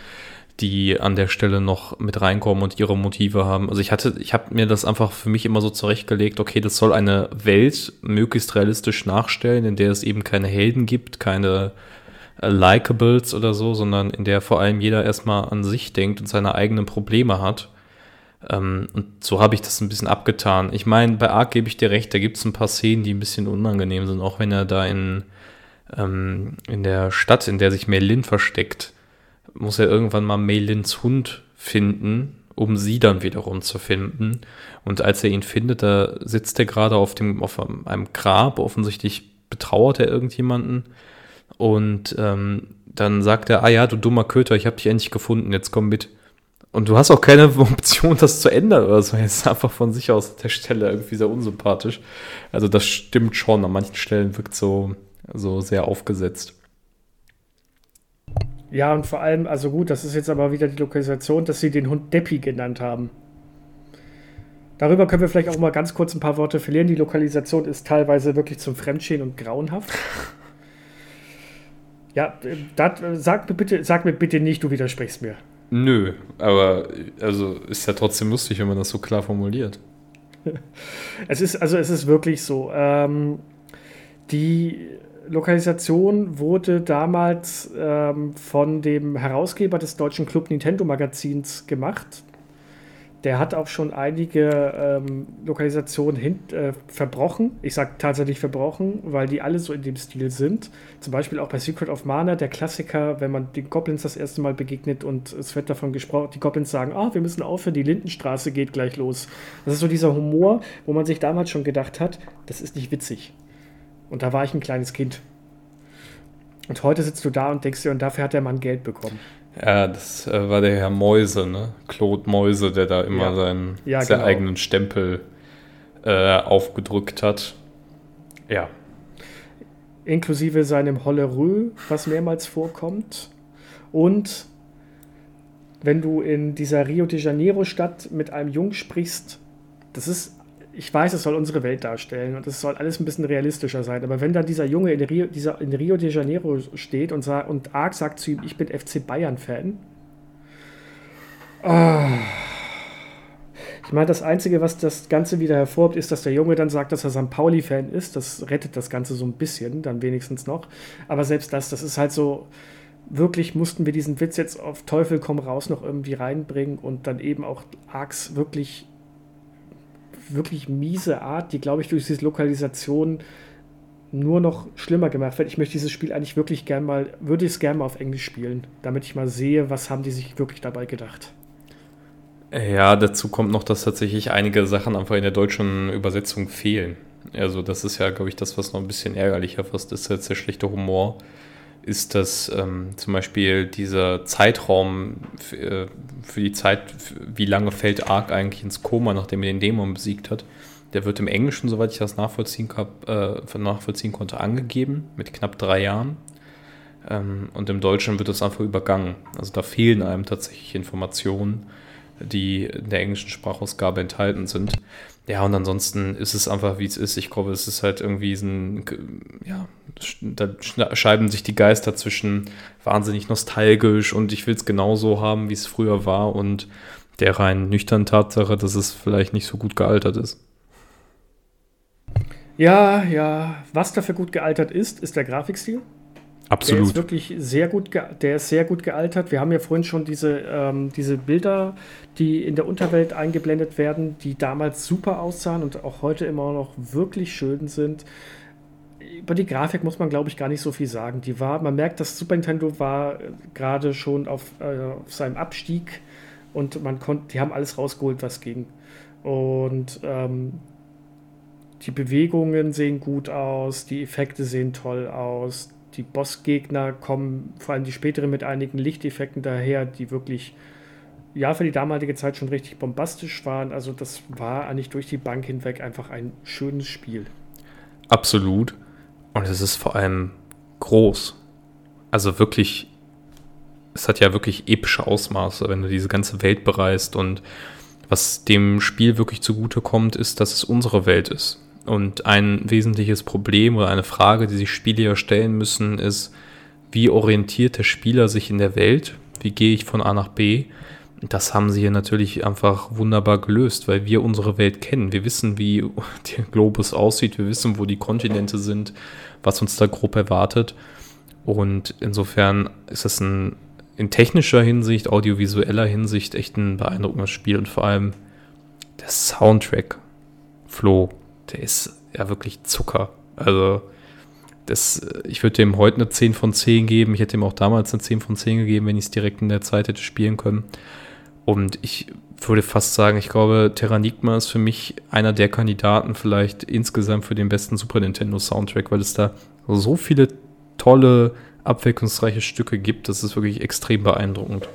die an der Stelle noch mit reinkommen und ihre Motive haben. Also ich hatte, ich habe mir das einfach für mich immer so zurechtgelegt, okay, das soll eine Welt möglichst realistisch nachstellen, in der es eben keine Helden gibt, keine äh, Likables oder so, sondern in der vor allem jeder erstmal an sich denkt und seine eigenen Probleme hat. Ähm, und so habe ich das ein bisschen abgetan. Ich meine, bei Ark gebe ich dir recht, da gibt es ein paar Szenen, die ein bisschen unangenehm sind, auch wenn er da in, ähm, in der Stadt, in der sich Melin versteckt, muss er irgendwann mal Melins Hund finden, um sie dann wiederum zu finden. Und als er ihn findet, da sitzt er gerade auf dem, auf einem Grab, offensichtlich betrauert er irgendjemanden. Und ähm, dann sagt er, ah ja, du dummer Köter, ich habe dich endlich gefunden, jetzt komm mit. Und du hast auch keine Option, das zu ändern oder so. Jetzt ist einfach von sich aus der Stelle irgendwie sehr unsympathisch. Also das stimmt schon. An manchen Stellen wirkt so, so sehr aufgesetzt. Ja, und vor allem, also gut, das ist jetzt aber wieder die Lokalisation, dass sie den Hund Deppi genannt haben. Darüber können wir vielleicht auch mal ganz kurz ein paar Worte verlieren. Die Lokalisation ist teilweise wirklich zum Fremdschämen und grauenhaft. Ja, dat, sag, mir bitte, sag mir bitte nicht, du widersprichst mir. Nö, aber also ist ja trotzdem lustig, wenn man das so klar formuliert. es ist, also es ist wirklich so. Ähm, die Lokalisation wurde damals ähm, von dem Herausgeber des deutschen Club Nintendo Magazins gemacht. Der hat auch schon einige ähm, Lokalisationen hin, äh, verbrochen. Ich sage tatsächlich verbrochen, weil die alle so in dem Stil sind. Zum Beispiel auch bei Secret of Mana, der Klassiker, wenn man den Goblins das erste Mal begegnet und es wird davon gesprochen, die Goblins sagen, ah, wir müssen aufhören, die Lindenstraße geht gleich los. Das ist so dieser Humor, wo man sich damals schon gedacht hat, das ist nicht witzig. Und da war ich ein kleines Kind. Und heute sitzt du da und denkst dir, und dafür hat der Mann Geld bekommen. Ja, das äh, war der Herr Mäuse, ne? Claude Mäuse, der da immer ja. seinen, ja, seinen genau. eigenen Stempel äh, aufgedrückt hat. Ja. Inklusive seinem Hollerö, was mehrmals vorkommt. Und wenn du in dieser Rio de Janeiro Stadt mit einem Jungen sprichst, das ist ich weiß, es soll unsere Welt darstellen und es soll alles ein bisschen realistischer sein. Aber wenn dann dieser Junge in Rio, dieser, in Rio de Janeiro steht und, sag, und Ark sagt zu ihm, ich bin FC Bayern-Fan. Oh. Ich meine, das Einzige, was das Ganze wieder hervorhebt, ist, dass der Junge dann sagt, dass er St. Pauli-Fan ist. Das rettet das Ganze so ein bisschen, dann wenigstens noch. Aber selbst das, das ist halt so, wirklich mussten wir diesen Witz jetzt auf Teufel komm raus noch irgendwie reinbringen und dann eben auch Arks wirklich wirklich miese Art, die, glaube ich, durch diese Lokalisation nur noch schlimmer gemacht wird. Ich möchte dieses Spiel eigentlich wirklich gern mal, würde es gerne mal auf Englisch spielen, damit ich mal sehe, was haben die sich wirklich dabei gedacht. Ja, dazu kommt noch, dass tatsächlich einige Sachen einfach in der deutschen Übersetzung fehlen. Also das ist ja, glaube ich, das, was noch ein bisschen ärgerlicher fast ist, als der schlechte Humor ist, dass ähm, zum Beispiel dieser Zeitraum für, äh, für die Zeit, wie lange fällt Ark eigentlich ins Koma, nachdem er den Dämon besiegt hat, der wird im Englischen, soweit ich das nachvollziehen, äh, nachvollziehen konnte, angegeben, mit knapp drei Jahren. Ähm, und im Deutschen wird das einfach übergangen. Also da fehlen einem tatsächlich Informationen, die in der englischen Sprachausgabe enthalten sind. Ja, und ansonsten ist es einfach, wie es ist. Ich glaube, es ist halt irgendwie ein, ja, da schreiben sich die Geister zwischen wahnsinnig nostalgisch und ich will es genauso haben, wie es früher war und der rein nüchternen Tatsache, dass es vielleicht nicht so gut gealtert ist. Ja, ja. Was dafür gut gealtert ist, ist der Grafikstil. Absolut. Der ist wirklich sehr gut, der ist sehr gut gealtert. Wir haben ja vorhin schon diese, ähm, diese Bilder, die in der Unterwelt eingeblendet werden, die damals super aussahen und auch heute immer noch wirklich schön sind. Über die Grafik muss man, glaube ich, gar nicht so viel sagen. Die war, man merkt, das Super Nintendo war äh, gerade schon auf, äh, auf seinem Abstieg und man konnte, die haben alles rausgeholt, was ging. Und ähm, die Bewegungen sehen gut aus, die Effekte sehen toll aus, die Bossgegner kommen, vor allem die späteren, mit einigen Lichteffekten daher, die wirklich, ja, für die damalige Zeit schon richtig bombastisch waren. Also das war eigentlich durch die Bank hinweg einfach ein schönes Spiel. Absolut. Und es ist vor allem groß. Also wirklich, es hat ja wirklich epische Ausmaße, wenn du diese ganze Welt bereist und Was dem Spiel wirklich zugute kommt, ist, dass es unsere Welt ist. Und ein wesentliches Problem oder eine Frage, die sich Spiele ja stellen müssen, ist, wie orientiert der Spieler sich in der Welt? Wie gehe ich von A nach B? Das haben sie hier natürlich einfach wunderbar gelöst, weil wir unsere Welt kennen. Wir wissen, wie der Globus aussieht, wir wissen, wo die Kontinente sind, was uns da grob erwartet. Und insofern ist es ein in technischer Hinsicht, audiovisueller Hinsicht echt ein beeindruckendes Spiel und vor allem der Soundtrack, Flo, der ist ja wirklich Zucker. Also, das, ich würde dem heute eine 10 von 10 geben. Ich hätte ihm auch damals eine 10 von 10 gegeben, wenn ich es direkt in der Zeit hätte spielen können. Und ich würde fast sagen, ich glaube, Terranigma ist für mich einer der Kandidaten vielleicht insgesamt für den besten Super Nintendo Soundtrack, weil es da so viele tolle, abwechslungsreiche Stücke gibt. Das ist wirklich extrem beeindruckend.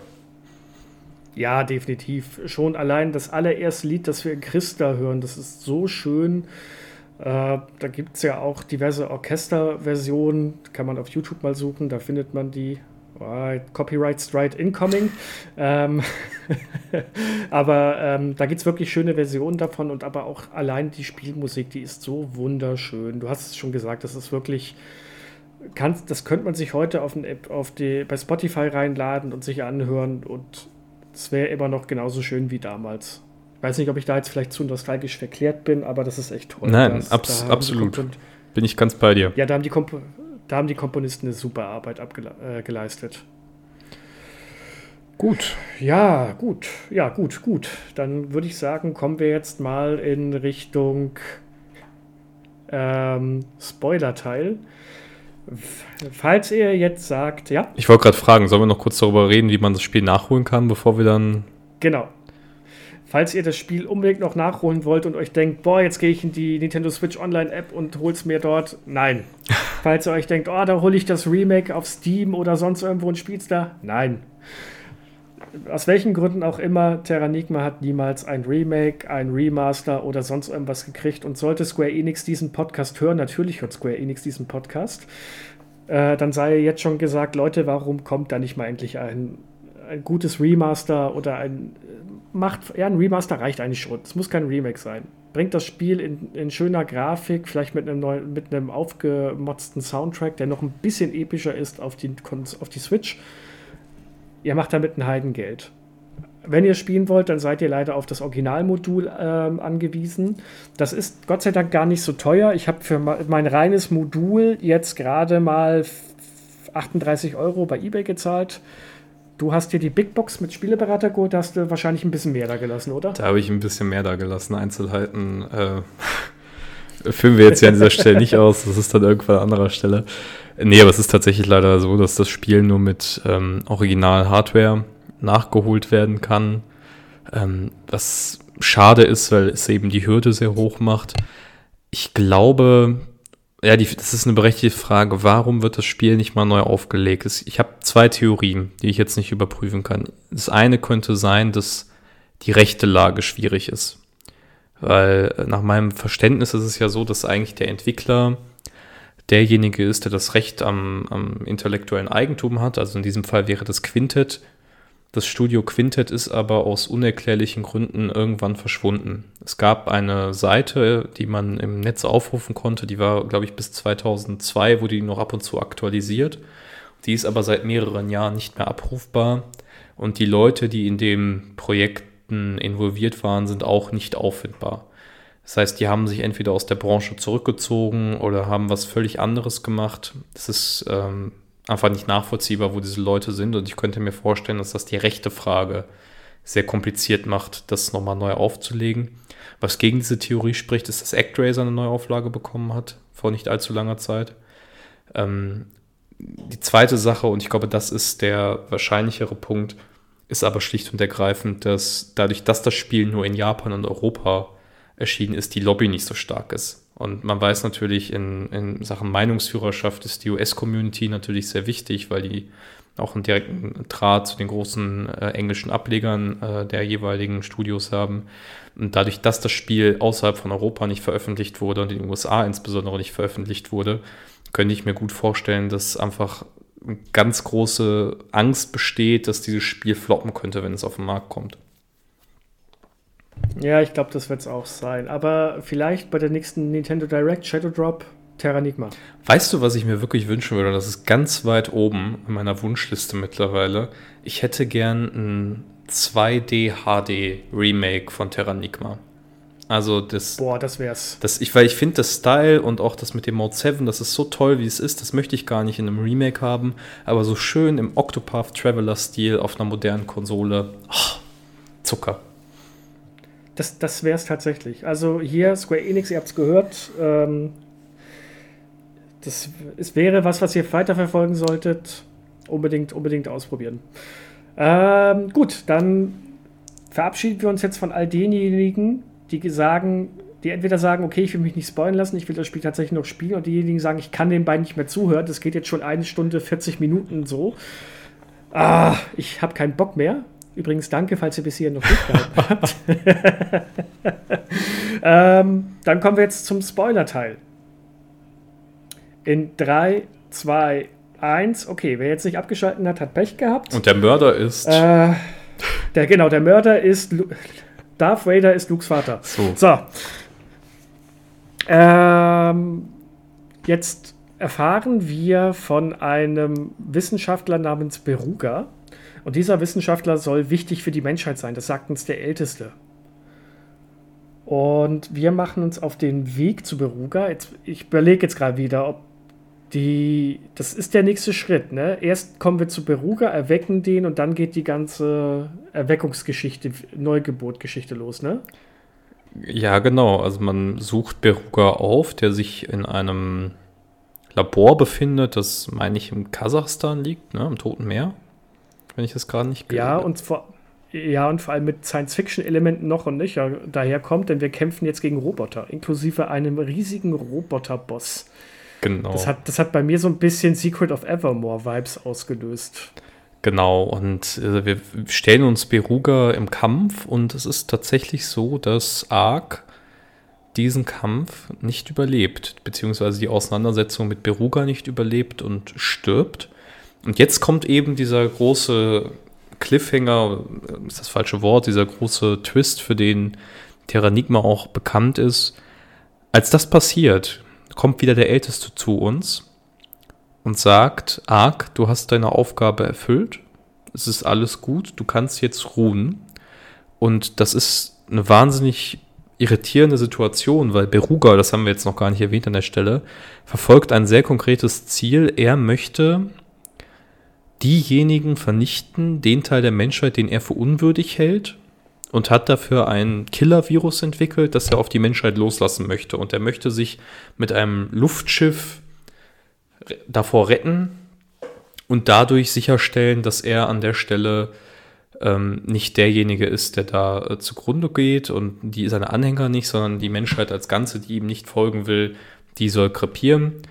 Ja, definitiv. Schon allein das allererste Lied, das wir in Christa hören, das ist so schön. Äh, da gibt es ja auch diverse Orchesterversionen, kann man auf YouTube mal suchen, da findet man die. Oh, Copyright Strike Incoming. ähm, aber ähm, da gibt es wirklich schöne Versionen davon und aber auch allein die Spielmusik, die ist so wunderschön. Du hast es schon gesagt, das ist wirklich. Kannst, das könnte man sich heute auf, ein, auf die, bei Spotify reinladen und sich anhören und es wäre immer noch genauso schön wie damals. Ich weiß nicht, ob ich da jetzt vielleicht zu nostalgisch verklärt bin, aber das ist echt toll. Nein, das, abs absolut. Bin ich ganz bei dir. Ja, da haben die, Komp da haben die Komponisten eine super Arbeit äh, geleistet. Gut, ja, gut, ja, gut, gut. Dann würde ich sagen, kommen wir jetzt mal in Richtung ähm, Spoiler-Teil. Falls ihr jetzt sagt, ja. Ich wollte gerade fragen, sollen wir noch kurz darüber reden, wie man das Spiel nachholen kann, bevor wir dann. Genau, falls ihr das Spiel unbedingt noch nachholen wollt und euch denkt, boah, jetzt gehe ich in die Nintendo Switch Online App und hol's mir dort, nein. falls ihr euch denkt, oh, da hole ich das Remake auf Steam oder sonst irgendwo und spielt's da, nein. Aus welchen Gründen auch immer, Terranigma hat niemals ein Remake, ein Remaster oder sonst irgendwas gekriegt. Und sollte Square Enix diesen Podcast hören, natürlich hört Square Enix diesen Podcast, äh, dann sei jetzt schon gesagt, Leute, warum kommt da nicht mal endlich ein, ein gutes Remaster oder ein macht, ja, ein Remaster reicht eigentlich schon. Es muss kein Remake sein. Bringt das Spiel in, in schöner Grafik, vielleicht mit einem, neuen, mit einem aufgemotzten Soundtrack, der noch ein bisschen epischer ist auf die, auf die Switch. Ihr macht damit ein Heidengeld. Wenn ihr spielen wollt, dann seid ihr leider auf das Originalmodul ähm, angewiesen. Das ist Gott sei Dank gar nicht so teuer. Ich habe für mein reines Modul jetzt gerade mal 38 Euro bei eBay gezahlt. Du hast dir die Big Box mit Spieleberater geholt, da hast du wahrscheinlich ein bisschen mehr da gelassen, oder? Da habe ich ein bisschen mehr da gelassen. Einzelheiten äh, filmen wir jetzt hier an dieser Stelle nicht aus. Das ist dann irgendwann an anderer Stelle. Nee, aber es ist tatsächlich leider so, dass das Spiel nur mit ähm, Original-Hardware nachgeholt werden kann. Ähm, was schade ist, weil es eben die Hürde sehr hoch macht. Ich glaube, ja, die, das ist eine berechtigte Frage. Warum wird das Spiel nicht mal neu aufgelegt? Ich habe zwei Theorien, die ich jetzt nicht überprüfen kann. Das eine könnte sein, dass die rechte Lage schwierig ist. Weil äh, nach meinem Verständnis ist es ja so, dass eigentlich der Entwickler derjenige ist, der das Recht am, am intellektuellen Eigentum hat. Also in diesem Fall wäre das Quintet das Studio Quintet ist aber aus unerklärlichen Gründen irgendwann verschwunden. Es gab eine Seite, die man im Netz aufrufen konnte, die war, glaube ich, bis 2002, wurde die noch ab und zu aktualisiert. Die ist aber seit mehreren Jahren nicht mehr abrufbar. Und die Leute, die in den Projekten involviert waren, sind auch nicht auffindbar. Das heißt, die haben sich entweder aus der Branche zurückgezogen oder haben was völlig anderes gemacht. Das ist ähm, einfach nicht nachvollziehbar, wo diese Leute sind. Und ich könnte mir vorstellen, dass das die rechte Frage sehr kompliziert macht, das nochmal neu aufzulegen. Was gegen diese Theorie spricht, ist, dass ActRaiser eine Neuauflage bekommen hat, vor nicht allzu langer Zeit. Ähm, die zweite Sache, und ich glaube, das ist der wahrscheinlichere Punkt, ist aber schlicht und ergreifend, dass dadurch, dass das Spiel nur in Japan und Europa erschienen ist, die Lobby nicht so stark ist. Und man weiß natürlich, in, in Sachen Meinungsführerschaft ist die US-Community natürlich sehr wichtig, weil die auch einen direkten Draht zu den großen äh, englischen Ablegern äh, der jeweiligen Studios haben. Und dadurch, dass das Spiel außerhalb von Europa nicht veröffentlicht wurde und in den USA insbesondere nicht veröffentlicht wurde, könnte ich mir gut vorstellen, dass einfach ganz große Angst besteht, dass dieses Spiel floppen könnte, wenn es auf den Markt kommt. Ja, ich glaube, das wird es auch sein. Aber vielleicht bei der nächsten Nintendo Direct Shadow Drop Terranigma. Weißt du, was ich mir wirklich wünschen würde? Das ist ganz weit oben in meiner Wunschliste mittlerweile. Ich hätte gern ein 2D HD Remake von Terranigma. Also das. Boah, das wär's. Das, ich, weil ich finde das Style und auch das mit dem Mode 7, das ist so toll, wie es ist. Das möchte ich gar nicht in einem Remake haben. Aber so schön im Octopath Traveler-Stil auf einer modernen Konsole. Oh, Zucker. Das, das wäre es tatsächlich. Also hier, Square Enix, ihr habt es gehört. Ähm, das es wäre was, was ihr weiterverfolgen solltet. Unbedingt, unbedingt ausprobieren. Ähm, gut, dann verabschieden wir uns jetzt von all denjenigen, die sagen, die entweder sagen, okay, ich will mich nicht spoilen lassen, ich will das Spiel tatsächlich noch spielen, und diejenigen sagen, ich kann den beiden nicht mehr zuhören, das geht jetzt schon eine Stunde 40 Minuten so. Ah, ich habe keinen Bock mehr. Übrigens, danke, falls ihr bis hierhin noch durchgehalten habt. ähm, dann kommen wir jetzt zum Spoiler-Teil. In 3, 2, 1. Okay, wer jetzt nicht abgeschaltet hat, hat Pech gehabt. Und der Mörder ist. Äh, der, genau, der Mörder ist. Lu Darth Vader ist Lukes Vater. So. So. Ähm, jetzt erfahren wir von einem Wissenschaftler namens Beruga. Und dieser Wissenschaftler soll wichtig für die Menschheit sein. Das sagt uns der Älteste. Und wir machen uns auf den Weg zu Beruga. Jetzt, ich überlege jetzt gerade wieder, ob die, das ist der nächste Schritt. Ne? Erst kommen wir zu Beruga, erwecken den und dann geht die ganze Erweckungsgeschichte, Neugeburtgeschichte los, ne? Ja, genau. Also man sucht Beruga auf, der sich in einem Labor befindet, das meine ich im Kasachstan liegt, ne, im Toten Meer. Wenn ich das gerade nicht Ja, und vor, ja, und vor allem mit Science-Fiction-Elementen noch und nicht ja, daher kommt, denn wir kämpfen jetzt gegen Roboter, inklusive einem riesigen Roboter-Boss. Genau. Das hat, das hat bei mir so ein bisschen Secret of Evermore-Vibes ausgelöst. Genau, und äh, wir stellen uns Beruga im Kampf und es ist tatsächlich so, dass Ark diesen Kampf nicht überlebt, beziehungsweise die Auseinandersetzung mit Beruga nicht überlebt und stirbt. Und jetzt kommt eben dieser große Cliffhanger, ist das falsche Wort, dieser große Twist, für den Terranigma auch bekannt ist. Als das passiert, kommt wieder der Älteste zu uns und sagt, Ark, du hast deine Aufgabe erfüllt, es ist alles gut, du kannst jetzt ruhen. Und das ist eine wahnsinnig irritierende Situation, weil Beruga, das haben wir jetzt noch gar nicht erwähnt an der Stelle, verfolgt ein sehr konkretes Ziel. Er möchte diejenigen vernichten, den Teil der Menschheit, den er für unwürdig hält, und hat dafür ein Killer-Virus entwickelt, das er auf die Menschheit loslassen möchte. Und er möchte sich mit einem Luftschiff davor retten und dadurch sicherstellen, dass er an der Stelle ähm, nicht derjenige ist, der da äh, zugrunde geht und die seine Anhänger nicht, sondern die Menschheit als Ganze, die ihm nicht folgen will, die soll krepieren.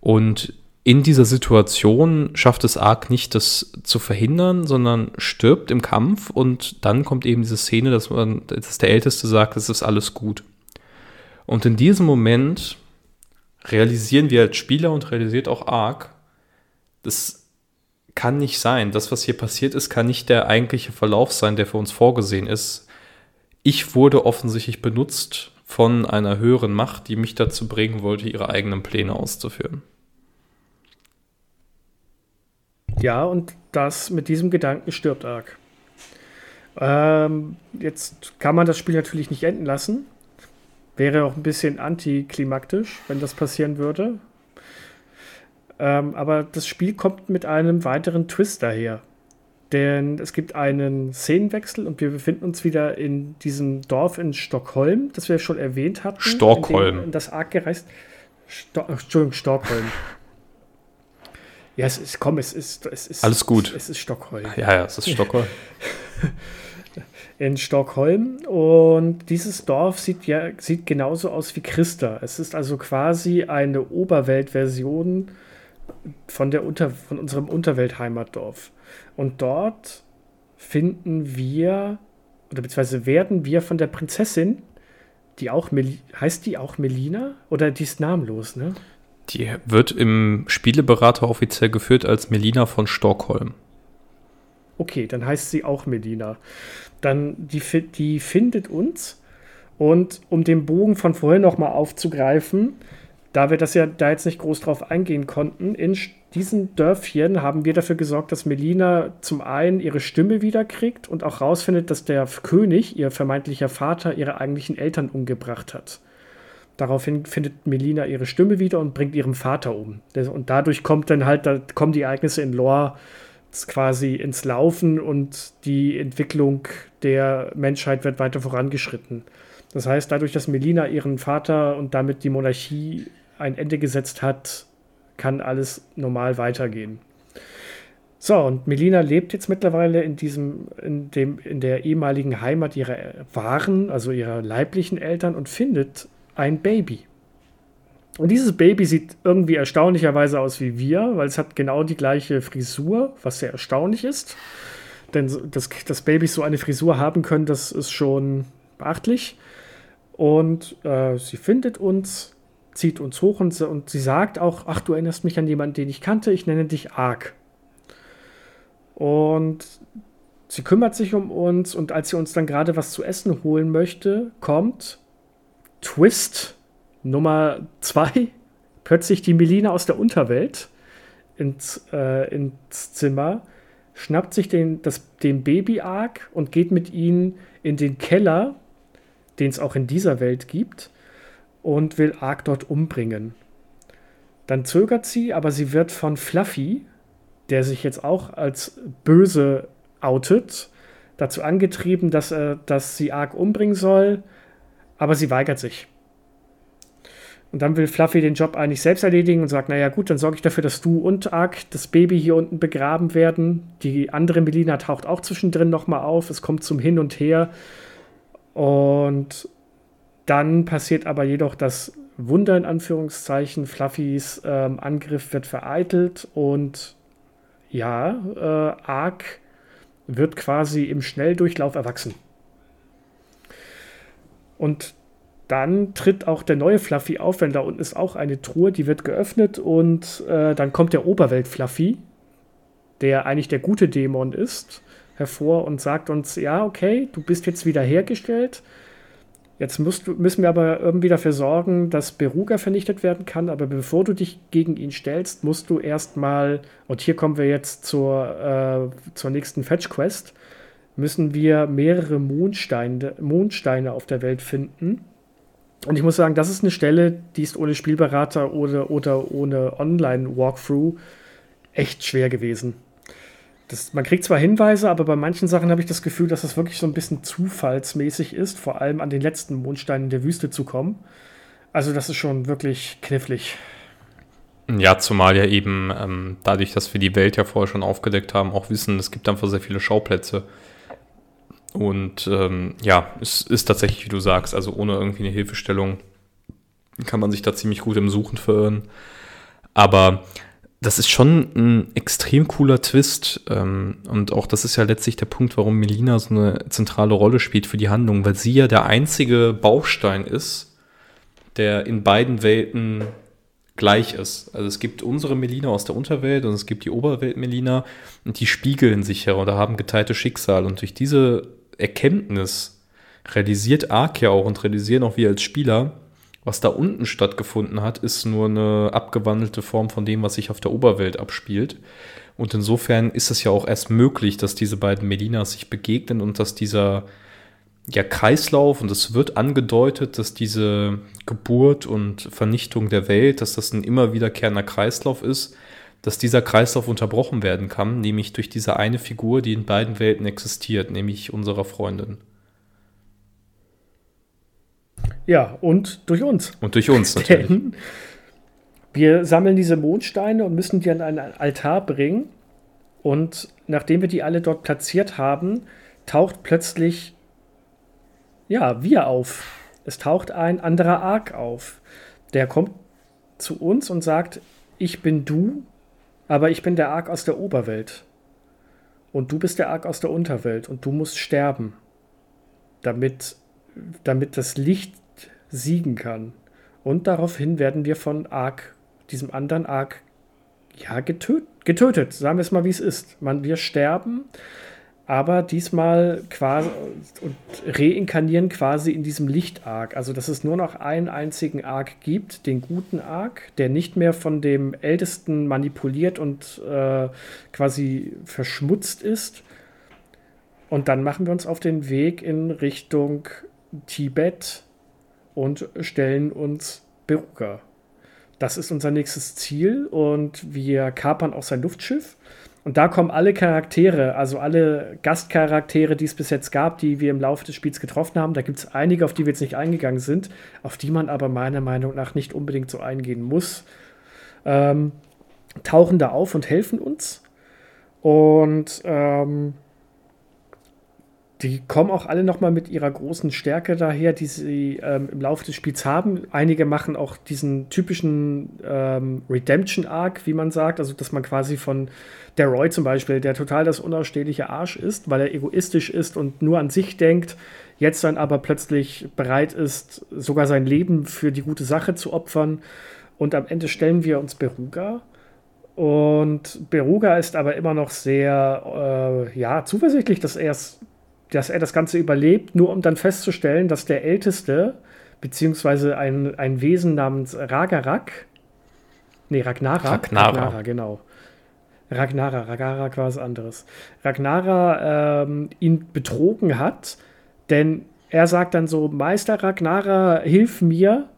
Und in dieser Situation schafft es Ark nicht, das zu verhindern, sondern stirbt im Kampf und dann kommt eben diese Szene, dass, man, dass der Älteste sagt, es ist alles gut. Und in diesem Moment realisieren wir als Spieler und realisiert auch Ark, das kann nicht sein. Das, was hier passiert ist, kann nicht der eigentliche Verlauf sein, der für uns vorgesehen ist. Ich wurde offensichtlich benutzt von einer höheren Macht, die mich dazu bringen wollte, ihre eigenen Pläne auszuführen. Ja, und das mit diesem Gedanken stirbt Ark. Ähm, jetzt kann man das Spiel natürlich nicht enden lassen. Wäre auch ein bisschen antiklimaktisch, wenn das passieren würde. Ähm, aber das Spiel kommt mit einem weiteren Twist daher. Denn es gibt einen Szenenwechsel und wir befinden uns wieder in diesem Dorf in Stockholm, das wir schon erwähnt hatten. Stockholm. In, in das Ark gereist. Sto Entschuldigung, Stockholm. Ja, es ist, komm, es ist, es ist. Alles gut. Es ist Stockholm. Ja, ja, es ist Stockholm. in Stockholm. Und dieses Dorf sieht ja sieht genauso aus wie Christa. Es ist also quasi eine Oberweltversion von, der Unter, von unserem Unterweltheimatdorf. Und dort finden wir, oder beziehungsweise werden wir von der Prinzessin, die auch, Mel heißt die auch Melina? Oder die ist namenlos, ne? Die wird im Spieleberater offiziell geführt als Melina von Stockholm. Okay, dann heißt sie auch Melina. Dann, die, die findet uns Und um den Bogen von vorhin nochmal aufzugreifen, da wir das ja da jetzt nicht groß drauf eingehen konnten, in diesen Dörfchen haben wir dafür gesorgt, dass Melina zum einen ihre Stimme wiederkriegt und auch rausfindet, dass der König, ihr vermeintlicher Vater, ihre eigentlichen Eltern umgebracht hat. Daraufhin findet Melina ihre Stimme wieder und bringt ihren Vater um. Und dadurch kommt dann halt, da kommen die Ereignisse in Lore quasi ins Laufen und die Entwicklung der Menschheit wird weiter vorangeschritten. Das heißt, dadurch, dass Melina ihren Vater und damit die Monarchie ein Ende gesetzt hat, kann alles normal weitergehen. So, und Melina lebt jetzt mittlerweile in diesem, in dem, in der ehemaligen Heimat ihrer wahren, also ihrer leiblichen Eltern und findet ein Baby. Und dieses Baby sieht irgendwie erstaunlicherweise aus wie wir, weil es hat genau die gleiche Frisur, was sehr erstaunlich ist. Denn dass, dass Babys so eine Frisur haben können, das ist schon beachtlich. Und äh, sie findet uns, zieht uns hoch und, und sie sagt auch, ach, du erinnerst mich an jemanden, den ich kannte, ich nenne dich Ark. Und sie kümmert sich um uns und als sie uns dann gerade was zu essen holen möchte, kommt Twist Nummer zwei, plötzlich die Melina aus der Unterwelt ins, äh, ins Zimmer, schnappt sich den, den Baby-Ark und geht mit ihnen in den Keller, den es auch in dieser Welt gibt, und will Ark dort umbringen. Dann zögert sie, aber sie wird von Fluffy, der sich jetzt auch als böse outet, dazu angetrieben, dass, äh, dass sie Ark umbringen soll, aber sie weigert sich. Und dann will Fluffy den Job eigentlich selbst erledigen und sagt, naja gut, dann sorge ich dafür, dass du und Ark, das Baby hier unten begraben werden. Die andere Melina taucht auch zwischendrin nochmal auf. Es kommt zum Hin und Her. Und dann passiert aber jedoch das Wunder in Anführungszeichen. Fluffys ähm, Angriff wird vereitelt und ja, äh, Ark wird quasi im Schnelldurchlauf erwachsen. Und dann tritt auch der neue Fluffy auf, wenn da unten ist auch eine Truhe, die wird geöffnet und äh, dann kommt der Oberwelt-Fluffy, der eigentlich der gute Dämon ist, hervor und sagt uns, ja, okay, du bist jetzt wieder hergestellt. Jetzt musst, müssen wir aber irgendwie dafür sorgen, dass Beruga vernichtet werden kann. Aber bevor du dich gegen ihn stellst, musst du erstmal, und hier kommen wir jetzt zur, äh, zur nächsten Fetch-Quest, müssen wir mehrere Mondsteine, Mondsteine auf der Welt finden und ich muss sagen, das ist eine Stelle, die ist ohne Spielberater oder, oder ohne Online-Walkthrough echt schwer gewesen. Das, man kriegt zwar Hinweise, aber bei manchen Sachen habe ich das Gefühl, dass das wirklich so ein bisschen zufallsmäßig ist, vor allem an den letzten Mondsteinen der Wüste zu kommen. Also das ist schon wirklich knifflig. Ja, zumal ja eben ähm, dadurch, dass wir die Welt ja vorher schon aufgedeckt haben, auch wissen, es gibt einfach sehr viele Schauplätze. Und ähm, ja, es ist tatsächlich, wie du sagst, also ohne irgendwie eine Hilfestellung kann man sich da ziemlich gut im Suchen verirren. Aber das ist schon ein extrem cooler Twist. Ähm, und auch das ist ja letztlich der Punkt, warum Melina so eine zentrale Rolle spielt für die Handlung, weil sie ja der einzige Baustein ist, der in beiden Welten gleich ist. Also es gibt unsere Melina aus der Unterwelt und es gibt die Oberwelt Melina und die spiegeln sich ja oder haben geteilte Schicksal. Und durch diese Erkenntnis realisiert Ark ja auch und realisieren auch wir als Spieler, was da unten stattgefunden hat, ist nur eine abgewandelte Form von dem, was sich auf der Oberwelt abspielt. Und insofern ist es ja auch erst möglich, dass diese beiden Melinas sich begegnen und dass dieser ja, Kreislauf, und es wird angedeutet, dass diese Geburt und Vernichtung der Welt, dass das ein immer wiederkehrender Kreislauf ist, dass dieser Kreislauf unterbrochen werden kann, nämlich durch diese eine Figur, die in beiden Welten existiert, nämlich unserer Freundin. Ja, und durch uns. Und durch uns natürlich. Denn wir sammeln diese Mondsteine und müssen die an einen Altar bringen. Und nachdem wir die alle dort platziert haben, taucht plötzlich, ja, wir auf. Es taucht ein anderer Ark auf. Der kommt zu uns und sagt, ich bin du, aber ich bin der Ark aus der Oberwelt. Und du bist der Ark aus der Unterwelt und du musst sterben, damit, damit das Licht siegen kann. Und daraufhin werden wir von Ark, diesem anderen Ark, ja, getöt, getötet. Sagen wir es mal, wie es ist. Man, wir sterben, aber diesmal quasi und reinkarnieren quasi in diesem Licht-Arc. Also, dass es nur noch einen einzigen Arc gibt, den guten Arc, der nicht mehr von dem Ältesten manipuliert und äh, quasi verschmutzt ist. Und dann machen wir uns auf den Weg in Richtung Tibet und stellen uns Beruga. Das ist unser nächstes Ziel und wir kapern auch sein Luftschiff und da kommen alle Charaktere, also alle Gastcharaktere, die es bis jetzt gab, die wir im Laufe des Spiels getroffen haben. Da gibt es einige, auf die wir jetzt nicht eingegangen sind, auf die man aber meiner Meinung nach nicht unbedingt so eingehen muss. Ähm, tauchen da auf und helfen uns. Und ähm, die kommen auch alle nochmal mit ihrer großen Stärke daher, die sie ähm, im Laufe des Spiels haben. Einige machen auch diesen typischen ähm, Redemption-Arc, wie man sagt, also dass man quasi von der Roy zum Beispiel, der total das unausstehliche Arsch ist, weil er egoistisch ist und nur an sich denkt, jetzt dann aber plötzlich bereit ist, sogar sein Leben für die gute Sache zu opfern. Und am Ende stellen wir uns Beruga. Und Beruga ist aber immer noch sehr äh, ja, zuversichtlich, dass er es dass er das Ganze überlebt, nur um dann festzustellen, dass der Älteste, beziehungsweise ein, ein Wesen namens Ragarak, nee, Ragnara, Ragnara, Ragnara genau. Ragnara, Ragarak war was anderes. Ragnara ähm, ihn betrogen hat, denn er sagt dann so: Meister Ragnara, hilf mir.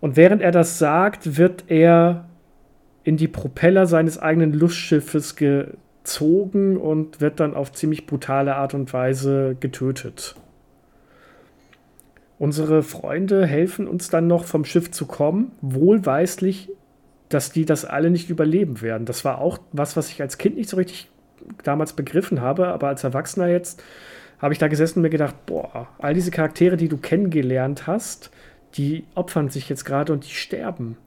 Und während er das sagt, wird er in die Propeller seines eigenen Lustschiffes ge gezogen und wird dann auf ziemlich brutale Art und Weise getötet. Unsere Freunde helfen uns dann noch vom Schiff zu kommen, wohlweislich, dass die das alle nicht überleben werden. Das war auch was, was ich als Kind nicht so richtig damals begriffen habe, aber als Erwachsener jetzt habe ich da gesessen und mir gedacht, boah, all diese Charaktere, die du kennengelernt hast, die opfern sich jetzt gerade und die sterben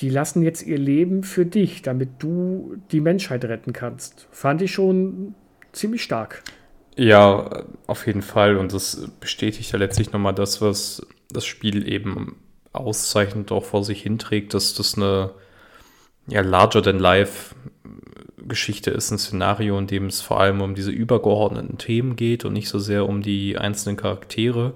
die lassen jetzt ihr Leben für dich, damit du die Menschheit retten kannst. Fand ich schon ziemlich stark. Ja, auf jeden Fall. Und das bestätigt ja letztlich nochmal das, was das Spiel eben auszeichnet, auch vor sich hinträgt, dass das eine ja, larger-than-life-Geschichte ist, ein Szenario, in dem es vor allem um diese übergeordneten Themen geht und nicht so sehr um die einzelnen Charaktere.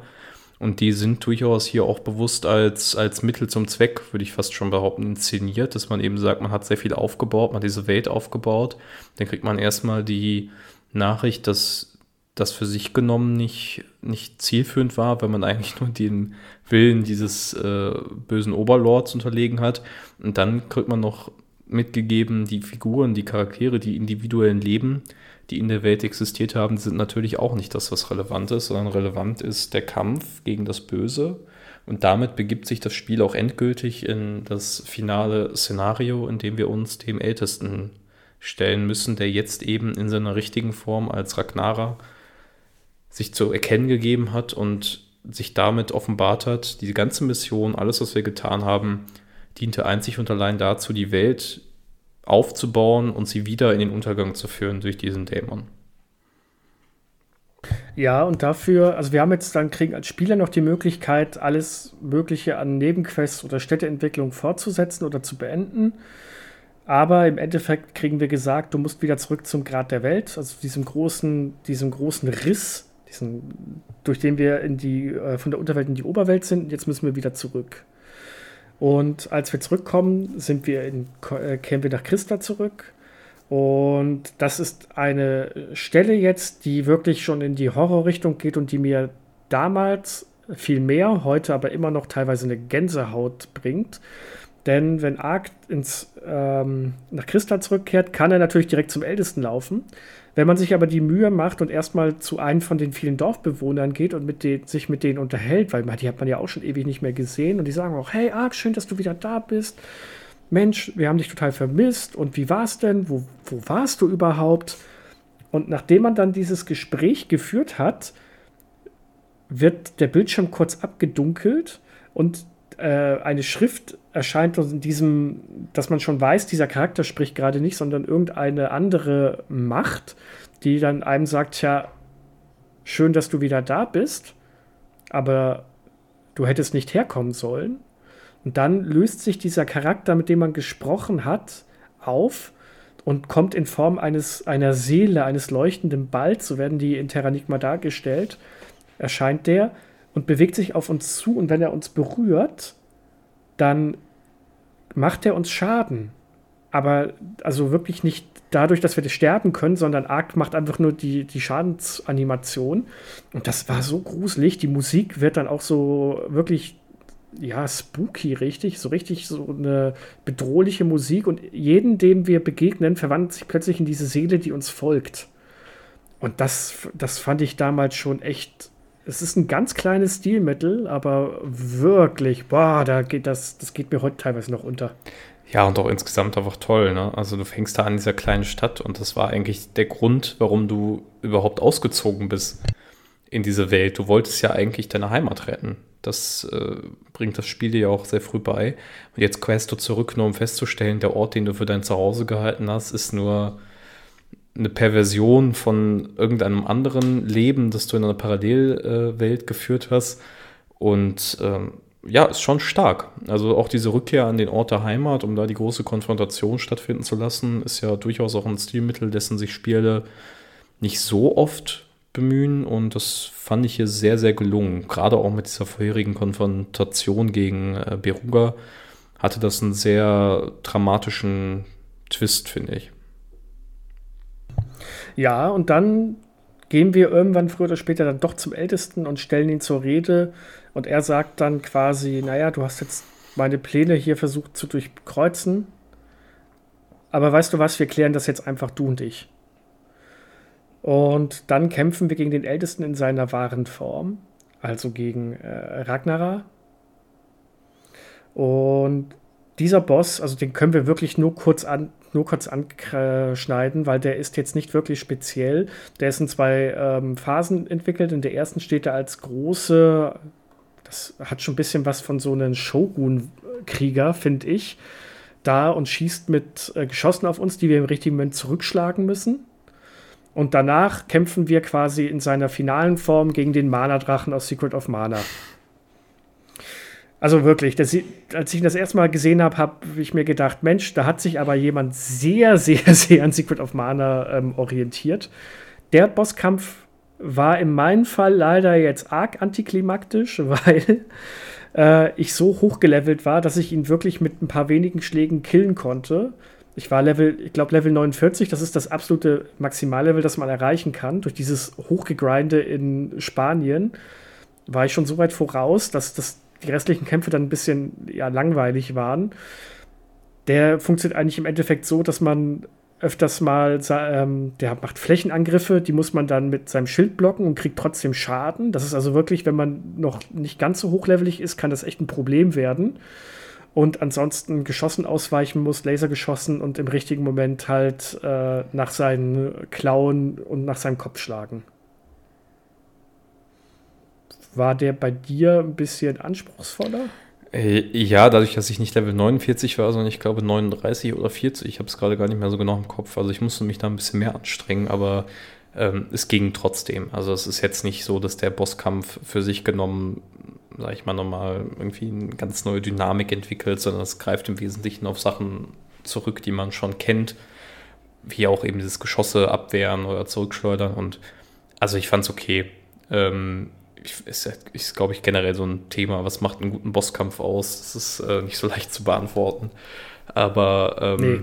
Und die sind durchaus hier auch bewusst als, als Mittel zum Zweck, würde ich fast schon behaupten, inszeniert, dass man eben sagt, man hat sehr viel aufgebaut, man hat diese Welt aufgebaut. Dann kriegt man erstmal die Nachricht, dass das für sich genommen nicht, nicht zielführend war, weil man eigentlich nur den Willen dieses äh, bösen Oberlords unterlegen hat. Und dann kriegt man noch mitgegeben, die Figuren, die Charaktere, die individuellen Leben, die in der Welt existiert haben, sind natürlich auch nicht das, was relevant ist, sondern relevant ist der Kampf gegen das Böse. Und damit begibt sich das Spiel auch endgültig in das finale Szenario, in dem wir uns dem Ältesten stellen müssen, der jetzt eben in seiner richtigen Form als Ragnara sich zu erkennen gegeben hat und sich damit offenbart hat, die ganze Mission, alles, was wir getan haben, diente einzig und allein dazu, die Welt aufzubauen und sie wieder in den Untergang zu führen durch diesen Dämon. Ja, und dafür, also wir haben jetzt dann kriegen als Spieler noch die Möglichkeit, alles Mögliche an Nebenquests oder Städteentwicklung fortzusetzen oder zu beenden. Aber im Endeffekt kriegen wir gesagt, du musst wieder zurück zum Grad der Welt, also diesem großen, diesem großen Riss, diesen, durch den wir in die, äh, von der Unterwelt in die Oberwelt sind. Jetzt müssen wir wieder zurück. Und als wir zurückkommen, sind wir in, äh, kehren wir nach Christa zurück. Und das ist eine Stelle jetzt, die wirklich schon in die Horrorrichtung geht und die mir damals viel mehr, heute aber immer noch teilweise eine Gänsehaut bringt. Denn wenn Ark ins, ähm, nach Christa zurückkehrt, kann er natürlich direkt zum Ältesten laufen. Wenn man sich aber die Mühe macht und erstmal zu einem von den vielen Dorfbewohnern geht und mit den, sich mit denen unterhält, weil die hat man ja auch schon ewig nicht mehr gesehen und die sagen auch, hey Ark, schön, dass du wieder da bist. Mensch, wir haben dich total vermisst und wie war's denn? Wo, wo warst du überhaupt? Und nachdem man dann dieses Gespräch geführt hat, wird der Bildschirm kurz abgedunkelt und äh, eine Schrift erscheint in diesem, dass man schon weiß, dieser Charakter spricht gerade nicht, sondern irgendeine andere Macht, die dann einem sagt, ja, schön, dass du wieder da bist, aber du hättest nicht herkommen sollen. Und dann löst sich dieser Charakter, mit dem man gesprochen hat, auf und kommt in Form eines, einer Seele, eines leuchtenden Balls, so werden die in Terranigma dargestellt, erscheint der und bewegt sich auf uns zu und wenn er uns berührt, dann macht er uns Schaden. Aber also wirklich nicht dadurch, dass wir das sterben können, sondern Ark macht einfach nur die, die Schadensanimation. Und das war so gruselig. Die Musik wird dann auch so wirklich, ja, spooky, richtig. So richtig so eine bedrohliche Musik. Und jeden, dem wir begegnen, verwandelt sich plötzlich in diese Seele, die uns folgt. Und das, das fand ich damals schon echt. Es ist ein ganz kleines Stilmittel, aber wirklich, boah, da geht das, das geht mir heute teilweise noch unter. Ja, und auch insgesamt einfach toll. Ne? Also du fängst da an dieser kleinen Stadt und das war eigentlich der Grund, warum du überhaupt ausgezogen bist in diese Welt. Du wolltest ja eigentlich deine Heimat retten. Das äh, bringt das Spiel dir ja auch sehr früh bei. Und jetzt quest du zurück, nur um festzustellen, der Ort, den du für dein Zuhause gehalten hast, ist nur eine Perversion von irgendeinem anderen Leben, das du in einer Parallelwelt geführt hast. Und ähm, ja, ist schon stark. Also auch diese Rückkehr an den Ort der Heimat, um da die große Konfrontation stattfinden zu lassen, ist ja durchaus auch ein Stilmittel, dessen sich Spiele nicht so oft bemühen und das fand ich hier sehr, sehr gelungen. Gerade auch mit dieser vorherigen Konfrontation gegen äh, Beruga hatte das einen sehr dramatischen Twist, finde ich. Ja, und dann gehen wir irgendwann früher oder später dann doch zum Ältesten und stellen ihn zur Rede und er sagt dann quasi, naja, du hast jetzt meine Pläne hier versucht zu durchkreuzen. Aber weißt du was, wir klären das jetzt einfach du und ich. Und dann kämpfen wir gegen den Ältesten in seiner wahren Form, also gegen äh, Ragnara. Und dieser Boss, also den können wir wirklich nur kurz an, nur kurz anschneiden, weil der ist jetzt nicht wirklich speziell. Der ist in zwei ähm, Phasen entwickelt. In der ersten steht er als große das hat schon ein bisschen was von so einem Shogun-Krieger, finde ich. Da und schießt mit äh, Geschossen auf uns, die wir im richtigen Moment zurückschlagen müssen. Und danach kämpfen wir quasi in seiner finalen Form gegen den Mana-Drachen aus Secret of Mana. Also wirklich, das, als ich das erste Mal gesehen habe, habe ich mir gedacht, Mensch, da hat sich aber jemand sehr, sehr, sehr an Secret of Mana ähm, orientiert. Der Bosskampf war in meinem Fall leider jetzt arg antiklimaktisch, weil äh, ich so hochgelevelt war, dass ich ihn wirklich mit ein paar wenigen Schlägen killen konnte. Ich war Level, ich glaube Level 49, das ist das absolute Maximallevel, das man erreichen kann. Durch dieses Hochgegrinde in Spanien war ich schon so weit voraus, dass das, die restlichen Kämpfe dann ein bisschen ja, langweilig waren. Der funktioniert eigentlich im Endeffekt so, dass man öfters mal, ähm, der macht Flächenangriffe, die muss man dann mit seinem Schild blocken und kriegt trotzdem Schaden. Das ist also wirklich, wenn man noch nicht ganz so hochlevelig ist, kann das echt ein Problem werden. Und ansonsten geschossen ausweichen muss, Laser geschossen und im richtigen Moment halt äh, nach seinen Klauen und nach seinem Kopf schlagen. War der bei dir ein bisschen anspruchsvoller? Äh, ja, dadurch, dass ich nicht Level 49 war, sondern ich glaube 39 oder 40, ich habe es gerade gar nicht mehr so genau im Kopf. Also ich musste mich da ein bisschen mehr anstrengen, aber ähm, es ging trotzdem. Also es ist jetzt nicht so, dass der Bosskampf für sich genommen, sag ich mal, nochmal irgendwie eine ganz neue Dynamik entwickelt, sondern es greift im Wesentlichen auf Sachen zurück, die man schon kennt, wie auch eben dieses Geschosse abwehren oder zurückschleudern. Und also ich fand es okay. Ähm, ist, ist glaube ich, generell so ein Thema. Was macht einen guten Bosskampf aus? Das ist äh, nicht so leicht zu beantworten. Aber ähm, nee.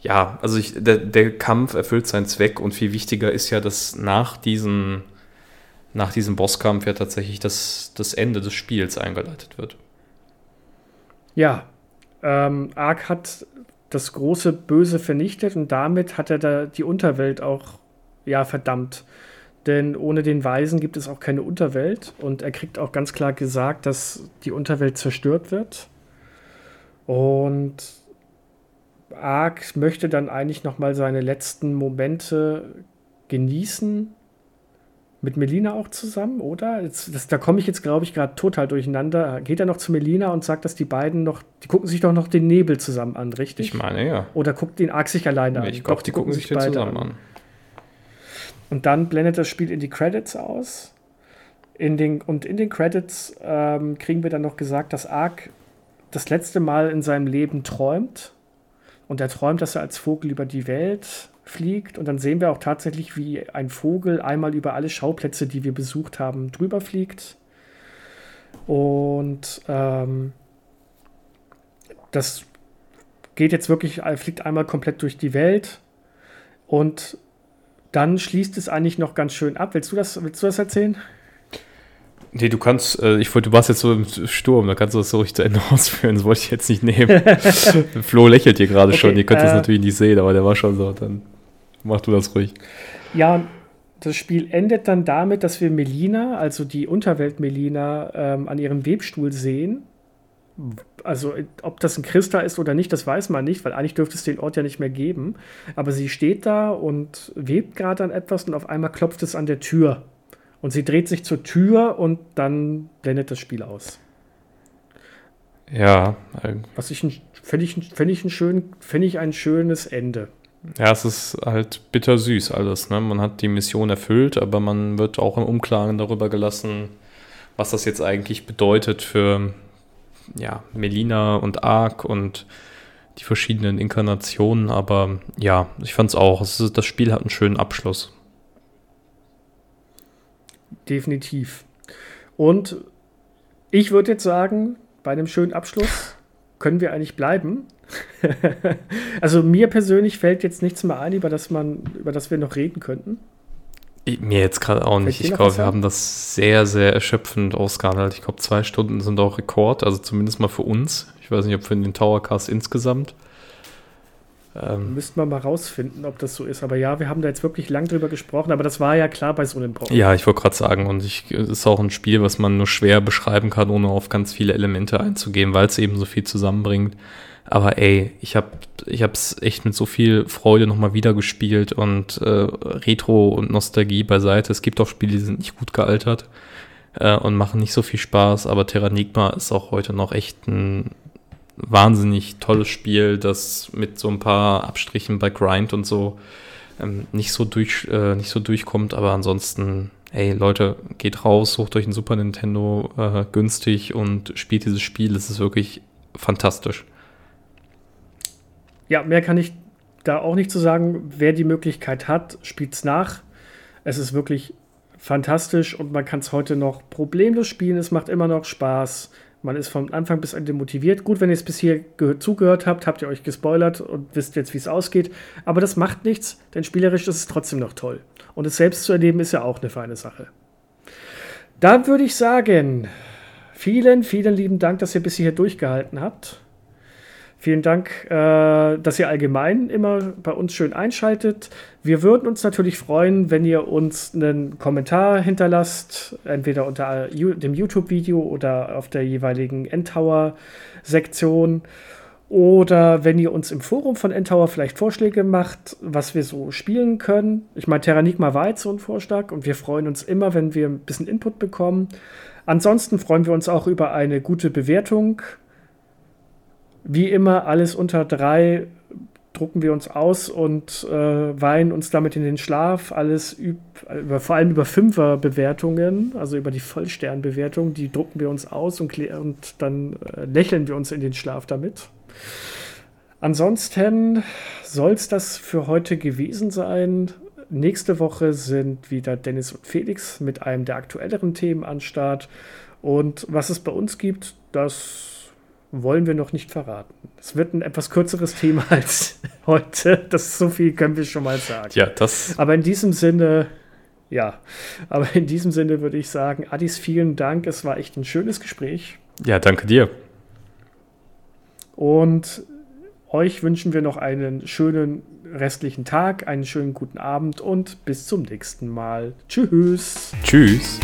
ja, also ich, der, der, Kampf erfüllt seinen Zweck und viel wichtiger ist ja, dass nach, diesen, nach diesem Bosskampf ja tatsächlich das, das Ende des Spiels eingeleitet wird. Ja, ähm, Ark hat das große Böse vernichtet und damit hat er da die Unterwelt auch ja verdammt. Denn ohne den Weisen gibt es auch keine Unterwelt. Und er kriegt auch ganz klar gesagt, dass die Unterwelt zerstört wird. Und Ark möchte dann eigentlich noch mal seine letzten Momente genießen. Mit Melina auch zusammen, oder? Jetzt, das, da komme ich jetzt, glaube ich, gerade total durcheinander. Geht er noch zu Melina und sagt, dass die beiden noch, die gucken sich doch noch den Nebel zusammen an, richtig? Ich meine, ja. Oder guckt den Ark sich alleine an? Ich glaube, die, die, gucken sich, sich beide zusammen an. an. Und dann blendet das Spiel in die Credits aus. In den, und in den Credits ähm, kriegen wir dann noch gesagt, dass Ark das letzte Mal in seinem Leben träumt. und er träumt, dass er als Vogel über die Welt fliegt. Und dann sehen wir auch tatsächlich, wie ein Vogel einmal über alle Schauplätze, die wir besucht haben, drüber fliegt. Und ähm, das geht jetzt wirklich, fliegt einmal komplett durch die Welt. Und dann schließt es eigentlich noch ganz schön ab. Willst du das, willst du das erzählen? Nee, du kannst, äh, ich wollte, du warst jetzt so im Sturm, da kannst du das so richtig zu Ende ausführen, das wollte ich jetzt nicht nehmen. Flo lächelt hier gerade okay, schon, ihr könnt äh, das natürlich nicht sehen, aber der war schon so, dann mach du das ruhig. Ja, das Spiel endet dann damit, dass wir Melina, also die Unterwelt Melina, ähm, an ihrem Webstuhl sehen. Also, ob das ein Christa ist oder nicht, das weiß man nicht, weil eigentlich dürfte es den Ort ja nicht mehr geben. Aber sie steht da und webt gerade an etwas und auf einmal klopft es an der Tür. Und sie dreht sich zur Tür und dann blendet das Spiel aus. Ja. Was ich finde ich, find ich, ein schön, find ich ein schönes Ende. Ja, es ist halt bittersüß alles. Ne? Man hat die Mission erfüllt, aber man wird auch im Umklaren darüber gelassen, was das jetzt eigentlich bedeutet für ja, Melina und Ark und die verschiedenen Inkarnationen. Aber ja, ich fand es auch. Das Spiel hat einen schönen Abschluss definitiv. Und ich würde jetzt sagen, bei einem schönen Abschluss können wir eigentlich bleiben. also mir persönlich fällt jetzt nichts mehr ein, über das man, über das wir noch reden könnten. Mir jetzt gerade auch nicht. Ich glaube, wir haben das sehr, sehr erschöpfend ausgehandelt. Ich glaube, zwei Stunden sind auch Rekord, also zumindest mal für uns. Ich weiß nicht, ob für den Towercast insgesamt. Ähm, Müssten wir mal rausfinden, ob das so ist. Aber ja, wir haben da jetzt wirklich lang drüber gesprochen, aber das war ja klar bei so einem Brauch. Ja, ich wollte gerade sagen, und es ist auch ein Spiel, was man nur schwer beschreiben kann, ohne auf ganz viele Elemente einzugehen, weil es eben so viel zusammenbringt. Aber ey, ich habe ich es echt mit so viel Freude nochmal wieder gespielt und äh, Retro und Nostalgie beiseite. Es gibt auch Spiele, die sind nicht gut gealtert äh, und machen nicht so viel Spaß, aber Terranigma ist auch heute noch echt ein wahnsinnig tolles Spiel, das mit so ein paar Abstrichen bei Grind und so ähm, nicht, so durch, äh, nicht so durchkommt, aber ansonsten, hey Leute, geht raus, sucht euch ein Super Nintendo äh, günstig und spielt dieses Spiel. Es ist wirklich fantastisch. Ja, mehr kann ich da auch nicht zu sagen. Wer die Möglichkeit hat, spielt es nach. Es ist wirklich fantastisch und man kann es heute noch problemlos spielen. Es macht immer noch Spaß. Man ist von Anfang bis Ende motiviert. Gut, wenn ihr es bis hier zugehört habt, habt ihr euch gespoilert und wisst jetzt, wie es ausgeht. Aber das macht nichts, denn spielerisch ist es trotzdem noch toll. Und es selbst zu erleben ist ja auch eine feine Sache. Da würde ich sagen, vielen, vielen lieben Dank, dass ihr bis hierher durchgehalten habt. Vielen Dank, äh, dass ihr allgemein immer bei uns schön einschaltet. Wir würden uns natürlich freuen, wenn ihr uns einen Kommentar hinterlasst, entweder unter dem YouTube-Video oder auf der jeweiligen Endtower-Sektion. Oder wenn ihr uns im Forum von Endtower vielleicht Vorschläge macht, was wir so spielen können. Ich meine, Terranigma war jetzt so ein Vorschlag und wir freuen uns immer, wenn wir ein bisschen Input bekommen. Ansonsten freuen wir uns auch über eine gute Bewertung wie immer alles unter drei drucken wir uns aus und äh, weinen uns damit in den Schlaf. Alles über, vor allem über Fünfer-Bewertungen, also über die Vollstern-Bewertung, die drucken wir uns aus und, und dann äh, lächeln wir uns in den Schlaf damit. Ansonsten soll es das für heute gewesen sein. Nächste Woche sind wieder Dennis und Felix mit einem der aktuelleren Themen an Start. Und was es bei uns gibt, das wollen wir noch nicht verraten. Es wird ein etwas kürzeres Thema als heute. Das so viel können wir schon mal sagen. Ja, das. Aber in diesem Sinne, ja, aber in diesem Sinne würde ich sagen, Adis, vielen Dank. Es war echt ein schönes Gespräch. Ja, danke dir. Und euch wünschen wir noch einen schönen restlichen Tag, einen schönen guten Abend und bis zum nächsten Mal. Tschüss. Tschüss.